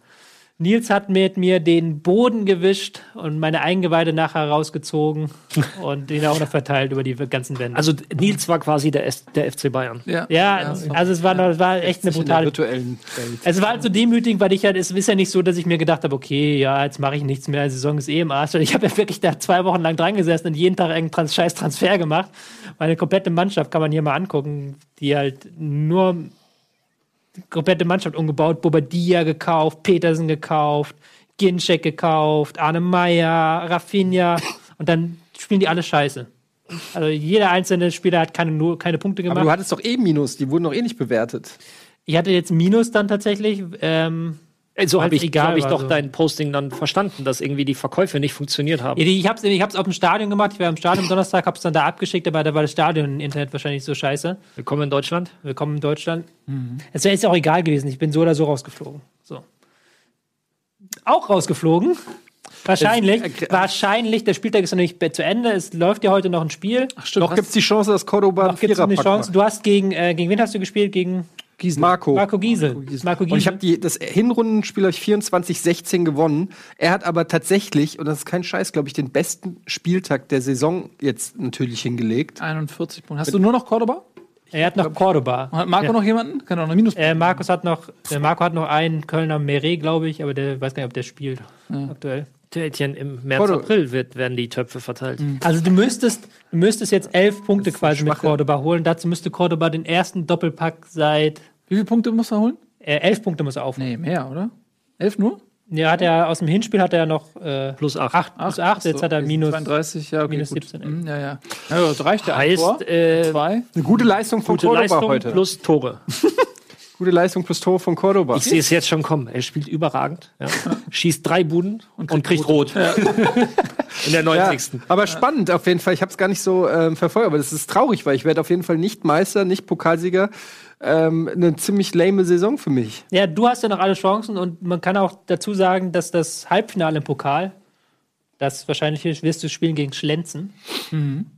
Nils hat mit mir den Boden gewischt und meine Eingeweide nachher rausgezogen und den auch noch verteilt über die ganzen Wände. Also Nils war quasi der, S der FC Bayern. Ja. ja, also es war, noch, es war echt eine In der brutale virtuellen Welt. Es war halt so demütigend, weil ich halt, es ist ja nicht so, dass ich mir gedacht habe, okay, ja, jetzt mache ich nichts mehr, die Saison ist eh im Arsch. Und ich habe ja wirklich da zwei Wochen lang dran gesessen und jeden Tag irgendeinen Trans scheiß Transfer gemacht. Meine komplette Mannschaft kann man hier mal angucken, die halt nur komplette Mannschaft umgebaut, Bobadilla gekauft, Petersen gekauft, Ginczek gekauft, Arne Meyer, Rafinha und dann spielen die alle scheiße. Also jeder einzelne Spieler hat keine, nur, keine Punkte gemacht. Aber du hattest doch eh Minus, die wurden doch eh nicht bewertet. ich hatte jetzt Minus dann tatsächlich. Ähm, Äh, So habe ich, hab ich doch so. dein Posting dann verstanden, dass irgendwie die Verkäufe nicht funktioniert haben. Ich hab's, ich hab's auf dem Stadion gemacht. Ich war im Stadion am Donnerstag, hab's dann da abgeschickt, aber da war das Stadion Internet wahrscheinlich so scheiße. Willkommen in Deutschland. Willkommen in Deutschland. Es wäre jetzt auch egal gewesen. Ich bin so oder so rausgeflogen. So. Auch rausgeflogen. Wahrscheinlich. Es- äh, wahrscheinlich. Der Spieltag ist noch nicht zu Ende. Es läuft ja heute noch ein Spiel. Stimmt, Noch gibt es die Chance, dass Cordoba Noch gibt es eine Chance. Du hast gegen, äh, gegen wen hast du gespielt? Gegen Marco. Marco Giesel. Marco Giesel. Und ich habe die das Hinrundenspiel ich 24-16 gewonnen. Er hat aber tatsächlich und das ist kein Scheiß, glaube ich, den besten Spieltag der Saison jetzt natürlich hingelegt. 41 Punkte. Hast du nur noch Cordoba? er hat noch Cordoba. Hat Marco noch jemanden? Kann auch noch Minus. Äh, Markus hat noch, äh, Marco hat noch einen Kölner Meret, glaube ich, aber der weiß gar nicht, ob der spielt aktuell. Etienne, im März, Cordo- April wird, werden die Töpfe verteilt. Also du müsstest, du müsstest jetzt elf Punkte quasi mit Cordoba holen. Dazu müsste Cordoba den ersten Doppelpack seit Wie viele Punkte muss er holen? äh, elf Punkte muss er aufholen. Nee, mehr, oder? Elf nur? Ja, hat er aus dem Hinspiel hat er noch äh, Plus acht. acht plus acht. Jetzt so, hat er minus. 32, ja, okay, minus gut. 17, Hm, ja, ja. ja. Das reicht ja. ein Tor. Heißt, äh, Zwei. Eine gute Leistung von gute Cordoba Leistung heute. plus Tore. Gute Leistung plus Tor von Cordoba. Ich sehe es jetzt schon kommen. Er spielt überragend. Ja. Schießt drei Buden und, kriegt rot. In der Ja, 90. aber spannend auf jeden Fall. Ich habe es gar nicht so ähm, verfolgt, aber das ist traurig, weil ich werde auf jeden Fall nicht Meister, nicht Pokalsieger. Ähm, eine ziemlich lame Saison für mich. Ja, du hast ja noch alle Chancen und man kann auch dazu sagen, dass das Halbfinale im Pokal, das wahrscheinlich wirst du spielen gegen Schlenzen,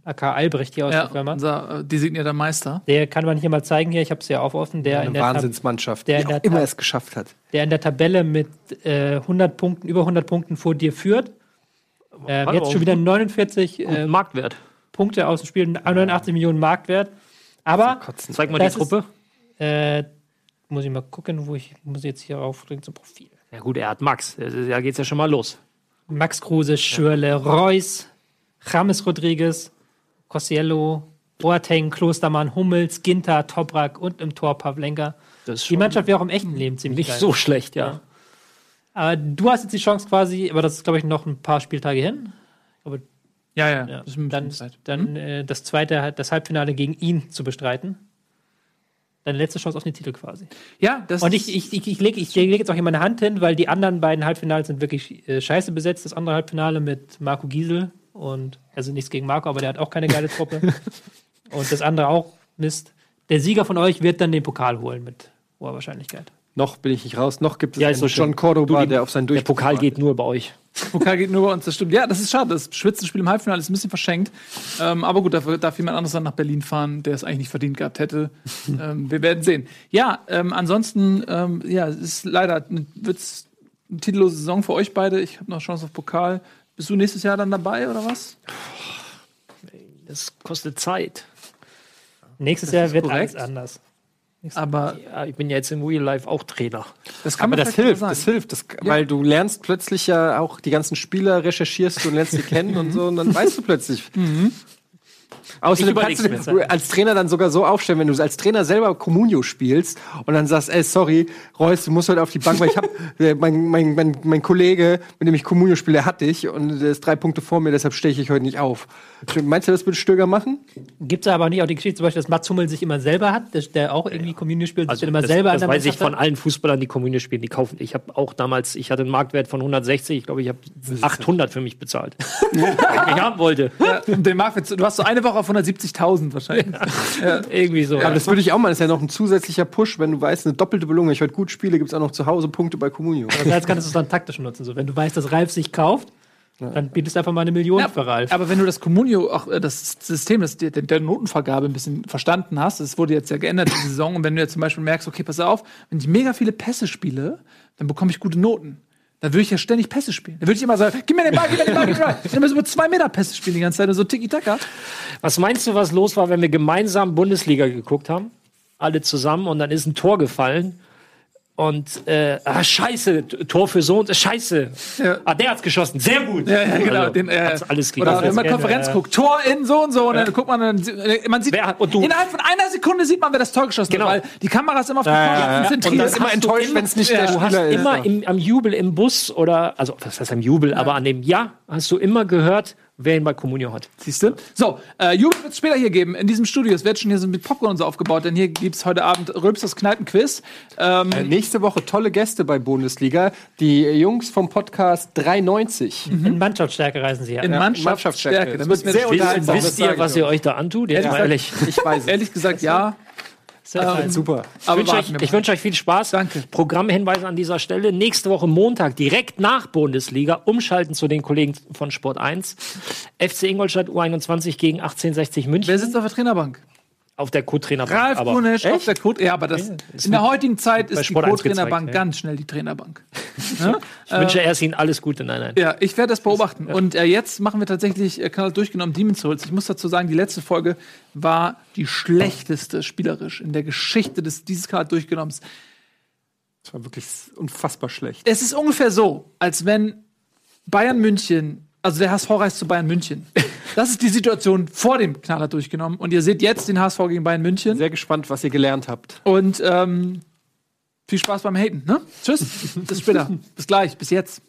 AK Albrecht hier aus Ja, der Firma. unser äh, designierter Meister. Der kann man hier mal zeigen hier. Ich habe es ja auch offen. Der, in Eine der Tab- Wahnsinnsmannschaft, der die in der auch immer es geschafft hat. der in der Tabelle mit äh, 100 Punkten, über 100 Punkten vor dir führt. Äh, jetzt schon wieder 49 äh, Äh, Marktwert. Punkte aus dem Spiel, 89 Millionen Marktwert. Aber Zeig mal die Truppe. äh, muss ich mal gucken, wo ich muss jetzt hier aufdrücken zum Profil. Ja gut, er hat Max. Da geht's ja schon mal los. Max Kruse, Schürle, Reus, James Rodriguez, Kosciello, Boateng, Klostermann, Hummels, Ginter, Toprak und im Tor Pavlenka. Die Mannschaft wäre auch im echten Leben ziemlich nicht geil. so schlecht, ja. Aber du hast jetzt die Chance quasi, aber das ist, glaube ich, noch ein paar Spieltage hin. Ja, ja. Ja, Das ist ein dann bisschen Zeit. dann äh, das zweite, das Halbfinale gegen ihn zu bestreiten. Deine letzte Chance auf den Titel quasi. Ja, das Und ist- ich, ich, ich, ich lege ich leg jetzt auch hier meine Hand hin, weil die anderen beiden Halbfinals sind wirklich äh, scheiße besetzt. Das andere Halbfinale mit Marco Giesel und also nichts gegen Marco, aber der hat auch keine geile Truppe. und das andere auch Mist. Der Sieger von euch wird dann den Pokal holen mit hoher Wahrscheinlichkeit. Noch bin ich nicht raus, noch gibt es Ja, so. John Cordoba, Du, die- der auf seinen Der Durchbruch Pokal wartet. geht nur bei euch. Pokal geht nur bei uns, das stimmt. Ja, das ist schade. Das Spitzenspiel im Halbfinale ist ein bisschen verschenkt. Ähm, aber gut, dafür darf jemand anderes dann nach Berlin fahren, der es eigentlich nicht verdient gehabt hätte. ähm, wir werden sehen. Ja, ähm, ansonsten, ähm, ja, es ist leider, wird's eine titellose Saison für euch beide. Ich habe noch Chance auf Pokal. Bist du nächstes Jahr dann dabei oder was? Das kostet Zeit. Nächstes Jahr wird korrekt. alles anders. Aber Ja, ich bin ja jetzt im Real Life auch Trainer. das kann Aber man das hilft, das hilft, das, weil du lernst plötzlich ja auch die ganzen Spieler, recherchierst du und lernst sie kennen und so und dann weißt du plötzlich. Außerdem kannst du dir als Trainer dann sogar so aufstellen, wenn du als Trainer selber Communio spielst und dann sagst, ey, sorry, Reus, du musst heute auf die Bank, weil ich hab, äh, mein, mein, mein, mein Kollege, mit dem ich Communio spiele, der hat dich und der ist drei Punkte vor mir, deshalb stehe ich heute nicht auf. Meinst du, das würde Stöger machen? Gibt es aber nicht auch die Geschichte, zum Beispiel, dass Mats Hummel sich immer selber hat, der, der auch irgendwie Community spielt, sich dann immer das, selber das an der weiß ich von allen Fußballern, die Kommune spielen, die kaufen. Ich habe auch damals, ich hatte einen Marktwert von 160, ich glaube, ich habe 800 für mich bezahlt. Ich haben wollte. Ja, den Marktwert, du hast so eine Woche auf 170.000 wahrscheinlich. Irgendwie so. Aber das würde ich auch machen. Das ist ja noch ein zusätzlicher Push, wenn du weißt, eine doppelte Belohnung. Wenn ich heute gut spiele, gibt es auch noch zu Hause Punkte bei Communio. Das heißt, kannst du es dann taktisch nutzen. So, wenn du weißt, dass Ralf sich kauft, dann bietest du einfach mal eine Million Ja, für Ralf. Aber wenn du das Communio, auch äh, das System, das der, der Notenvergabe ein bisschen verstanden hast, das wurde jetzt ja geändert diese Saison, und wenn du jetzt zum Beispiel merkst, okay, pass auf, wenn ich mega viele Pässe spiele, dann bekomme ich gute Noten. Dann würde ich ja ständig Pässe spielen. Dann würde ich immer sagen, gib mir den Ball, gib mir den Ball, gib mir den Ball. Dann müssen wir zwei Meter Pässe spielen die ganze Zeit, und so Tiki-Taka. Was meinst du, was los war, wenn wir gemeinsam Bundesliga geguckt haben? Alle zusammen und dann ist ein Tor gefallen. Und, äh, ah, scheiße, Tor für so und scheiße. Ja. Ah, der hat's geschossen. Sehr gut. Ja, ja, genau. Also, den, äh, hat's alles oder wenn man Konferenz guckt, Tor in so und so, und dann guckt man, dann, äh, man sieht, Wer hat- und du- innerhalb von einer Sekunde sieht man, wer das Tor geschossen Genau. hat, weil die Kamera ist immer auf die ja, Torwart ja. konzentriert. Und das immer hast du enttäuscht, immer- wenn's nicht Ja, der du Du hast Spieler ist. immer im, am Jubel im Bus oder, also, was heißt am Jubel, aber an dem Ja hast du immer gehört, wer ihn bei Communio hat. Siehst du? So, äh, Jubel wird es später hier geben, in diesem Studio. Es wird schon hier so mit Popcorn und so aufgebaut, denn hier gibt es heute Abend Rülpsters Kneipenquiz. Ähm, Äh, Nächste Woche tolle Gäste bei Bundesliga. Die Jungs vom Podcast 93. In Mannschaftsstärke reisen sie ja. in Ja, Mannschaftsstärke. Mannschaftsstärke. Da Das müssen wird wir sehr unterhaltsam. das Wisst ihr, was ihr euch da antut? Jetzt mal ehrlich. Ich weiß es. Ehrlich gesagt, ja. Sehr Super. Ich wünsche euch, ich wünsche euch viel Spaß. Danke. Programmhinweise an dieser Stelle. Nächste Woche Montag, direkt nach Bundesliga, umschalten zu den Kollegen von Sport 1. FC Ingolstadt U21 gegen 1860 München Wer sitzt auf der Trainerbank? Auf der Co-Trainerbank. Ralf Aber Kunesch auf der Co Ja, aber das, in der heutigen Zeit ist die Sport 1 Co-Trainerbank ja. ganz schnell die Trainerbank. ja? ich wünsche erst Ihnen alles Gute. Nein, nein. Ja, ich werde das beobachten. Und äh, jetzt machen wir tatsächlich äh, Kanal durchgenommen Demon's Souls. Ich muss dazu sagen, die letzte Folge war die schlechteste spielerisch in der Geschichte des dieses Kanal durchgenommens. Das war wirklich unfassbar schlecht. Es ist ungefähr so, als wenn Bayern München, also der HSV reist zu Bayern München. Das ist die Situation vor dem Knaller durchgenommen. Und ihr seht jetzt den HSV gegen Bayern München. Sehr gespannt, was ihr gelernt habt. Und ähm, viel Spaß beim Haten. Ne? Tschüss. Bis später. bis gleich. Bis jetzt.